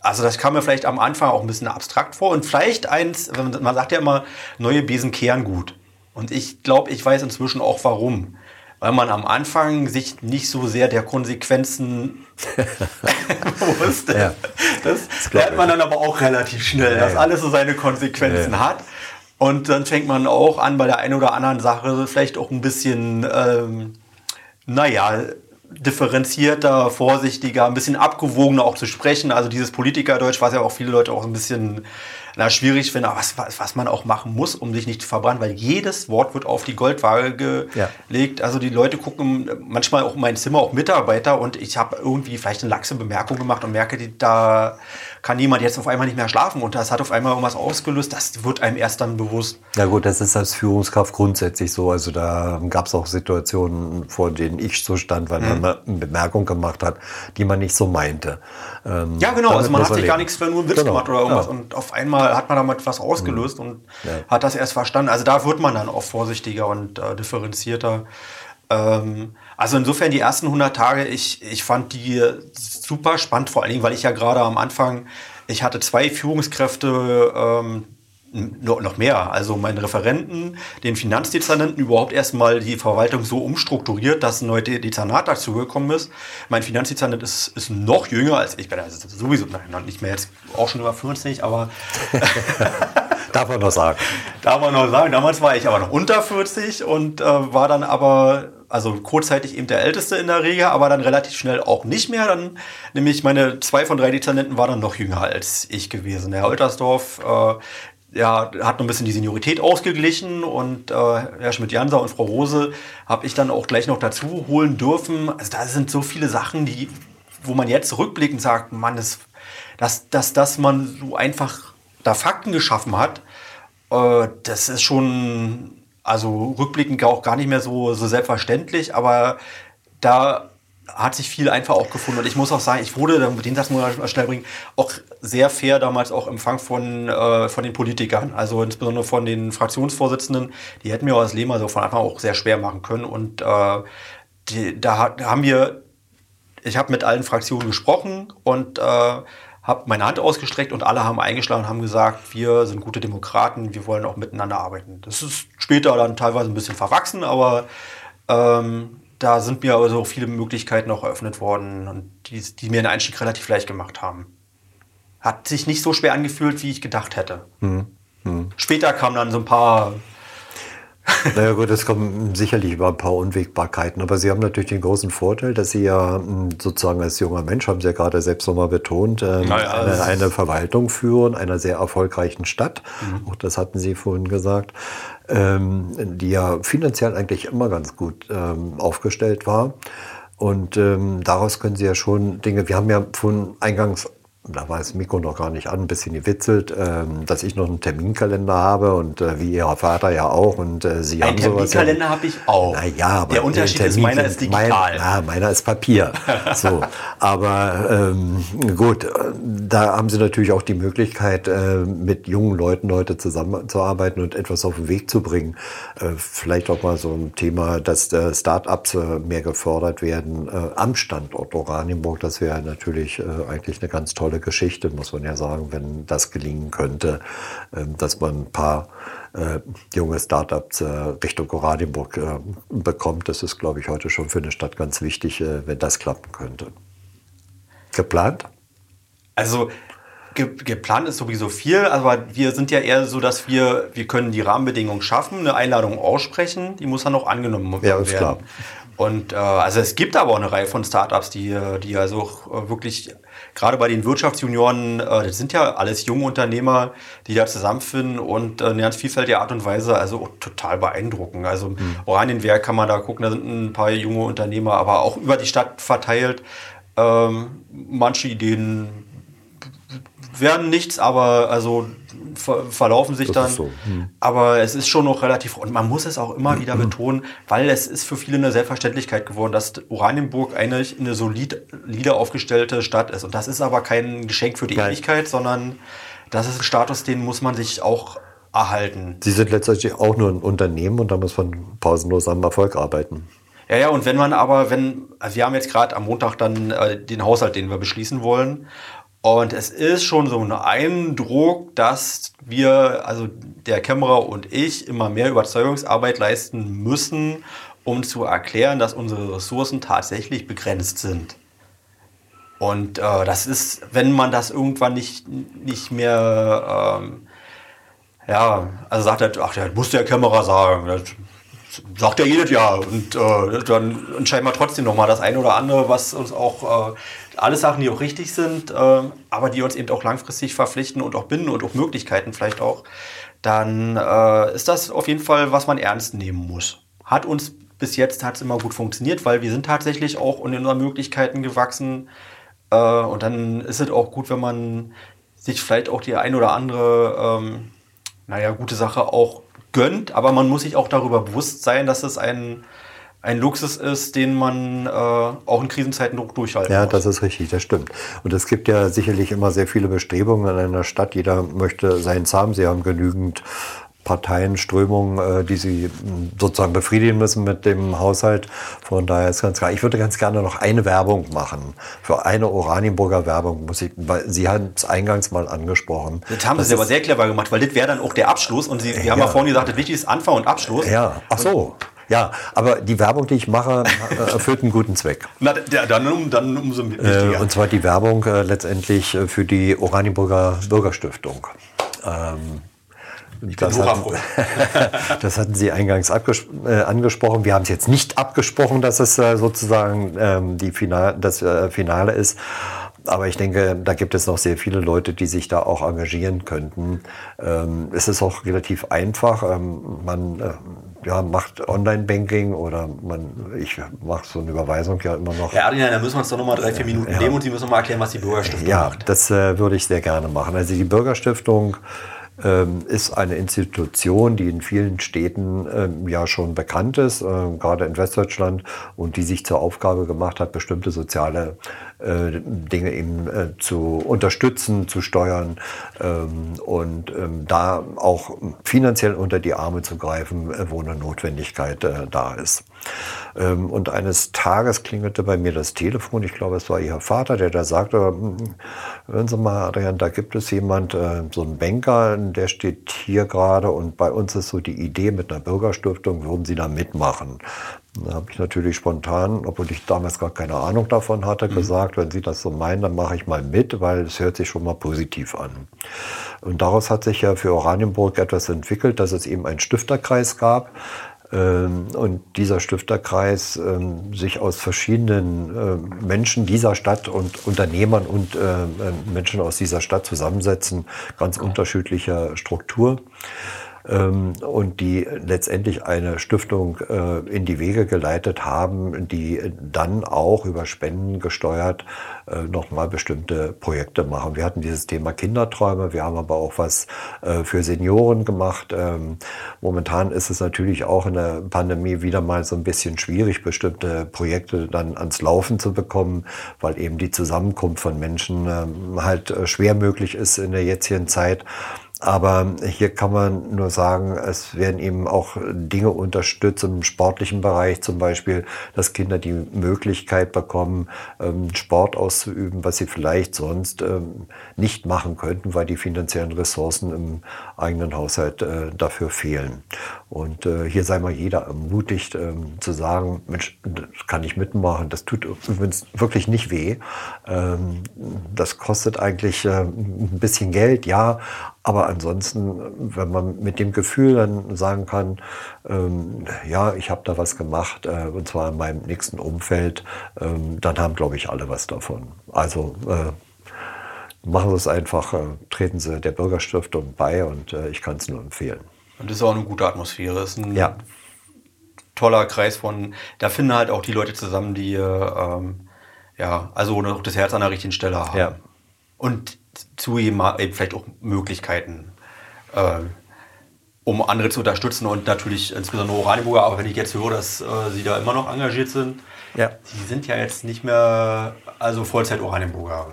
also das kam mir vielleicht am Anfang auch ein bisschen abstrakt vor und vielleicht eins, man sagt ja immer, neue Besen kehren gut. Und ich glaube, ich weiß inzwischen auch warum. Weil man am Anfang sich nicht so sehr der Konsequenzen *laughs* wusste. Ja. Das, glaub lernt man dann aber auch relativ schnell, Ja, dass alles so seine Konsequenzen Ja. hat. Und dann fängt man auch an, bei der einen oder anderen Sache vielleicht auch ein bisschen, ähm, naja, differenzierter, vorsichtiger, ein bisschen abgewogener auch zu sprechen. Also dieses Politikerdeutsch, was ja auch viele Leute auch ein bisschen na, schwierig finden, aber was, was, was man auch machen muss, um sich nicht zu verbrennen, weil jedes Wort wird auf die Goldwaage Ja. gelegt. Also die Leute gucken manchmal auch in mein Zimmer, auch Mitarbeiter und ich habe irgendwie vielleicht eine laxe Bemerkung gemacht und merke, die, da kann jemand jetzt auf einmal nicht mehr schlafen und das hat auf einmal irgendwas ausgelöst. Das wird einem erst dann bewusst. Ja gut, das ist als Führungskraft grundsätzlich so. Also da gab es auch Situationen, vor denen ich so stand, weil man mal eine Bemerkung gemacht hat, die man nicht so meinte. Ähm, Ja, genau. Also man hat sich gar nichts für nur einen Witz Genau, gemacht oder irgendwas. ja. Und auf einmal hat man damit was ausgelöst und Ja. hat das erst verstanden. Also da wird man dann auch vorsichtiger und äh, differenzierter. Ähm, also insofern die ersten 100 Tage, ich, ich fand die super spannend, vor allen Dingen, weil ich ja gerade am Anfang, ich hatte zwei Führungskräfte, ähm, noch mehr. Also meinen Referenten, den Finanzdezernenten, überhaupt erstmal die Verwaltung so umstrukturiert, dass ein neues De- Dezernat dazugekommen ist. Mein Finanzdezernent ist, ist noch jünger als ich bin. Also sowieso, nein, nicht mehr jetzt auch schon über 50, aber *laughs* *laughs* Darf man noch sagen. darf man noch sagen, damals war ich aber noch unter 40 und äh, war dann aber, also kurzzeitig eben der Älteste in der Regel, aber dann relativ schnell auch nicht mehr. Dann, nämlich meine zwei von drei Dezernenten waren dann noch jünger als ich gewesen. Herr Oltersdorf, äh, ja, hat noch ein bisschen die Seniorität ausgeglichen und äh, Herr Schmidt-Janser und Frau Rose habe ich dann auch gleich noch dazu holen dürfen. Also da sind so viele Sachen, die, wo man jetzt rückblickend sagt, Mann, das, dass, dass, dass man so einfach da Fakten geschaffen hat, äh, das ist schon, also rückblickend auch gar nicht mehr so, so selbstverständlich, aber da hat sich viel einfach auch gefunden. Und ich muss auch sagen, ich wurde, den Satz muss ich schnell bringen, auch sehr fair damals auch empfangen von, äh, von den Politikern. Also insbesondere von den Fraktionsvorsitzenden. Die hätten mir auch das Leben also von Anfang an auch sehr schwer machen können. Und äh, die, da, hat- da haben wir ich habe mit allen Fraktionen gesprochen und äh, habe meine Hand ausgestreckt und alle haben eingeschlagen und haben gesagt, wir sind gute Demokraten, wir wollen auch miteinander arbeiten. Das ist später dann teilweise ein bisschen verwachsen, aber ähm, da sind mir also auch viele Möglichkeiten auch eröffnet worden und die, die mir den Einstieg relativ leicht gemacht haben. Hat sich nicht so schwer angefühlt, wie ich gedacht hätte. Später kamen dann so ein paar Naja gut, es kommen sicherlich über ein paar Unwägbarkeiten, aber Sie haben natürlich den großen Vorteil, dass Sie ja mh, sozusagen als junger Mensch, haben Sie ja gerade selbst nochmal betont, ähm, Naja, eine, eine Verwaltung führen, einer sehr erfolgreichen Stadt, Mhm. auch das hatten Sie vorhin gesagt, ähm, die ja finanziell eigentlich immer ganz gut ähm, aufgestellt war. Und ähm, daraus können Sie ja schon Dinge, wir haben ja von eingangs da war das Mikro noch gar nicht an, ein bisschen gewitzelt, ähm, dass ich noch einen Terminkalender habe und äh, wie Ihr Vater ja auch und äh, Sie Ein haben sowas. ja- Terminkalender habe ich auch. Naja, aber Der Unterschied ist, Termin- meiner ist digital. Mein, ja, meiner ist Papier. *laughs* so, aber ähm, gut, da haben Sie natürlich auch die Möglichkeit, äh, mit jungen Leuten heute zusammenzuarbeiten und etwas auf den Weg zu bringen. Vielleicht auch mal so ein Thema, dass äh, Start-ups mehr gefördert werden am Standort Oranienburg. Das wäre natürlich eigentlich eine ganz tolle tolle Geschichte, muss man ja sagen, wenn das gelingen könnte, ähm, dass man ein paar äh, junge Startups äh, Richtung Oranienburg äh, bekommt. Das ist, glaube ich, heute schon für eine Stadt ganz wichtig, äh, wenn das klappen könnte. Geplant? Also ge geplant ist sowieso viel, aber wir sind ja eher so, dass wir, wir können die Rahmenbedingungen schaffen, eine Einladung aussprechen, die muss dann auch angenommen werden. Ja, ist klar. Und äh, also es gibt aber auch eine Reihe von Startups, die, die also wirklich gerade bei den Wirtschaftsjunioren, äh, das sind ja alles junge Unternehmer, die da zusammenfinden und äh, eine ganz vielfältige Art und Weise, also total beeindruckend. Also mhm. Oranienwerk kann man da gucken, da sind ein paar junge Unternehmer, aber auch über die Stadt verteilt. Ähm, manche Ideen werden nichts, aber also ver verlaufen sich das dann. So. Hm. Aber es ist schon noch relativ, und man muss es auch immer wieder hm. betonen, weil es ist für viele eine Selbstverständlichkeit geworden, dass Oranienburg eigentlich eine solide aufgestellte Stadt ist. Und das ist aber kein Geschenk für die Nein. Ewigkeit, sondern das ist ein Status, den muss man sich auch erhalten. Sie sind letztendlich auch nur ein Unternehmen und da muss man pausenlos am Erfolg arbeiten. Ja, ja, und wenn man aber, wenn, also wir haben jetzt gerade am Montag dann äh, den Haushalt, den wir beschließen wollen. Und es ist schon so ein Eindruck, dass wir, also der Kämmerer und ich, immer mehr Überzeugungsarbeit leisten müssen, um zu erklären, dass unsere Ressourcen tatsächlich begrenzt sind. Und äh, das ist, wenn man das irgendwann nicht, nicht mehr, ähm, ja, also sagt er, ach, das muss der Kämmerer sagen, das sagt ja jedes Jahr. Und äh, dann entscheiden wir trotzdem nochmal das eine oder andere, was uns auch, äh, alles Sachen, die auch richtig sind, äh, aber die uns eben auch langfristig verpflichten und auch binden und auch Möglichkeiten vielleicht auch, dann äh, ist das auf jeden Fall, was man ernst nehmen muss. Hat uns bis jetzt hat es immer gut funktioniert, weil wir sind tatsächlich auch in unseren Möglichkeiten gewachsen. Äh, und dann ist es auch gut, wenn man sich vielleicht auch die ein oder andere, ähm, naja, gute Sache auch gönnt, aber man muss sich auch darüber bewusst sein, dass es ein, ein Luxus ist, den man äh, auch in Krisenzeiten durchhalten ja, muss. Ja, das ist richtig, das stimmt. Und es gibt ja sicherlich immer sehr viele Bestrebungen in einer Stadt. Jeder möchte seins haben. Sie haben genügend Parteien, Strömungen, äh, die sie hm, sozusagen befriedigen müssen mit dem Haushalt. Von daher ist ganz klar. Ich würde ganz gerne noch eine Werbung machen. Für eine Oranienburger Werbung muss ich, weil Sie haben es eingangs mal angesprochen. Das haben das Sie aber sehr clever gemacht, weil das wäre dann auch der Abschluss. Und Sie, Sie ja. haben ja vorhin gesagt, das Wichtigste ist Anfang und Abschluss. Ja, ach so. Ja, aber die Werbung, die ich mache, äh, erfüllt einen guten Zweck. Na, dann, dann umso wichtiger. Äh, und zwar die Werbung äh, letztendlich für die Oranienburger Bürgerstiftung. Ähm, das hatten, *laughs* das hatten, Sie eingangs äh, angesprochen. Wir haben es jetzt nicht abgesprochen, dass es äh, sozusagen ähm, die Final das äh, Finale ist. Aber ich denke, da gibt es noch sehr viele Leute, die sich da auch engagieren könnten. Ähm, es ist auch relativ einfach. Ähm, man äh, ja, macht Online-Banking oder man, ich mache so eine Überweisung ja immer noch. Ja, Adrian, da müssen wir uns doch noch mal drei, vier Minuten ja. nehmen und Sie müssen mal erklären, was die Bürgerstiftung ja, macht. Ja, das äh, würde ich sehr gerne machen. Also die Bürgerstiftung ist eine Institution, die in vielen Städten ähm, ja schon bekannt ist, äh, gerade in Westdeutschland, und die sich zur Aufgabe gemacht hat, bestimmte soziale äh, Dinge eben äh, zu unterstützen, zu steuern ähm, und da auch finanziell unter die Arme zu greifen, wo eine Notwendigkeit da ist. Ähm, und eines Tages klingelte bei mir das Telefon. Ich glaube, es war ihr Vater, der da sagte, hm, hören Sie mal, Adrian, da gibt es jemand, äh, so ein Banker, der steht hier gerade und bei uns ist so die Idee mit einer Bürgerstiftung, würden Sie da mitmachen? Da habe ich natürlich spontan, obwohl ich damals gar keine Ahnung davon hatte, mhm. gesagt, wenn Sie das so meinen, dann mache ich mal mit, weil es hört sich schon mal positiv an. Und daraus hat sich ja für Oranienburg etwas entwickelt, dass es eben einen Stifterkreis gab, ähm, und dieser Stifterkreis ähm, sich aus verschiedenen ähm, Menschen dieser Stadt und Unternehmern und Menschen aus dieser Stadt zusammensetzen, ganz unterschiedlicher Struktur. Ähm, und die letztendlich eine Stiftung äh, in die Wege geleitet haben, die dann auch über Spenden gesteuert äh, nochmal bestimmte Projekte machen. Wir hatten dieses Thema Kinderträume, wir haben aber auch was äh, für Senioren gemacht. Ähm, momentan ist es natürlich auch in der Pandemie wieder mal so ein bisschen schwierig, bestimmte Projekte dann ans Laufen zu bekommen, weil eben die Zusammenkunft von Menschen ähm, halt schwer möglich ist in der jetzigen Zeit. Aber hier kann man nur sagen, es werden eben auch Dinge unterstützt im sportlichen Bereich, zum Beispiel, dass Kinder die Möglichkeit bekommen, ähm, Sport auszuüben, was sie vielleicht sonst ähm, nicht machen könnten, weil die finanziellen Ressourcen im eigenen Haushalt äh, dafür fehlen. Und äh, hier sei mal jeder ermutigt ähm, zu sagen, Mensch, das kann ich mitmachen, das tut übrigens wirklich nicht weh. Das kostet eigentlich äh, ein bisschen Geld, ja, aber ansonsten, wenn man mit dem Gefühl dann sagen kann, ähm, ja, ich habe da was gemacht, äh, und zwar in meinem nächsten Umfeld, ähm, dann haben, glaube ich, alle was davon. Also äh, machen Sie es einfach, äh, treten Sie der Bürgerstiftung bei und äh, ich kann es nur empfehlen. Und das ist auch eine gute Atmosphäre. Ist ein ja. toller Kreis von, da finden halt auch die Leute zusammen, die ähm, ja, also das Herz an der richtigen Stelle haben. Ja. Und zugeben, vielleicht auch Möglichkeiten, äh, um andere zu unterstützen und natürlich insbesondere Oranienburger. Aber wenn ich jetzt höre, dass äh, Sie da immer noch engagiert sind, ja. Sie sind ja jetzt nicht mehr also Vollzeit Oranienburger.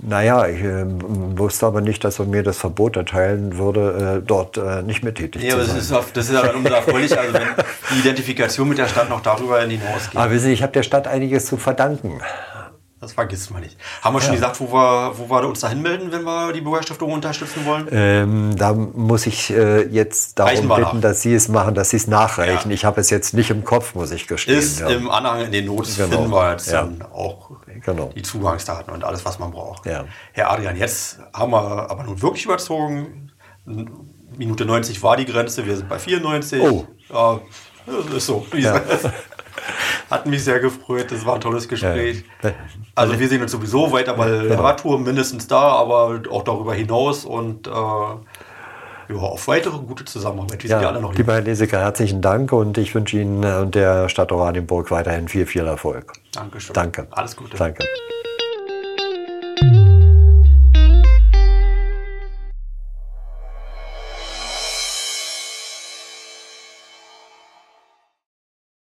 Naja, ich äh, wusste aber nicht, dass er mir das Verbot erteilen würde, äh, dort äh, nicht mehr tätig ja, zu sein. Ja, das ist ja umso erfreulicher, also wenn die Identifikation mit der Stadt noch darüber hinausgeht. Aber wissen Sie, ich habe der Stadt einiges zu verdanken. Das vergisst man nicht. Haben wir schon ja. gesagt, wo wir, wo wir uns da hinmelden, wenn wir die Bürgerstiftung unterstützen wollen? Ähm, da muss ich äh, jetzt darum bitten, dass Sie es machen, dass Sie es nachreichen. Ja. Ich habe es jetzt nicht im Kopf, muss ich gestehen. Ist ja. im Anhang in den Notes genau. finden wir jetzt dann auch genau. die Zugangsdaten und alles, was man braucht. Herr Adrian, jetzt haben wir aber nun wirklich überzogen. Minute 90 war die Grenze, wir sind bei 94. Oh. Ja, das ist so. *laughs* Hat mich sehr gefreut. Das war ein tolles Gespräch. Also wir sehen uns sowieso weiter bei der genau. Radtour mindestens da, aber auch darüber hinaus und äh, ja, auf weitere gute Zusammenarbeit. Wir ja, sind ja alle noch lieber Herr Leseker, herzlichen Dank und ich wünsche Ihnen und der Stadt Oranienburg weiterhin viel, viel Erfolg. Dankeschön. Danke. Alles Gute. Danke.